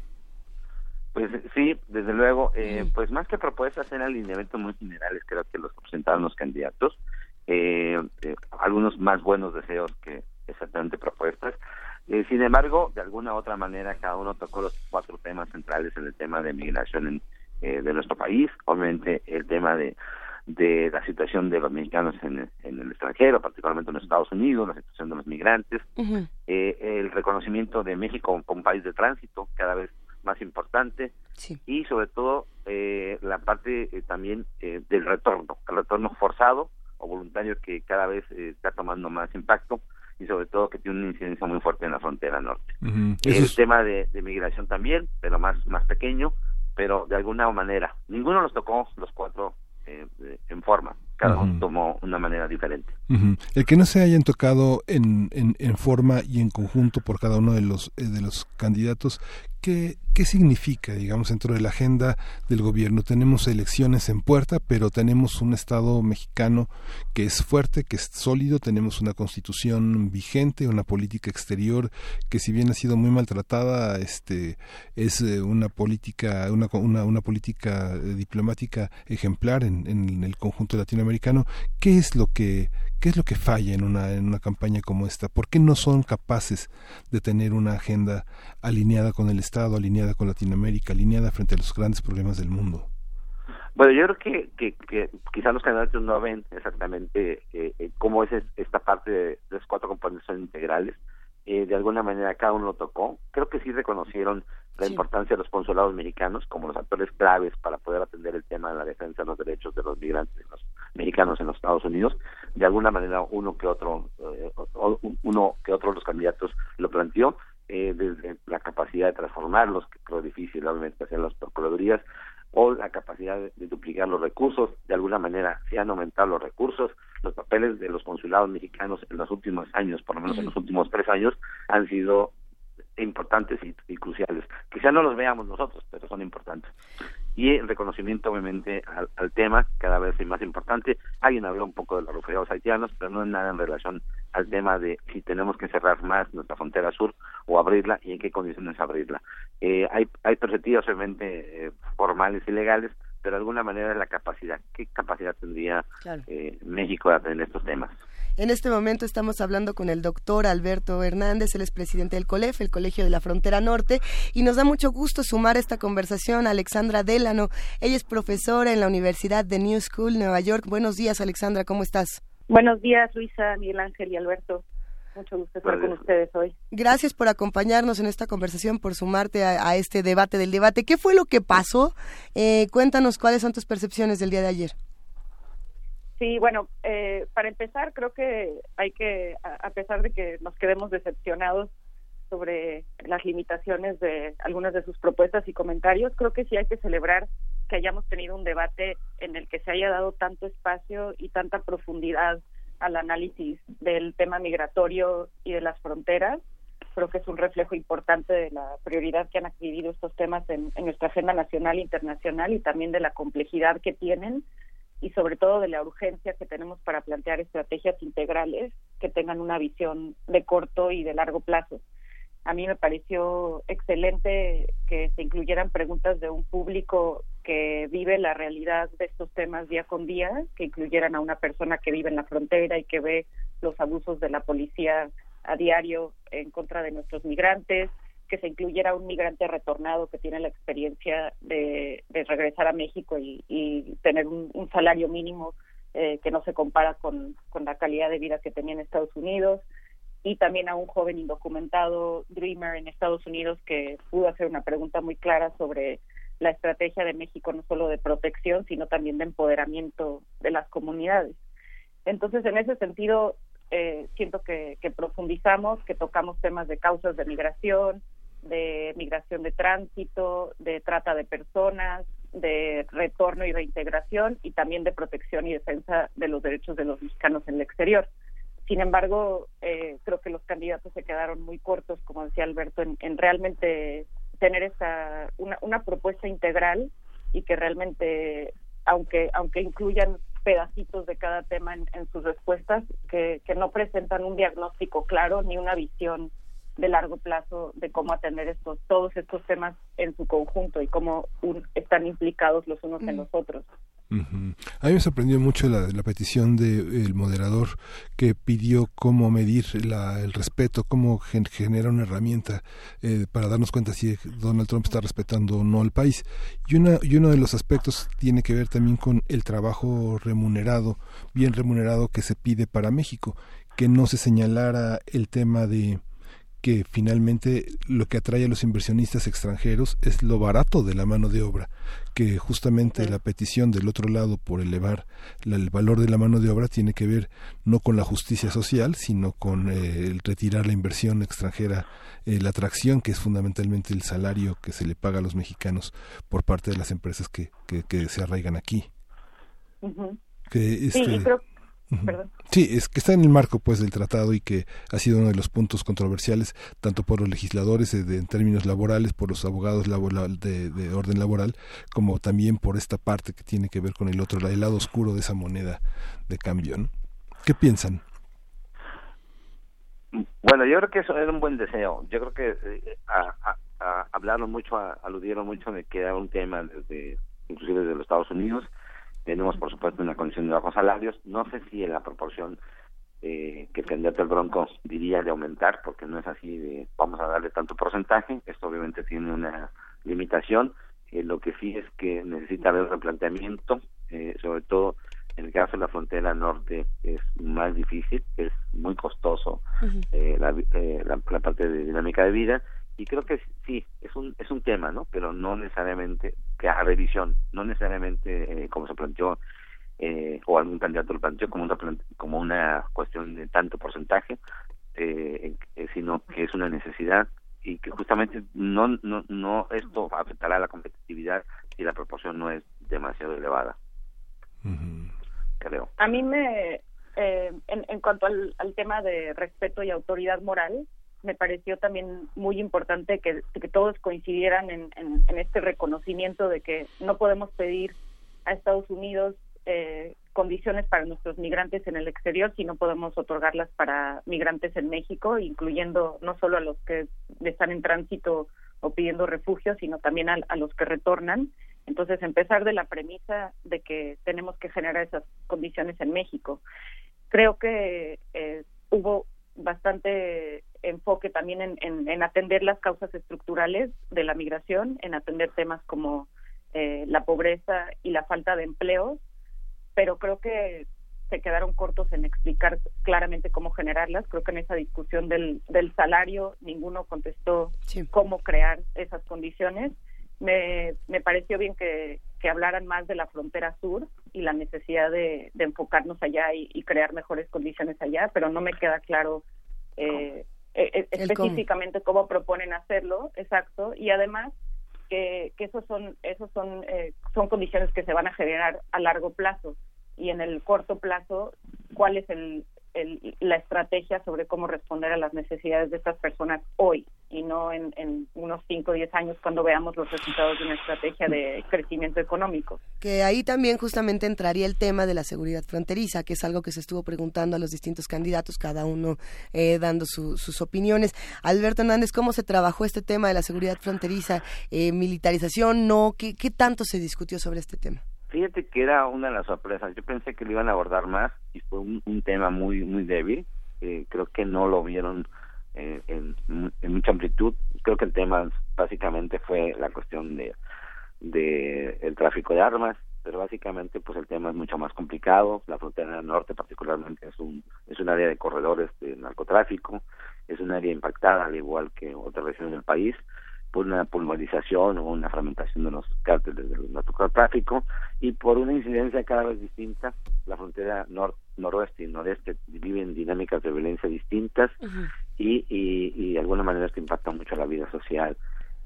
Pues sí, desde luego, eh, pues más que propuestas eran alineamientos muy generales, creo que los presentaron los candidatos, eh, eh, algunos más buenos deseos que exactamente propuestas. Eh, sin embargo, de alguna u otra manera, cada uno tocó los cuatro temas centrales en el tema de migración en, eh, de nuestro país. Obviamente, el tema de, de la situación de los mexicanos en, en el extranjero, particularmente en los Estados Unidos, la situación de los migrantes, eh, el reconocimiento de México como un país de tránsito cada vez más importante. Y sobre todo eh, la parte eh, también eh, del retorno, el retorno forzado o voluntario que cada vez está tomando más impacto y sobre todo que tiene una incidencia muy fuerte en la frontera norte. Ujú. El es- tema de, de migración también, pero más más pequeño, pero de alguna manera ninguno los tocó los cuatro eh, eh, en forma, cada uno tomó una manera diferente. El que no se hayan tocado en, en, en forma y en conjunto por cada uno de los eh, de los candidatos, ¿qué, ¿qué significa, digamos, dentro de la agenda del gobierno? Tenemos elecciones en puerta, pero tenemos un Estado mexicano que es fuerte, que es sólido, tenemos una constitución vigente, una política exterior que si bien ha sido muy maltratada, este es eh, una política, una, una, una política eh, diplomática ejemplar en, en el conjunto latinoamericano. ¿Qué es lo que qué es lo que falla en una en una campaña como esta? ¿Por qué no son capaces de tener una agenda alineada con el Estado, alineada con Latinoamérica, alineada frente a los grandes problemas del mundo? Bueno, yo creo que, que, quizás los candidatos no ven exactamente eh, eh, cómo es- esta parte de los cuatro componentes son integrales. Eh, de alguna manera cada uno lo tocó. Creo que sí reconocieron la importancia de los consulados mexicanos como los actores claves para poder atender el tema de la defensa de los derechos de los migrantes los mexicanos en los Estados Unidos. de alguna manera uno que otro, eh, uno que otro de los candidatos lo planteó, eh, desde la capacidad de transformarlos, que creo difícil obviamente hacer las procuradurías, o la capacidad de, duplicar los recursos, de alguna manera se han aumentado los recursos, los papeles de los consulados mexicanos en los últimos años, por lo menos en los últimos tres años, han sido importantes y, cruciales. Quizá no los veamos nosotros, pero son importantes. Y el reconocimiento, obviamente, al, tema, cada vez es más importante. Alguien habló un poco de los refugiados haitianos, pero no es nada en relación al tema de si tenemos que cerrar más nuestra frontera sur o abrirla y en qué condiciones abrirla. Eh, hay, hay perspectivas, obviamente, eh, formales y legales, pero de alguna manera la capacidad. ¿Qué capacidad tendría eh, México de atender estos temas? En este momento estamos hablando con el doctor Alberto Hernández, él es presidente del COLEF, el Colegio de la Frontera Norte, y nos da mucho gusto sumar esta conversación a Alexandra Delano. Ella es profesora en la Universidad de New School, Nueva York. Buenos días, Alexandra, ¿cómo estás? Buenos días, Luisa, Miguel Ángel y Alberto. Mucho gusto estar con ustedes hoy. Gracias por acompañarnos en esta conversación, por sumarte a, este debate del debate. ¿Qué fue lo que pasó? Eh, cuéntanos cuáles son tus percepciones del día de ayer. Sí, bueno, eh, para empezar, creo que hay que, a pesar de que nos quedemos decepcionados sobre las limitaciones de algunas de sus propuestas y comentarios, creo que sí hay que celebrar que hayamos tenido un debate en el que se haya dado tanto espacio y tanta profundidad al análisis del tema migratorio y de las fronteras. Creo que es un reflejo importante de la prioridad que han adquirido estos temas en, en nuestra agenda nacional e internacional y también de la complejidad que tienen y sobre todo de la urgencia que tenemos para plantear estrategias integrales que tengan una visión de corto y de largo plazo. A mí me pareció excelente que se incluyeran preguntas de un público que vive la realidad de estos temas día con día, que incluyeran a una persona que vive en la frontera y que ve los abusos de la policía a diario en contra de nuestros migrantes, que se incluyera un migrante retornado que tiene la experiencia de, regresar a México y, tener un, salario mínimo eh, que no se compara con, la calidad de vida que tenía en Estados Unidos y también a un joven indocumentado dreamer en Estados Unidos que pudo hacer una pregunta muy clara sobre la estrategia de México no solo de protección sino también de empoderamiento de las comunidades. Entonces, en ese sentido, eh, siento que, que profundizamos, que tocamos temas de causas de migración, de migración de tránsito, de trata de personas, de retorno y reintegración y también de protección y defensa de los derechos de los mexicanos en el exterior. Sin embargo, eh, creo que los candidatos se quedaron muy cortos, como decía Alberto, en, realmente tener esta una, una, propuesta integral y que realmente, aunque aunque incluyan pedacitos de cada tema en, en sus respuestas, que, que no presentan un diagnóstico claro ni una visión de largo plazo de cómo atender estos todos estos temas en su conjunto y cómo están implicados los unos en los otros. A mí me sorprendió mucho la, petición del moderador que pidió cómo medir la, el respeto, cómo genera una herramienta eh, para darnos cuenta si Donald Trump está respetando o no al país. Y, una, y uno de los aspectos tiene que ver también con el trabajo remunerado, bien remunerado que se pide para México, que no se señalara el tema de que finalmente lo que atrae a los inversionistas extranjeros es lo barato de la mano de obra, que justamente la petición del otro lado por elevar el valor de la mano de obra tiene que ver no con la justicia social, sino con eh, el retirar la inversión extranjera, eh, la atracción, que es fundamentalmente el salario que se le paga a los mexicanos por parte de las empresas que, que, se arraigan aquí. que, este, Sí, es que está en el marco pues del tratado y que ha sido uno de los puntos controversiales tanto por los legisladores eh, en términos laborales, por los abogados laboral, de, orden laboral, como también por esta parte que tiene que ver con el otro, el lado oscuro de esa moneda de cambio. ¿Qué piensan? Bueno, yo creo que eso era un buen deseo. Yo creo que eh, hablaron mucho, aludieron mucho de que era un tema desde inclusive desde los Estados Unidos tenemos, por supuesto, una condición de bajos salarios. No sé si en la proporción eh, que el candidato del Bronco diría de aumentar, porque no es así de vamos a darle tanto porcentaje. Esto obviamente tiene una limitación. Eh, lo que sí es que necesita haber replanteamiento, eh, sobre todo en el caso de la frontera norte es más difícil, es muy costoso eh, la, la, la, parte de dinámica de vida y creo que sí es un es un tema no pero no necesariamente que a revisión no necesariamente eh, como se planteó eh, o algún candidato lo planteó como una, como una cuestión de tanto porcentaje, eh, sino que es una necesidad y que justamente no, no, no esto afectará la competitividad si la proporción no es demasiado elevada. Creo. A mí me, eh, en, en cuanto al, al tema de respeto y autoridad moral, me pareció también muy importante que, que todos coincidieran en, en, este reconocimiento de que no podemos pedir a Estados Unidos eh, condiciones para nuestros migrantes en el exterior si no podemos otorgarlas para migrantes en México, incluyendo no solo a los que están en tránsito o pidiendo refugio, sino también a, a los que retornan. Entonces, empezar de la premisa de que tenemos que generar esas condiciones en México. Creo que eh, hubo bastante enfoque también en, en, en, atender las causas estructurales de la migración, en atender temas como eh, la pobreza y la falta de empleos, pero creo que se quedaron cortos en explicar claramente cómo generarlas. Creo que en esa discusión del, del salario ninguno contestó sí. cómo crear esas condiciones. Me, me pareció bien que, que, hablaran más de la frontera sur y la necesidad de, de enfocarnos allá y, y, crear mejores condiciones allá, pero no me queda claro eh, eh, específicamente cómo. cómo. proponen hacerlo, exacto, y además que, que esos son esos son eh, son condiciones que se van a generar a largo plazo y en el corto plazo cuál es el, el, la estrategia sobre cómo responder a las necesidades de estas personas hoy y no en, en unos 5 o 10 años cuando veamos los resultados de una estrategia de crecimiento económico. Que ahí también justamente entraría el tema de la seguridad fronteriza, que es algo que se estuvo preguntando a los distintos candidatos, cada uno eh, dando su, sus opiniones. Alberto Hernández, ¿cómo se trabajó este tema de la seguridad fronteriza? Eh, ¿Militarización? ¿No? ¿Qué, ¿Qué tanto se discutió sobre este tema? Fíjate que era una de las sorpresas. Yo pensé que lo iban a abordar más y fue un, tema muy muy débil. Eh, creo que no lo vieron eh, en, mucha amplitud. Creo que el tema básicamente fue la cuestión de, de el tráfico de armas, pero básicamente pues el tema es mucho más complicado. La frontera norte particularmente es un es un área de corredores de narcotráfico, es un área impactada al igual que otras regiones del país por una pulverización o una fragmentación de los cárteles del narcotráfico y por una incidencia cada vez distinta. La frontera nor noroeste y noreste viven dinámicas de violencia distintas uh -huh. y, y, y, de alguna manera esto impacta mucho la vida social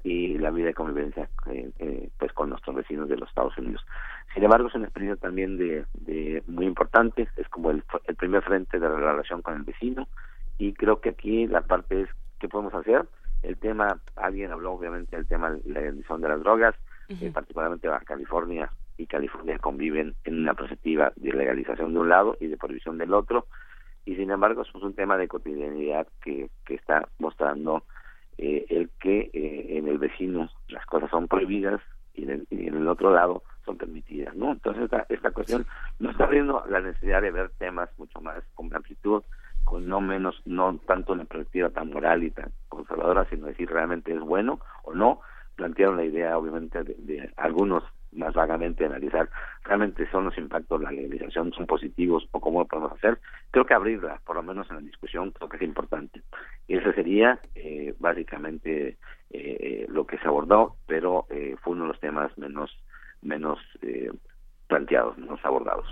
y la vida de convivencia eh, eh, pues con nuestros vecinos de los Estados Unidos. Sin embargo, es una experiencia también de, de muy importante, es como el, el primer frente de la relación con el vecino y creo que aquí la parte es qué podemos hacer el tema, alguien habló obviamente del tema de la legalización de las drogas, uh -huh. eh, particularmente Baja California y California conviven en una perspectiva de legalización de un lado y de prohibición del otro, y sin embargo es un tema de cotidianidad que, que está mostrando eh, el que eh, en el vecino las cosas son prohibidas y en, el, y en el otro lado son permitidas, ¿no? Entonces esta, esta cuestión nos está abriendo la necesidad de ver temas mucho más con amplitud, con no menos, no tanto una perspectiva tan moral y tan conservadora, sino decir realmente es bueno o no. Plantearon la idea, obviamente, de, de algunos más vagamente analizar realmente son los impactos de la legalización, son positivos o cómo lo podemos hacer. Creo que abrirla, por lo menos en la discusión, creo que es importante. Y ese sería eh, básicamente eh, lo que se abordó, pero eh, fue uno de los temas menos menos eh, planteados, no abordados.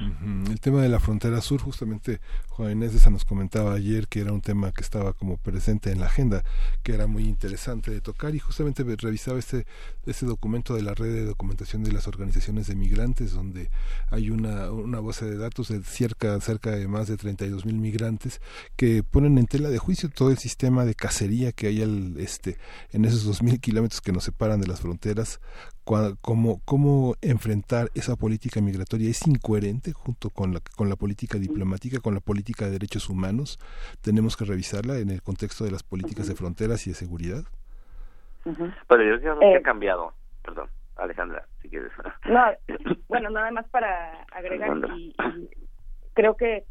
El tema de la frontera sur, justamente Juan Inés de nos comentaba ayer que era un tema que estaba como presente en la agenda, que era muy interesante de tocar y justamente revisaba este, este documento de la red de documentación de las organizaciones de migrantes, donde hay una, una base de datos de cerca, cerca de más de 32 mil migrantes que ponen en tela de juicio todo el sistema de cacería que hay al, este, en esos dos mil kilómetros que nos separan de las fronteras cómo, cómo enfrentar esa política migratoria es incoherente junto con la, con la política diplomática, con la política de derechos humanos. Tenemos que revisarla en el contexto de las políticas de fronteras y de seguridad. Uh -huh. Pero yo creo que eh, ha cambiado. Perdón, Alejandra, si quieres. No, *coughs* bueno, nada más para agregar y, y creo que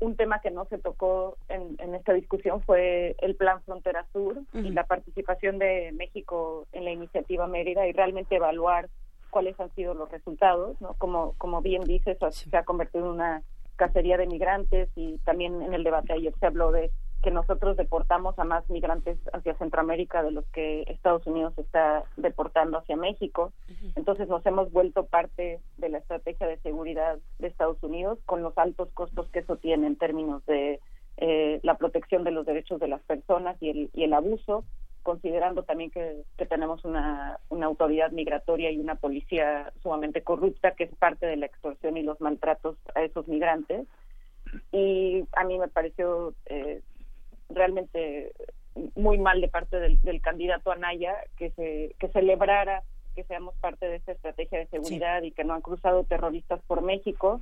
un tema que no se tocó en, en, esta discusión fue el Plan Frontera Sur uh -huh. y la participación de México en la iniciativa Mérida y realmente evaluar cuáles han sido los resultados, ¿no? Como, como bien dices, sí. se ha convertido en una cacería de migrantes y también en el debate ayer se habló de que nosotros deportamos a más migrantes hacia Centroamérica de los que Estados Unidos está deportando hacia México. Entonces nos hemos vuelto parte de la estrategia de seguridad de Estados Unidos con los altos costos que eso tiene en términos de eh, la protección de los derechos de las personas y el, y el abuso, considerando también que, que tenemos una, una autoridad migratoria y una policía sumamente corrupta que es parte de la extorsión y los maltratos a esos migrantes. Y a mí me pareció eh, realmente muy mal de parte del, del candidato Anaya que se que celebrara que seamos parte de esta estrategia de seguridad y que no han cruzado terroristas por México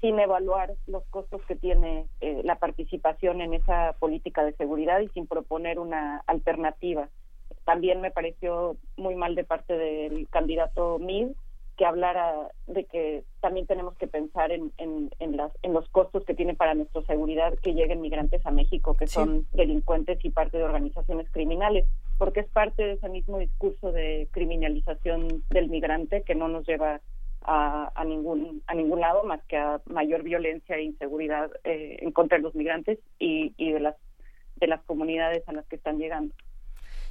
sin evaluar los costos que tiene eh, la participación en esa política de seguridad y sin proponer una alternativa. También me pareció muy mal de parte del candidato Mid que hablara de que también tenemos que pensar en, en, en, las, en los costos que tiene para nuestra seguridad que lleguen migrantes a México, que son delincuentes y parte de organizaciones criminales, porque es parte de ese mismo discurso de criminalización del migrante que no nos lleva a, a ningún a ningún lado más que a mayor violencia e inseguridad eh, en contra de los migrantes y, y de las de las comunidades a las que están llegando.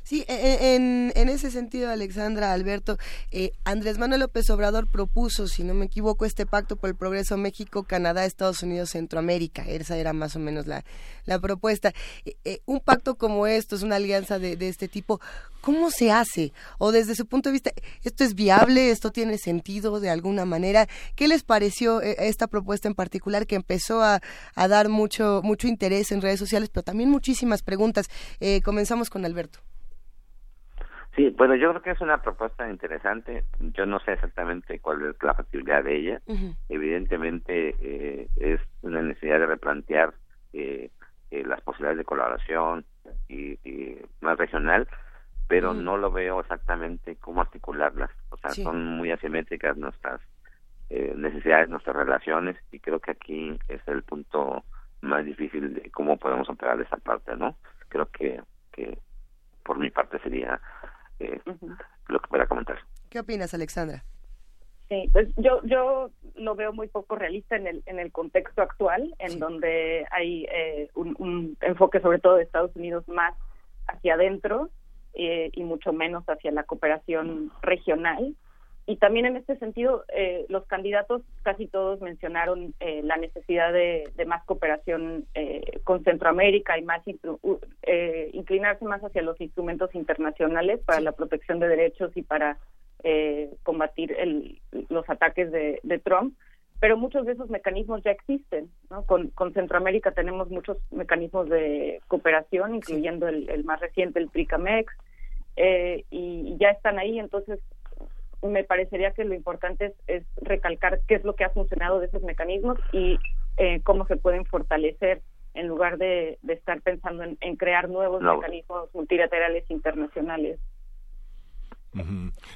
Sí, e, e, en, ese sentido, Alexandra, Alberto, eh, Andrés Manuel López Obrador propuso, si no me equivoco, este pacto por el progreso México, Canadá, Estados Unidos, Centroamérica. Esa era más o menos la, la propuesta. Eh, eh, un pacto como esto, es una alianza de, este tipo, ¿cómo se hace? O desde su punto de vista, ¿esto es viable? ¿Esto tiene sentido de alguna manera? ¿Qué les pareció eh, esta propuesta en particular que empezó a, a dar mucho, mucho interés en redes sociales, pero también muchísimas preguntas? Comenzamos con Alberto. Sí, bueno, yo creo que es una propuesta interesante. Yo no sé exactamente cuál es la factibilidad de ella. Evidentemente eh, es una necesidad de replantear eh, eh, las posibilidades de colaboración y, y más regional, pero no lo veo exactamente cómo articularlas. O sea, Sí. son muy asimétricas nuestras eh, necesidades, nuestras relaciones, y creo que aquí es el punto más difícil de cómo podemos operar esa parte, ¿no? Creo que, que por mi parte sería eh, lo que pueda comentar. ¿Qué opinas, Alexandra? Sí, pues yo yo lo veo muy poco realista en el en el contexto actual, en donde hay eh, un, un enfoque sobre todo de Estados Unidos más hacia adentro eh, y mucho menos hacia la cooperación regional. Y también en este sentido, eh, los candidatos casi todos mencionaron eh, la necesidad de, de más cooperación eh, con Centroamérica y más eh, inclinarse más hacia los instrumentos internacionales para la protección de derechos y para eh, combatir el, los ataques de, de Trump. Pero muchos de esos mecanismos ya existen. ¿no? Con, con Centroamérica tenemos muchos mecanismos de cooperación, incluyendo el, el más reciente, el TRICAMEX, eh, y ya están ahí. Entonces, me parecería que lo importante es, es recalcar qué es lo que ha funcionado de esos mecanismos y eh, cómo se pueden fortalecer en lugar de, de estar pensando en, en crear nuevos No. mecanismos multilaterales internacionales.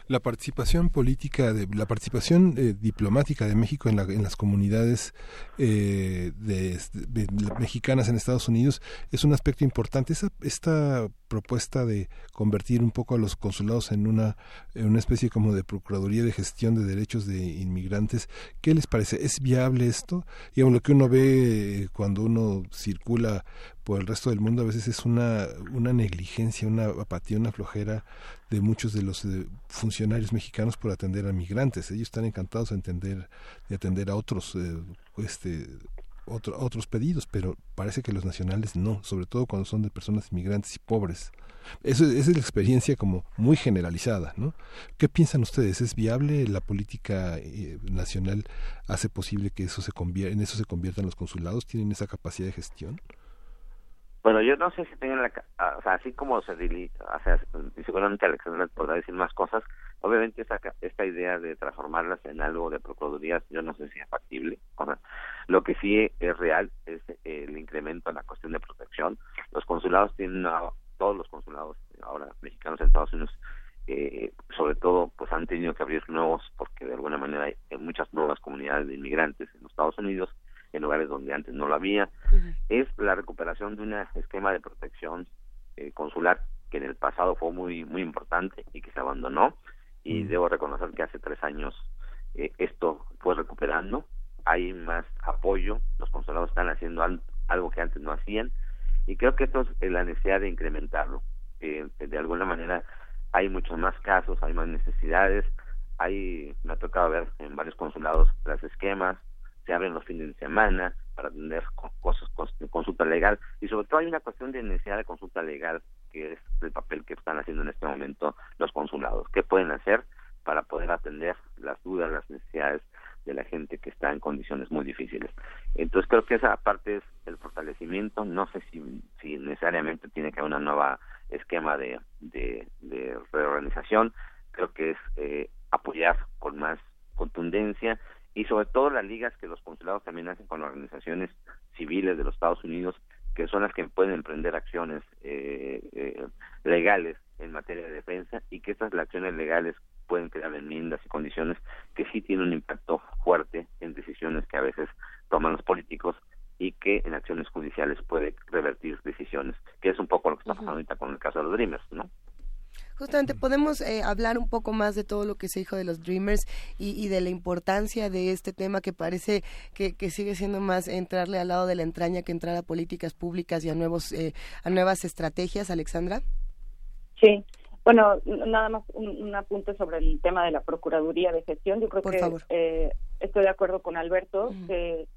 La participación política, de, la participación eh, diplomática de México en, la- en las comunidades eh, de, de- de- mexicanas en Estados Unidos es un aspecto importante. Esa, esta propuesta de convertir un poco a los consulados en una, en una especie como de Procuraduría de Gestión de Derechos de Inmigrantes, ¿qué les parece? ¿Es viable esto? Y lo que uno ve eh, cuando uno circula por el resto del mundo a veces es una, una negligencia, una apatía, una flojera de muchos de los funcionarios mexicanos por atender a migrantes. Ellos están encantados de atender, de atender a otros, eh, este, otro- otros pedidos, pero parece que los nacionales no, sobre todo cuando son de personas inmigrantes y pobres. Eso, esa es la experiencia como muy generalizada, ¿no? ¿Qué piensan ustedes? ¿Es viable la política eh, nacional hace posible que eso se convierta, en eso se conviertan los consulados? ¿Tienen esa capacidad de gestión? Bueno, yo no sé si tengan la... ah, O sea, así como se o sea, seguramente Alexandra podrá decir más cosas, obviamente esta, esta idea de transformarlas en algo de procuradurías, yo no sé si es factible. O sea, lo que sí es real es el incremento en la cuestión de protección. Los consulados tienen, todos los consulados ahora mexicanos en Estados Unidos, eh, sobre todo, pues han tenido que abrir nuevos, porque de alguna manera hay muchas nuevas comunidades de inmigrantes en los Estados Unidos, en lugares donde antes no lo había es la recuperación de un esquema de protección eh, consular que en el pasado fue muy muy importante y que se abandonó y debo reconocer que hace tres años eh, esto fue recuperando hay más apoyo los consulados están haciendo al- algo que antes no hacían Y creo que esto es la necesidad de incrementarlo. Eh, de alguna manera hay muchos más casos, hay más necesidades, hay, me ha tocado ver en varios consulados las esquemas, se abren los fines de semana para tener cosas, consulta legal y sobre todo hay una cuestión de necesidad de consulta legal que es el papel que están haciendo en este momento los consulados. ¿Qué pueden hacer para poder atender las dudas, las necesidades de la gente que está en condiciones muy difíciles? Entonces creo que esa parte es el fortalecimiento. No sé si, si necesariamente tiene que haber una nueva esquema de, reorganización. Creo que es eh, apoyar con más contundencia y sobre todo las ligas que los consulados también hacen con organizaciones civiles de los Estados Unidos que son las que pueden emprender acciones eh, eh, legales en materia de defensa y que estas acciones legales pueden crear enmiendas y condiciones que sí tienen un impacto fuerte en decisiones que a veces toman los políticos y que en acciones judiciales puede revertir decisiones, que es un poco lo que está pasando ahorita con el caso de los Dreamers, ¿no? Justamente podemos eh, hablar un poco más de todo lo que se dijo de los Dreamers y, de la importancia de este tema que parece que, sigue siendo más entrarle al lado de la entraña que entrar a políticas públicas y a nuevos eh, a nuevas estrategias, Alexandra. Sí, bueno, nada más un, apunte sobre el tema de la Procuraduría de Gestión. Yo creo que Eh, estoy de acuerdo con Alberto que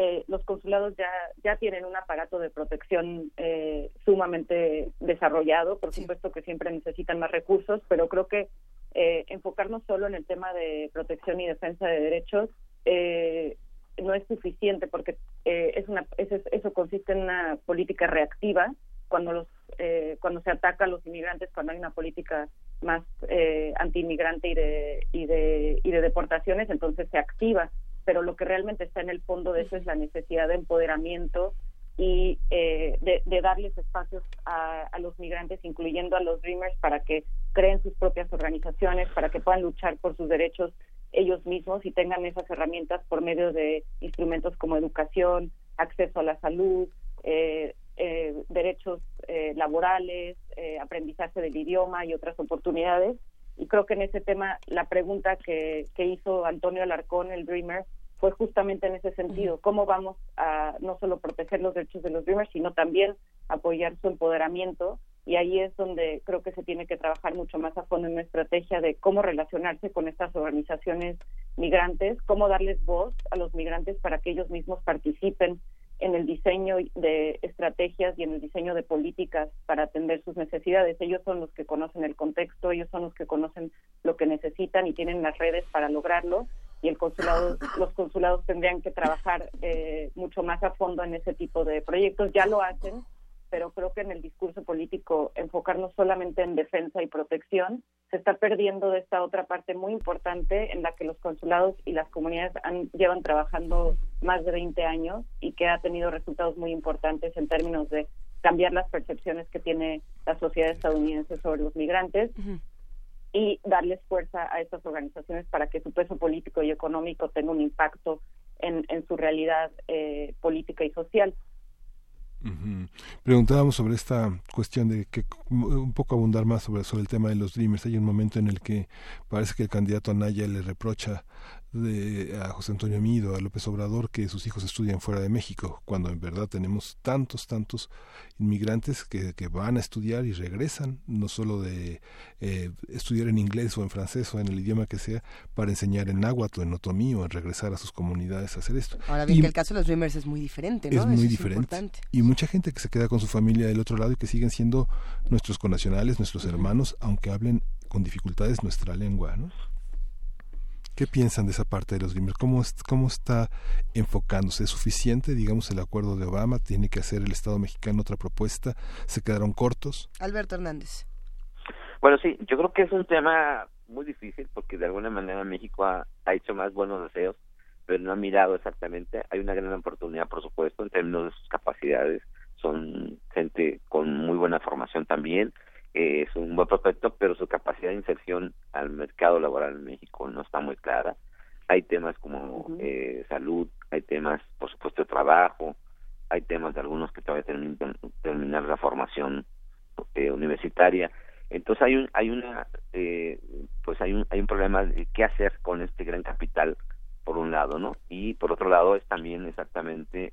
eh, los consulados ya, ya tienen un aparato de protección eh, sumamente desarrollado. Por supuesto que siempre necesitan más recursos, pero creo que eh, enfocarnos solo en el tema de protección y defensa de derechos no es suficiente porque es una, eso, eso consiste en una política reactiva cuando los cuando se ataca a los inmigrantes cuando hay una política más eh, anti-inmigrante y de, y de y de deportaciones entonces se activa pero lo que realmente está en el fondo de eso es la necesidad de empoderamiento y eh, de, darles espacios a, los migrantes, incluyendo a los Dreamers, para que creen sus propias organizaciones, para que puedan luchar por sus derechos ellos mismos y tengan esas herramientas por medio de instrumentos como educación, acceso a la salud, eh, eh, derechos laborales, aprendizaje del idioma y otras oportunidades. Y creo que en ese tema la pregunta que, que hizo Antonio Alarcón, el Dreamer, fue justamente en ese sentido, cómo vamos a no solo proteger los derechos de los Dreamers, sino también apoyar su empoderamiento. Y ahí es donde creo que se tiene que trabajar mucho más a fondo en una estrategia de cómo relacionarse con estas organizaciones migrantes, cómo darles voz a los migrantes para que ellos mismos participen en el diseño de estrategias y en el diseño de políticas para atender sus necesidades. Ellos son los que conocen el contexto, ellos son los que conocen lo que necesitan y tienen las redes para lograrlo y el consulado, los consulados tendrían que trabajar eh, mucho más a fondo en ese tipo de proyectos. Ya lo hacen, pero creo que en el discurso político enfocarnos solamente en defensa y protección se está perdiendo de esta otra parte muy importante en la que los consulados y las comunidades han, llevan trabajando más de 20 años y que ha tenido resultados muy importantes en términos de cambiar las percepciones que tiene la sociedad estadounidense sobre los migrantes y darles fuerza a estas organizaciones para que su peso político y económico tenga un impacto en, en su realidad eh, política y social. Preguntábamos sobre esta cuestión de que un poco abundar más sobre, sobre el tema de los Dreamers. Hay un momento en el que parece que el candidato Anaya le reprocha de, a José Antonio Mido, a López Obrador, que sus hijos estudian fuera de México, cuando en verdad tenemos tantos, tantos inmigrantes que, que van a estudiar y regresan, no solo de eh, estudiar en inglés o en francés o en el idioma que sea, para enseñar en náhuatl o en otomí o en regresar a sus comunidades a hacer esto. Ahora bien, que el caso de los Dreamers es muy diferente, ¿no? Es muy diferente. y mucha gente que se queda con su familia del otro lado y que siguen siendo nuestros connacionales, nuestros hermanos, aunque hablen con dificultades nuestra lengua, ¿no? ¿Qué piensan de esa parte de los Dreamers? ¿Cómo, ¿Cómo está enfocándose? ¿Es suficiente, digamos, el acuerdo de Obama? ¿Tiene que hacer el Estado mexicano otra propuesta? ¿Se quedaron cortos? Alberto Hernández. Bueno, sí, yo creo que es un tema muy difícil porque de alguna manera México ha, hecho más buenos deseos, pero no ha mirado exactamente. Hay una gran oportunidad, por supuesto, en términos de sus capacidades. Son gente con muy buena formación también es un buen prospecto, pero su capacidad de inserción al mercado laboral en México no está muy clara. Hay temas como eh, salud, hay temas, por supuesto, de trabajo, hay temas de algunos que todavía terminan terminar la formación eh, universitaria. Entonces hay un, hay una, eh, pues hay un, hay un problema de qué hacer con este gran capital por un lado, ¿no? Y por otro lado es también exactamente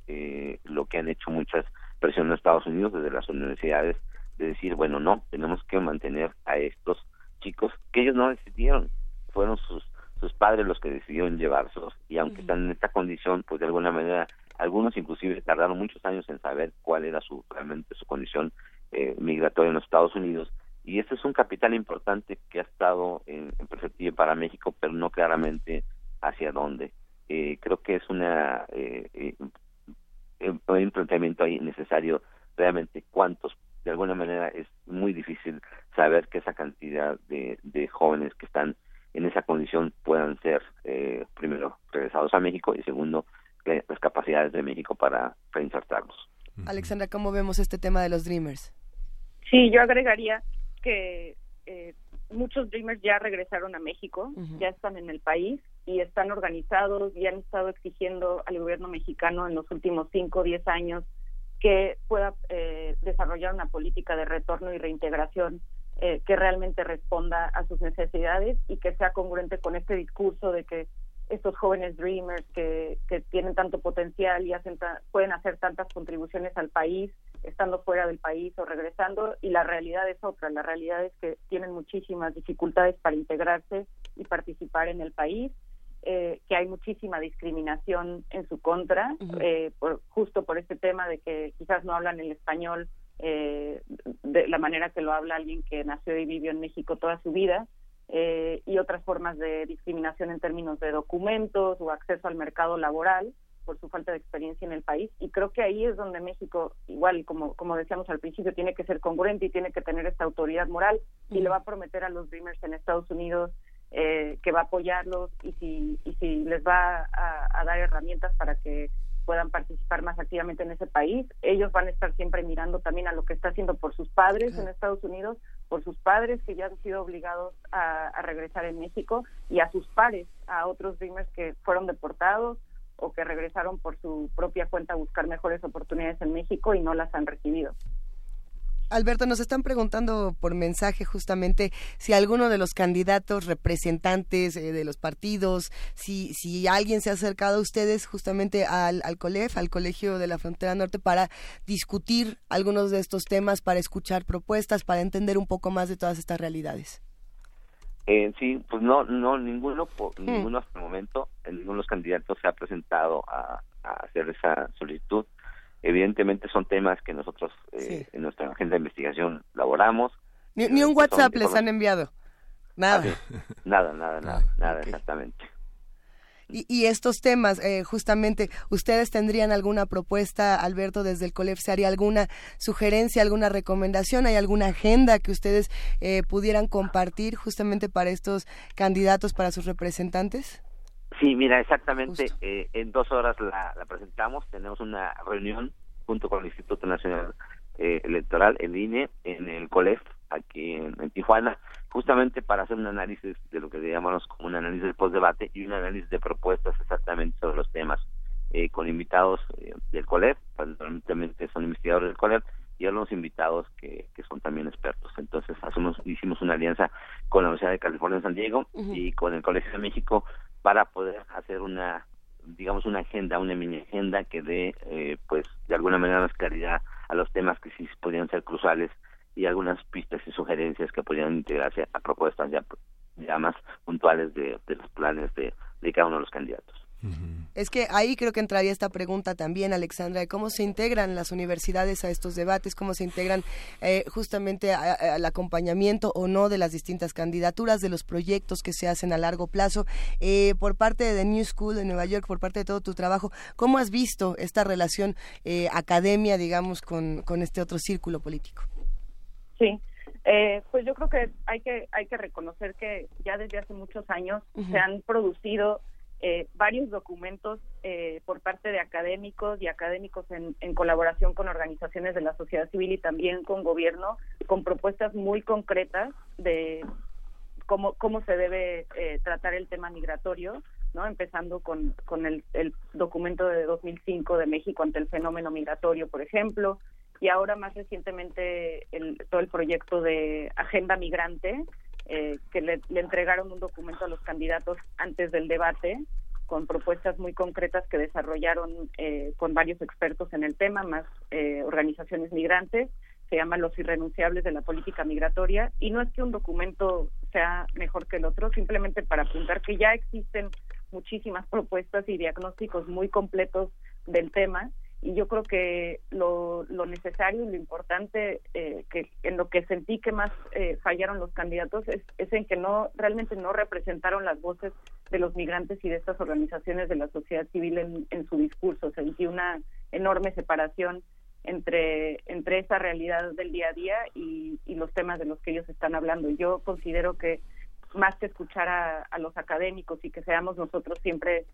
lo que han hecho muchas presión en Estados Unidos desde las universidades de decir, bueno, no, tenemos que mantener a estos chicos que ellos no decidieron, fueron sus sus padres los que decidieron llevárselos. Y aunque están en esta condición, pues de alguna manera algunos inclusive tardaron muchos años en saber cuál era su realmente su condición eh, migratoria en los Estados Unidos. Y este es un capital importante que ha estado en, perspectiva para México, pero no claramente hacia dónde. Eh, creo que es una eh, eh, un planteamiento ahí necesario realmente cuántos de alguna manera es muy difícil saber que esa cantidad de, de jóvenes que están en esa condición puedan ser eh, primero regresados a México y segundo las capacidades de México para reinsertarlos. Alexandra, ¿cómo vemos este tema de los Dreamers? Sí, yo agregaría que eh, muchos Dreamers ya regresaron a México, ya están en el país y están organizados y han estado exigiendo al gobierno mexicano en los últimos 5 o 10 años que pueda eh, desarrollar una política de retorno y reintegración eh, que realmente responda a sus necesidades y que sea congruente con este discurso de que estos jóvenes dreamers que, que tienen tanto potencial y hacen pueden hacer tantas contribuciones al país estando fuera del país o regresando y la realidad es otra la realidad es que tienen muchísimas dificultades para integrarse y participar en el país eh, que hay muchísima discriminación en su contra eh, por, justo por este tema de que quizás no hablan el español eh, de la manera que lo habla alguien que nació y vivió en México toda su vida eh, y otras formas de discriminación en términos de documentos o acceso al mercado laboral por su falta de experiencia en el país. Y creo que ahí es donde México igual como como decíamos al principio tiene que ser congruente y tiene que tener esta autoridad moral y le va a prometer a los Dreamers en Estados Unidos eh, que va a apoyarlos y si y si les va a, a dar herramientas para que puedan participar más activamente en ese país. Ellos van a estar siempre mirando también a lo que está haciendo por sus padres en Estados Unidos, por sus padres que ya han sido obligados a, regresar en México y a sus pares, a otros Dreamers que fueron deportados o que regresaron por su propia cuenta a buscar mejores oportunidades en México y no las han recibido. Alberto, nos están preguntando por mensaje justamente si alguno de los candidatos representantes eh, de los partidos, si, si alguien se ha acercado a ustedes justamente al, al COLEF, al Colegio de la Frontera Norte, para discutir algunos de estos temas, para escuchar propuestas, para entender un poco más de todas estas realidades. Eh, sí, pues no, no, ninguno, por, hmm. ninguno hasta el momento, ninguno de los candidatos se ha presentado a hacer esa solicitud Evidentemente son temas que nosotros eh, en nuestra agenda de investigación laboramos. Ni, un WhatsApp les han enviado. Nada. nada, nada, nada, nada, exactamente. Y, y, estos temas, eh, justamente, ¿ustedes tendrían alguna propuesta, Alberto, desde el COLEF? ¿Se haría alguna sugerencia, alguna recomendación? ¿Hay alguna agenda que ustedes eh, pudieran compartir justamente para estos candidatos, para sus representantes? Sí, mira, exactamente. Eh, en dos horas la, presentamos. Tenemos una reunión junto con el Instituto Nacional eh, Electoral, el INE, en el COLEF, aquí en, Tijuana, justamente para hacer un análisis de lo que llamamos como un análisis del post-debate y un análisis de propuestas exactamente sobre los temas, eh, con invitados del COLEF, fundamentalmente son investigadores del COLEF, y algunos invitados que, que son también expertos. Entonces hacemos, hicimos una alianza con la Universidad de California en San Diego y con el Colegio de México para poder hacer una digamos una agenda, una mini agenda que dé eh, pues de alguna manera más claridad a los temas que sí podrían ser cruciales y algunas pistas y sugerencias que podrían integrarse a propuestas ya, ya más puntuales de, de los planes de, de cada uno de los candidatos. Es que ahí creo que entraría esta pregunta también, Alexandra, de cómo se integran las universidades a estos debates, cómo se integran eh, justamente al acompañamiento o no de las distintas candidaturas, de los proyectos que se hacen a largo plazo. Eh, por parte de New School de Nueva York, por parte de todo tu trabajo, ¿cómo has visto esta relación eh, academia, digamos, con, con este otro círculo político? Sí, pues yo creo que hay que hay que reconocer que ya desde hace muchos años se han producido eh, varios documentos eh, por parte de académicos y académicos en, colaboración con organizaciones de la sociedad civil y también con gobierno, con propuestas muy concretas de cómo, cómo se debe eh, tratar el tema migratorio, ¿no? empezando con, con el, el documento de 2005 de México ante el fenómeno migratorio, por ejemplo, y ahora más recientemente el, todo el proyecto de Agenda Migrante, eh, que le, entregaron un documento a los candidatos antes del debate con propuestas muy concretas que desarrollaron eh, con varios expertos en el tema, más eh, organizaciones migrantes. Se llama Los Irrenunciables de la Política Migratoria. Y no es que un documento sea mejor que el otro, simplemente para apuntar que ya existen muchísimas propuestas y diagnósticos muy completos del tema y yo creo que lo, lo necesario y lo importante eh, que en lo que sentí que más eh, fallaron los candidatos es, es, en que no realmente no representaron las voces de los migrantes y de estas organizaciones de la sociedad civil en, en su discurso. Sentí una enorme separación entre entre esa realidad del día a día y, y los temas de los que ellos están hablando. Yo considero que más que escuchar a, a los académicos y que seamos nosotros siempre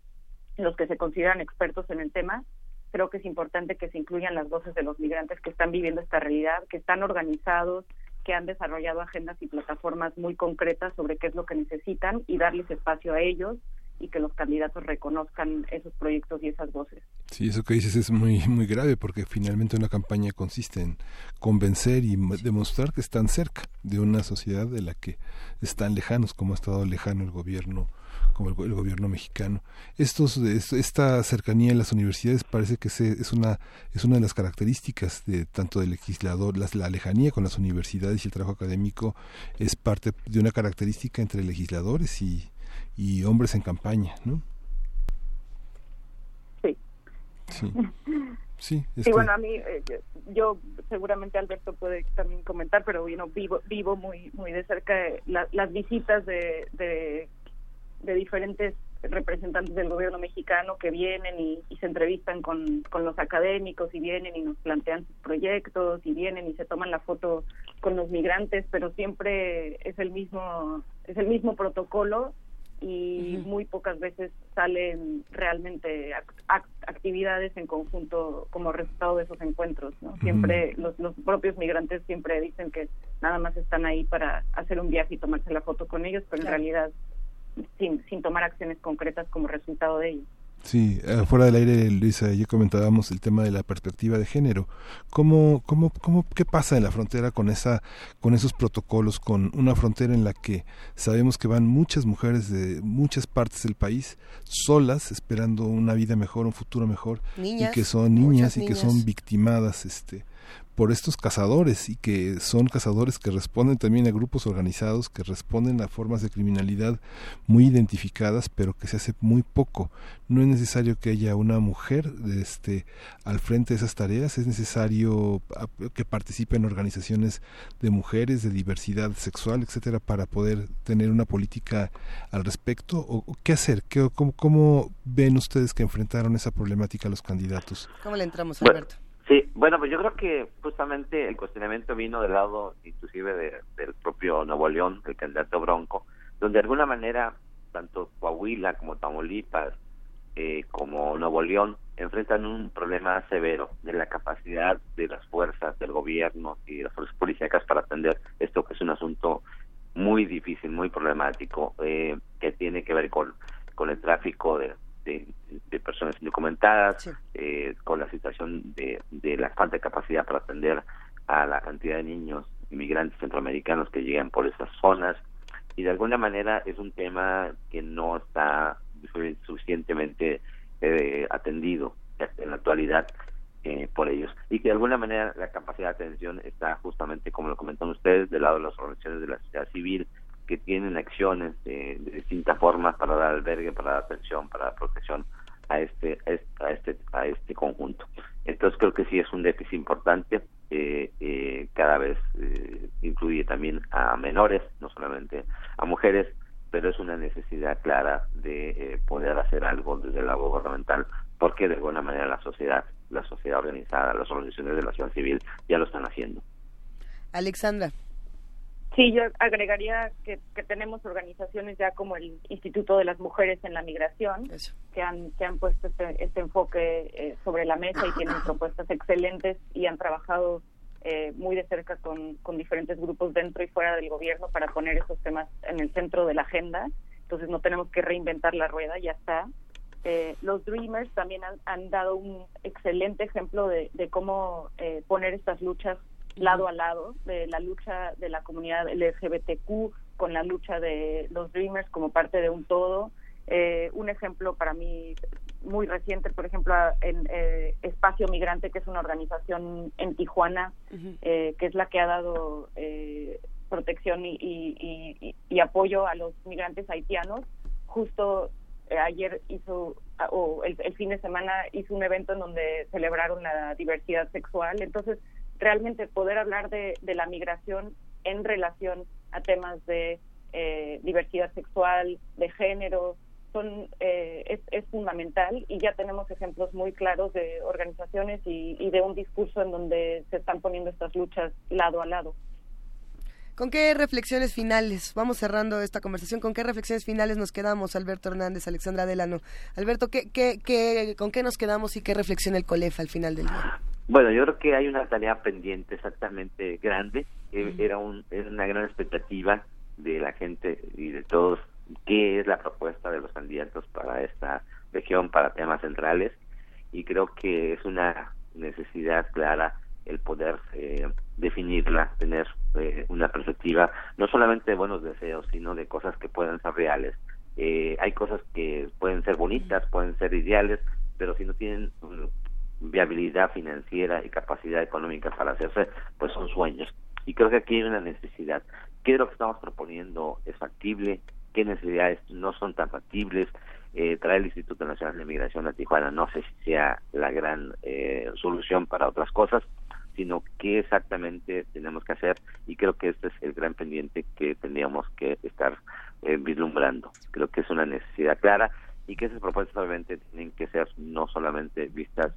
los que se consideran expertos en el tema creo que es importante que se incluyan las voces de los migrantes que están viviendo esta realidad, que están organizados, que han desarrollado agendas y plataformas muy concretas sobre qué es lo que necesitan y darles espacio a ellos y que los candidatos reconozcan esos proyectos y esas voces. Sí, eso que dices es muy muy grave porque finalmente una campaña consiste en convencer y demostrar que están cerca de una sociedad de la que están lejanos, como ha estado lejano el gobierno como el, el, gobierno mexicano. Estos, esta cercanía en las universidades parece que se, es una es una de las características de tanto del legislador, la, la, lejanía con las universidades y el trabajo académico es parte de una característica entre legisladores y, y hombres en campaña, ¿no? Sí. Sí. *laughs* Sí, sí bueno, a mí, eh, yo seguramente Alberto puede también comentar, pero bueno, vivo, vivo muy muy de cerca la, las visitas de, de de diferentes representantes del gobierno mexicano que vienen y, y, se entrevistan con, con los académicos y vienen y nos plantean sus proyectos y vienen y se toman la foto con los migrantes, pero siempre es el mismo es el mismo protocolo y uh -huh. muy pocas veces salen realmente act actividades en conjunto como resultado de esos encuentros. ¿no? Siempre uh -huh. los, los propios migrantes siempre dicen que nada más están ahí para hacer un viaje y tomarse la foto con ellos, pero claro. en realidad sin, sin tomar acciones concretas como resultado de ello. Sí, eh, fuera del aire, Luisa, ya comentábamos el tema de la perspectiva de género. ¿Cómo, cómo, cómo, ¿Qué pasa en la frontera con, esa, con esos protocolos, con una frontera en la que sabemos que van muchas mujeres de muchas partes del país solas, esperando una vida mejor, un futuro mejor, niñas, y que son niñas y niñas. que son victimadas este, por estos cazadores y que son cazadores que responden también a grupos organizados, que responden a formas de criminalidad muy identificadas, pero que se hace muy poco. No es necesario que haya una mujer este, al frente de esas tareas, es necesario que participen organizaciones de mujeres, de diversidad sexual, etcétera, para poder tener una política al respecto. ¿O, qué hacer? ¿Qué, cómo, ¿Cómo ven ustedes que enfrentaron esa problemática los candidatos? ¿Cómo le entramos, Alberto? Bueno. Pues yo creo que justamente el cuestionamiento vino del lado inclusive de, del propio Nuevo León, el candidato Bronco, donde de alguna manera tanto Coahuila como Tamaulipas eh, como Nuevo León enfrentan un problema severo de la capacidad de las fuerzas del gobierno y de las fuerzas policíacas para atender esto que es un asunto muy difícil, muy problemático, eh, que tiene que ver con, con el tráfico de, de, de, personas indocumentadas, sí. eh, con la situación de, de, la falta de capacidad para atender a la cantidad de niños inmigrantes centroamericanos que llegan por esas zonas y de alguna manera es un tema que no está suficientemente eh, atendido en la actualidad eh, por ellos y que de alguna manera la capacidad de atención está justamente como lo comentan ustedes del lado de las organizaciones de la sociedad civil que tienen acciones de, de, distintas formas para dar albergue, para dar atención, para dar protección a este, a este, a este conjunto. Entonces creo que sí es un déficit importante. Eh, eh, cada vez eh, incluye también a menores, no solamente a mujeres, pero es una necesidad clara de eh, poder hacer algo desde el lado gubernamental, porque de alguna manera la sociedad, la sociedad organizada, las organizaciones de la sociedad civil ya lo están haciendo. Alexandra. Sí, yo agregaría que, que, tenemos organizaciones ya como el Instituto de las Mujeres en la Migración, Eso. que han, que han puesto este, este enfoque eh, sobre la mesa y tienen *laughs* propuestas excelentes y han trabajado eh, muy de cerca con, con diferentes grupos dentro y fuera del gobierno para poner esos temas en el centro de la agenda. Entonces no tenemos que reinventar la rueda, ya está. Eh, los Dreamers también han, han, dado un excelente ejemplo de, de cómo eh, poner estas luchas lado a lado de la lucha de la comunidad LGBTQ con la lucha de los Dreamers como parte de un todo Eh, un ejemplo para mí muy reciente, por ejemplo, en eh, Espacio Migrante, que es una organización en Tijuana, eh, que es la que ha dado eh, protección y, y, y, apoyo a los migrantes haitianos. Justo eh, ayer hizo, o el, el, fin de semana hizo un evento en donde celebraron la diversidad sexual. Entonces, realmente poder hablar de, de la migración en relación a temas de eh, diversidad sexual, de género, son eh, es, fundamental y ya tenemos ejemplos muy claros de organizaciones y, y, de un discurso en donde se están poniendo estas luchas lado a lado. ¿Con qué reflexiones finales? Vamos cerrando esta conversación. ¿Con qué reflexiones finales nos quedamos, Alberto Hernández, Alexandra Delano? Alberto, ¿qué, qué, qué, ¿con qué nos quedamos y qué reflexiona el COLEF al final del día? Bueno, yo creo que hay una tarea pendiente exactamente grande. Eh, era, un, era una gran expectativa de la gente y de todos qué es la propuesta de los candidatos para esta región, para temas centrales, y creo que es una necesidad clara el poder eh, definirla, tener eh, una perspectiva no solamente de buenos deseos, sino de cosas que puedan ser reales. Eh, hay cosas que pueden ser bonitas, pueden ser ideales, pero si no tienen um, viabilidad financiera y capacidad económica para hacerse, pues son sueños. Y creo que aquí hay una necesidad. ¿Qué de lo que estamos proponiendo es factible? qué necesidades no son tan factibles. Eh, traer el Instituto Nacional de Migración a Tijuana no sé si sea la gran eh, solución para otras cosas, sino qué exactamente tenemos que hacer y creo que este es el gran pendiente que tendríamos que estar eh, vislumbrando. Creo que es una necesidad clara y que esas propuestas obviamente tienen que ser no solamente vistas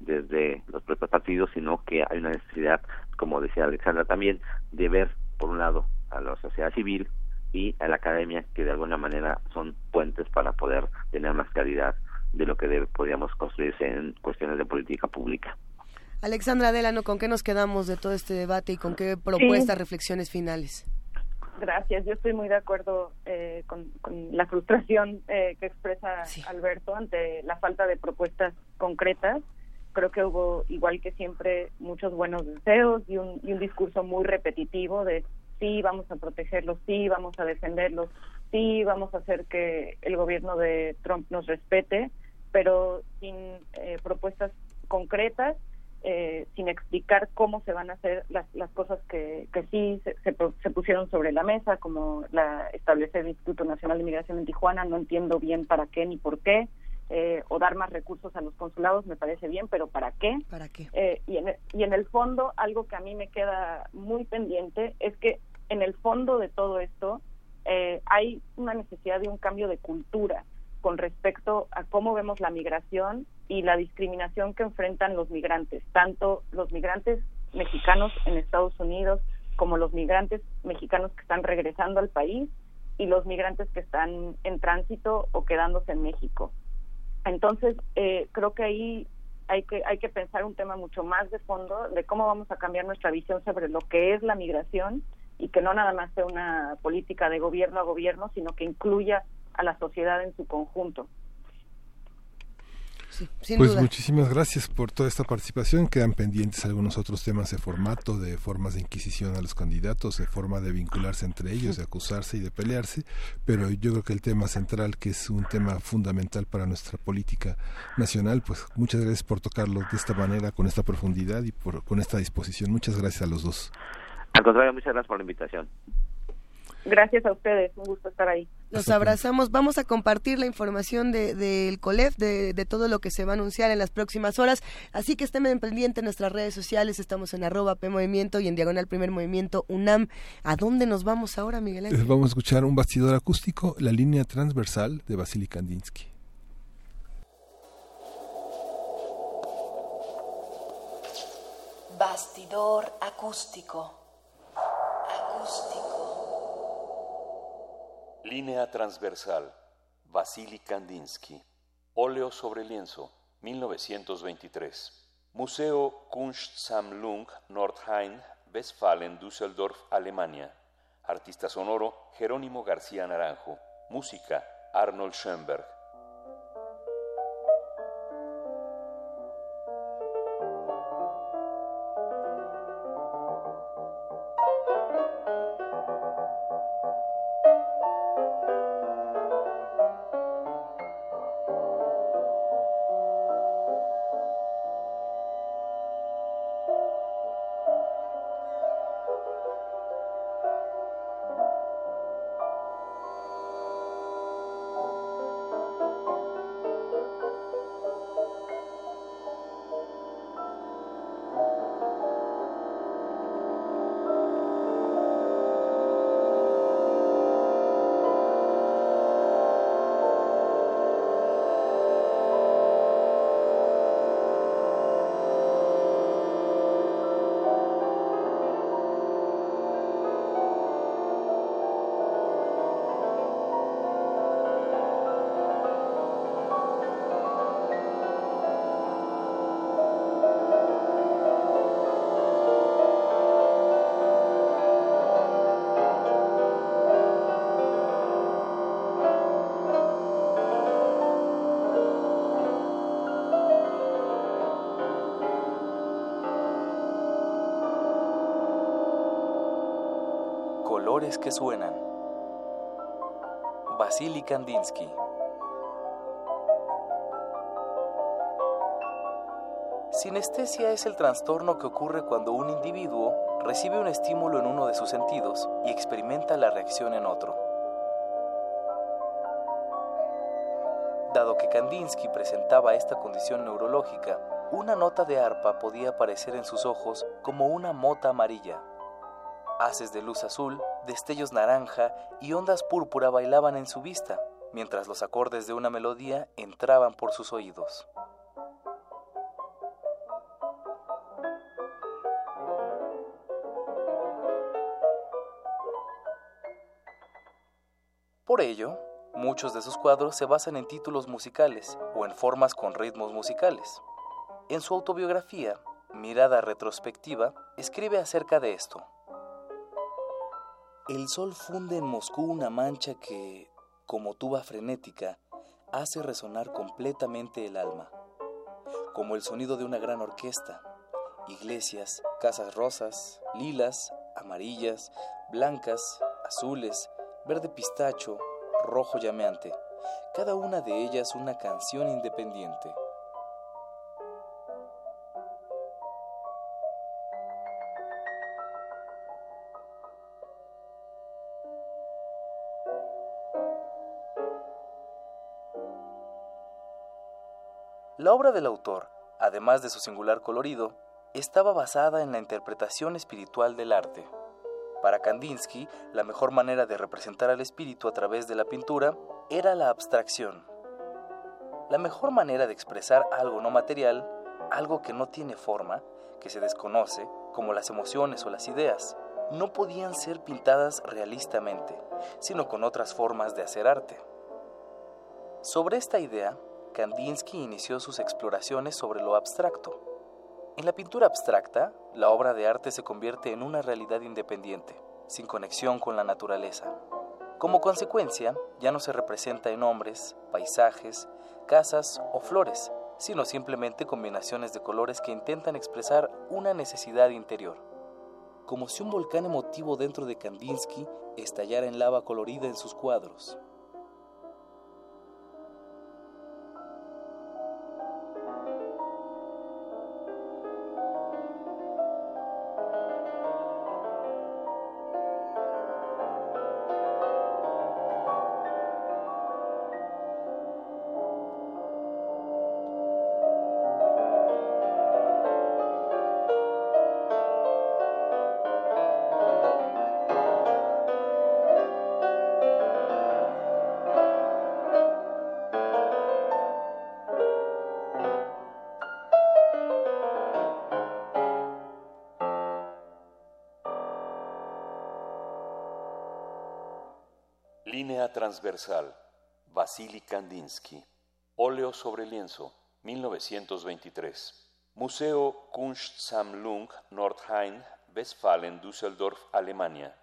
desde los propios partidos, sino que hay una necesidad, como decía Alexandra también, de ver, por un lado, a la sociedad civil, y a la academia, que de alguna manera son puentes para poder tener más calidad de lo que debe, podríamos construirse en cuestiones de política pública. Alexandra Delano, ¿con qué nos quedamos de todo este debate y con qué propuestas, sí. reflexiones finales? Gracias, yo estoy muy de acuerdo eh, con, con, la frustración eh, que expresa sí. Alberto ante la falta de propuestas concretas. Creo que hubo, igual que siempre, muchos buenos deseos y un, y un discurso muy repetitivo de sí vamos a protegerlos, sí vamos a defenderlos, sí vamos a hacer que el gobierno de Trump nos respete, pero sin eh, propuestas concretas, eh, sin explicar cómo se van a hacer las, las cosas que, que sí se, se, se, pusieron sobre la mesa, como la establecer el Instituto Nacional de Migración en Tijuana, no entiendo bien para qué ni por qué. Eh, o dar más recursos a los consulados me parece bien, pero ¿para qué? ¿Para qué? Eh, y, en, y en el fondo, algo que a mí me queda muy pendiente es que en el fondo de todo esto eh, hay una necesidad de un cambio de cultura con respecto a cómo vemos la migración y la discriminación que enfrentan los migrantes, tanto los migrantes mexicanos en Estados Unidos como los migrantes mexicanos que están regresando al país y los migrantes que están en tránsito o quedándose en México. Entonces, eh, creo que ahí hay que, hay que pensar un tema mucho más de fondo de cómo vamos a cambiar nuestra visión sobre lo que es la migración y que no nada más sea una política de gobierno a gobierno, sino que incluya a la sociedad en su conjunto. Sí, pues duda. muchísimas gracias por toda esta participación. Quedan pendientes algunos otros temas de formato, de formas de inquisición a los candidatos, de forma de vincularse entre ellos, de acusarse y de pelearse. Pero yo creo que el tema central, que es un tema fundamental para nuestra política nacional, pues muchas gracias por tocarlo de esta manera, con esta profundidad y por, con esta disposición. Muchas gracias a los dos. Al contrario, muchas gracias por la invitación. Gracias a ustedes, un gusto estar ahí. Nos abrazamos, vamos a compartir la información del de, de COLEF, de, de, todo lo que se va a anunciar en las próximas horas, así que estén pendientes en nuestras redes sociales, estamos en arroba P Movimiento y en Diagonal Primer Movimiento UNAM. ¿A dónde nos vamos ahora, Miguel Ángel? Vamos a escuchar un bastidor acústico, la línea transversal de Vasily Kandinsky. Bastidor acústico. Acústico. Línea transversal. Vasily Kandinsky. Óleo sobre lienzo. 1923. Museo Kunstsammlung Nordrhein, Westfalen, Düsseldorf, Alemania. Artista sonoro Jerónimo García Naranjo. Música Arnold Schoenberg. Kandinsky. Sinestesia es el trastorno que ocurre cuando un individuo recibe un estímulo en uno de sus sentidos y experimenta la reacción en otro. Dado que Kandinsky presentaba esta condición neurológica, una nota de arpa podía aparecer en sus ojos como una mota amarilla. Haces de luz azul, destellos naranja y ondas púrpura bailaban en su vista, mientras los acordes de una melodía entraban por sus oídos. Por ello, muchos de sus cuadros se basan en títulos musicales o en formas con ritmos musicales. En su autobiografía, Mirada Retrospectiva, escribe acerca de esto. El sol funde en Moscú una mancha que, como tuba frenética, hace resonar completamente el alma, como el sonido de una gran orquesta. Iglesias, casas rosas, lilas, amarillas, blancas, azules, verde pistacho, rojo llameante, cada una de ellas una canción independiente. La obra del autor, además de su singular colorido, estaba basada en la interpretación espiritual del arte. Para Kandinsky, la mejor manera de representar al espíritu a través de la pintura era la abstracción. La mejor manera de expresar algo no material, algo que no tiene forma, que se desconoce, como las emociones o las ideas, no podían ser pintadas realistamente, sino con otras formas de hacer arte. Sobre esta idea, Kandinsky inició sus exploraciones sobre lo abstracto. En la pintura abstracta, la obra de arte se convierte en una realidad independiente, sin conexión con la naturaleza. Como consecuencia, ya no se representa en hombres, paisajes, casas o flores, sino simplemente combinaciones de colores que intentan expresar una necesidad interior. Como si un volcán emotivo dentro de Kandinsky estallara en lava colorida en sus cuadros. Transversal. Vasily Kandinsky. Óleo sobre lienzo. 1923. Museo Kunstsammlung Nordrhein, Westfalen, Düsseldorf, Alemania.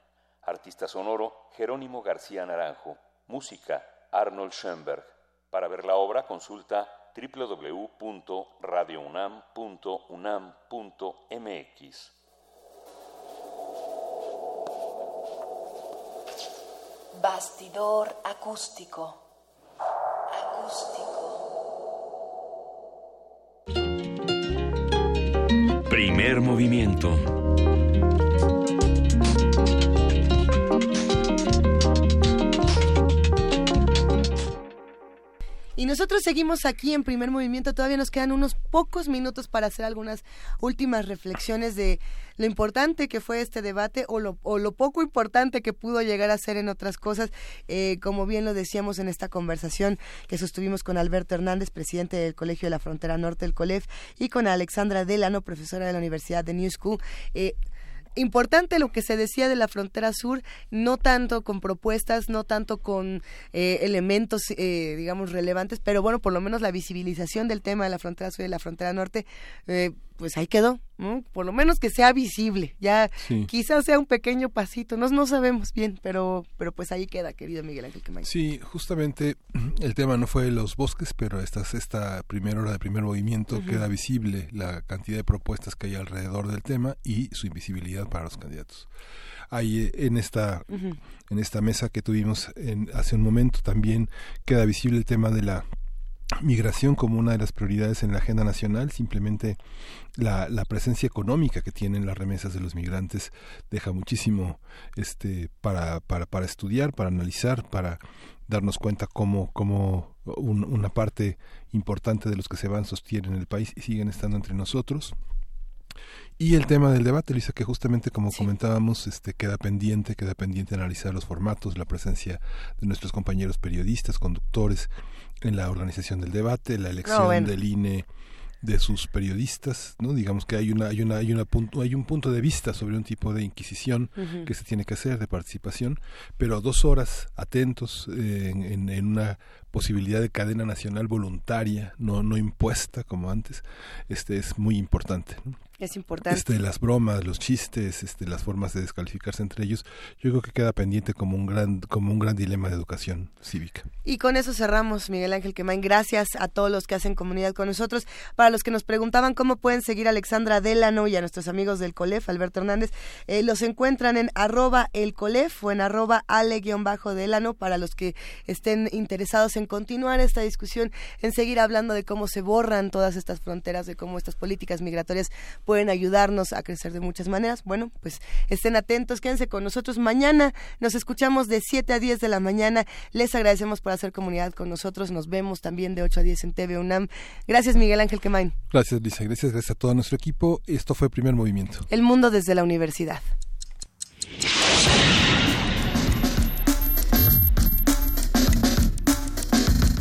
Artista sonoro Jerónimo García Naranjo. Música Arnold Schoenberg. Para ver la obra consulta www.radiounam.unam.mx. Bastidor acústico. Acústico. Primer movimiento. Y nosotros seguimos aquí en primer movimiento, todavía nos quedan unos pocos minutos para hacer algunas últimas reflexiones de lo importante que fue este debate o lo, o lo poco importante que pudo llegar a ser en otras cosas, eh, como bien lo decíamos en esta conversación que sostuvimos con Alberto Hernández, presidente del Colegio de la Frontera Norte, el COLEF, y con Alexandra Delano, profesora de la Universidad de New School. Eh, importante lo que se decía de la frontera sur, no tanto con propuestas, no tanto con eh, elementos, eh, digamos, relevantes, pero bueno, por lo menos la visibilización del tema de la frontera sur y de la frontera norte, eh, pues ahí quedó, por lo menos que sea visible, ya quizás sea un pequeño pasito, no, no sabemos bien, pero, pero pues ahí queda, querido Miguel Ángel Quemain. Sí, justamente el tema no fue los bosques, pero esta, esta primera hora de primer movimiento queda visible la cantidad de propuestas que hay alrededor del tema y su invisibilidad para los candidatos. Hay eh, en esta, en esta mesa que tuvimos en, hace un momento también queda visible el tema de la migración como una de las prioridades en la agenda nacional, simplemente la, la, presencia económica que tienen las remesas de los migrantes deja muchísimo este para, para, para estudiar, para analizar, para darnos cuenta cómo, cómo una parte importante de los que se van sostienen el país y siguen estando entre nosotros. Y el tema del debate, Lisa, que justamente como comentábamos, este queda pendiente, queda pendiente analizar los formatos, la presencia de nuestros compañeros periodistas, conductores, en la organización del debate, la elección del INE de sus periodistas, ¿no? Digamos que hay una hay una hay una punto, hay un punto de vista sobre un tipo de inquisición que se tiene que hacer de participación, pero dos horas atentos eh, en, en, una posibilidad de cadena nacional voluntaria, no no impuesta como antes, este es muy importante. ¿no? Es importante. Este, las bromas, los chistes, este, las formas de descalificarse entre ellos, yo creo que queda pendiente como un gran, como un gran dilema de educación cívica. Y con eso cerramos, Miguel Ángel Quemain. Gracias a todos los que hacen comunidad con nosotros. Para los que nos preguntaban cómo pueden seguir a Alexandra Delano y a nuestros amigos del COLEF, Alberto Hernández, eh, los encuentran en arroba el COLEF o en arroba ale-delano para los que estén interesados en continuar esta discusión, en seguir hablando de cómo se borran todas estas fronteras, de cómo estas políticas migratorias pueden ayudarnos a crecer de muchas maneras. Bueno, pues estén atentos, quédense con nosotros. Mañana nos escuchamos de 7 a 10 de la mañana. Les agradecemos por hacer comunidad con nosotros. Nos vemos también de 8 a 10 en TV UNAM. Gracias, Miguel Ángel Quemain. Gracias, Lisa. Gracias, gracias a todo nuestro equipo. Esto fue Primer Movimiento. El mundo desde la universidad.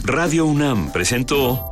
Radio UNAM presentó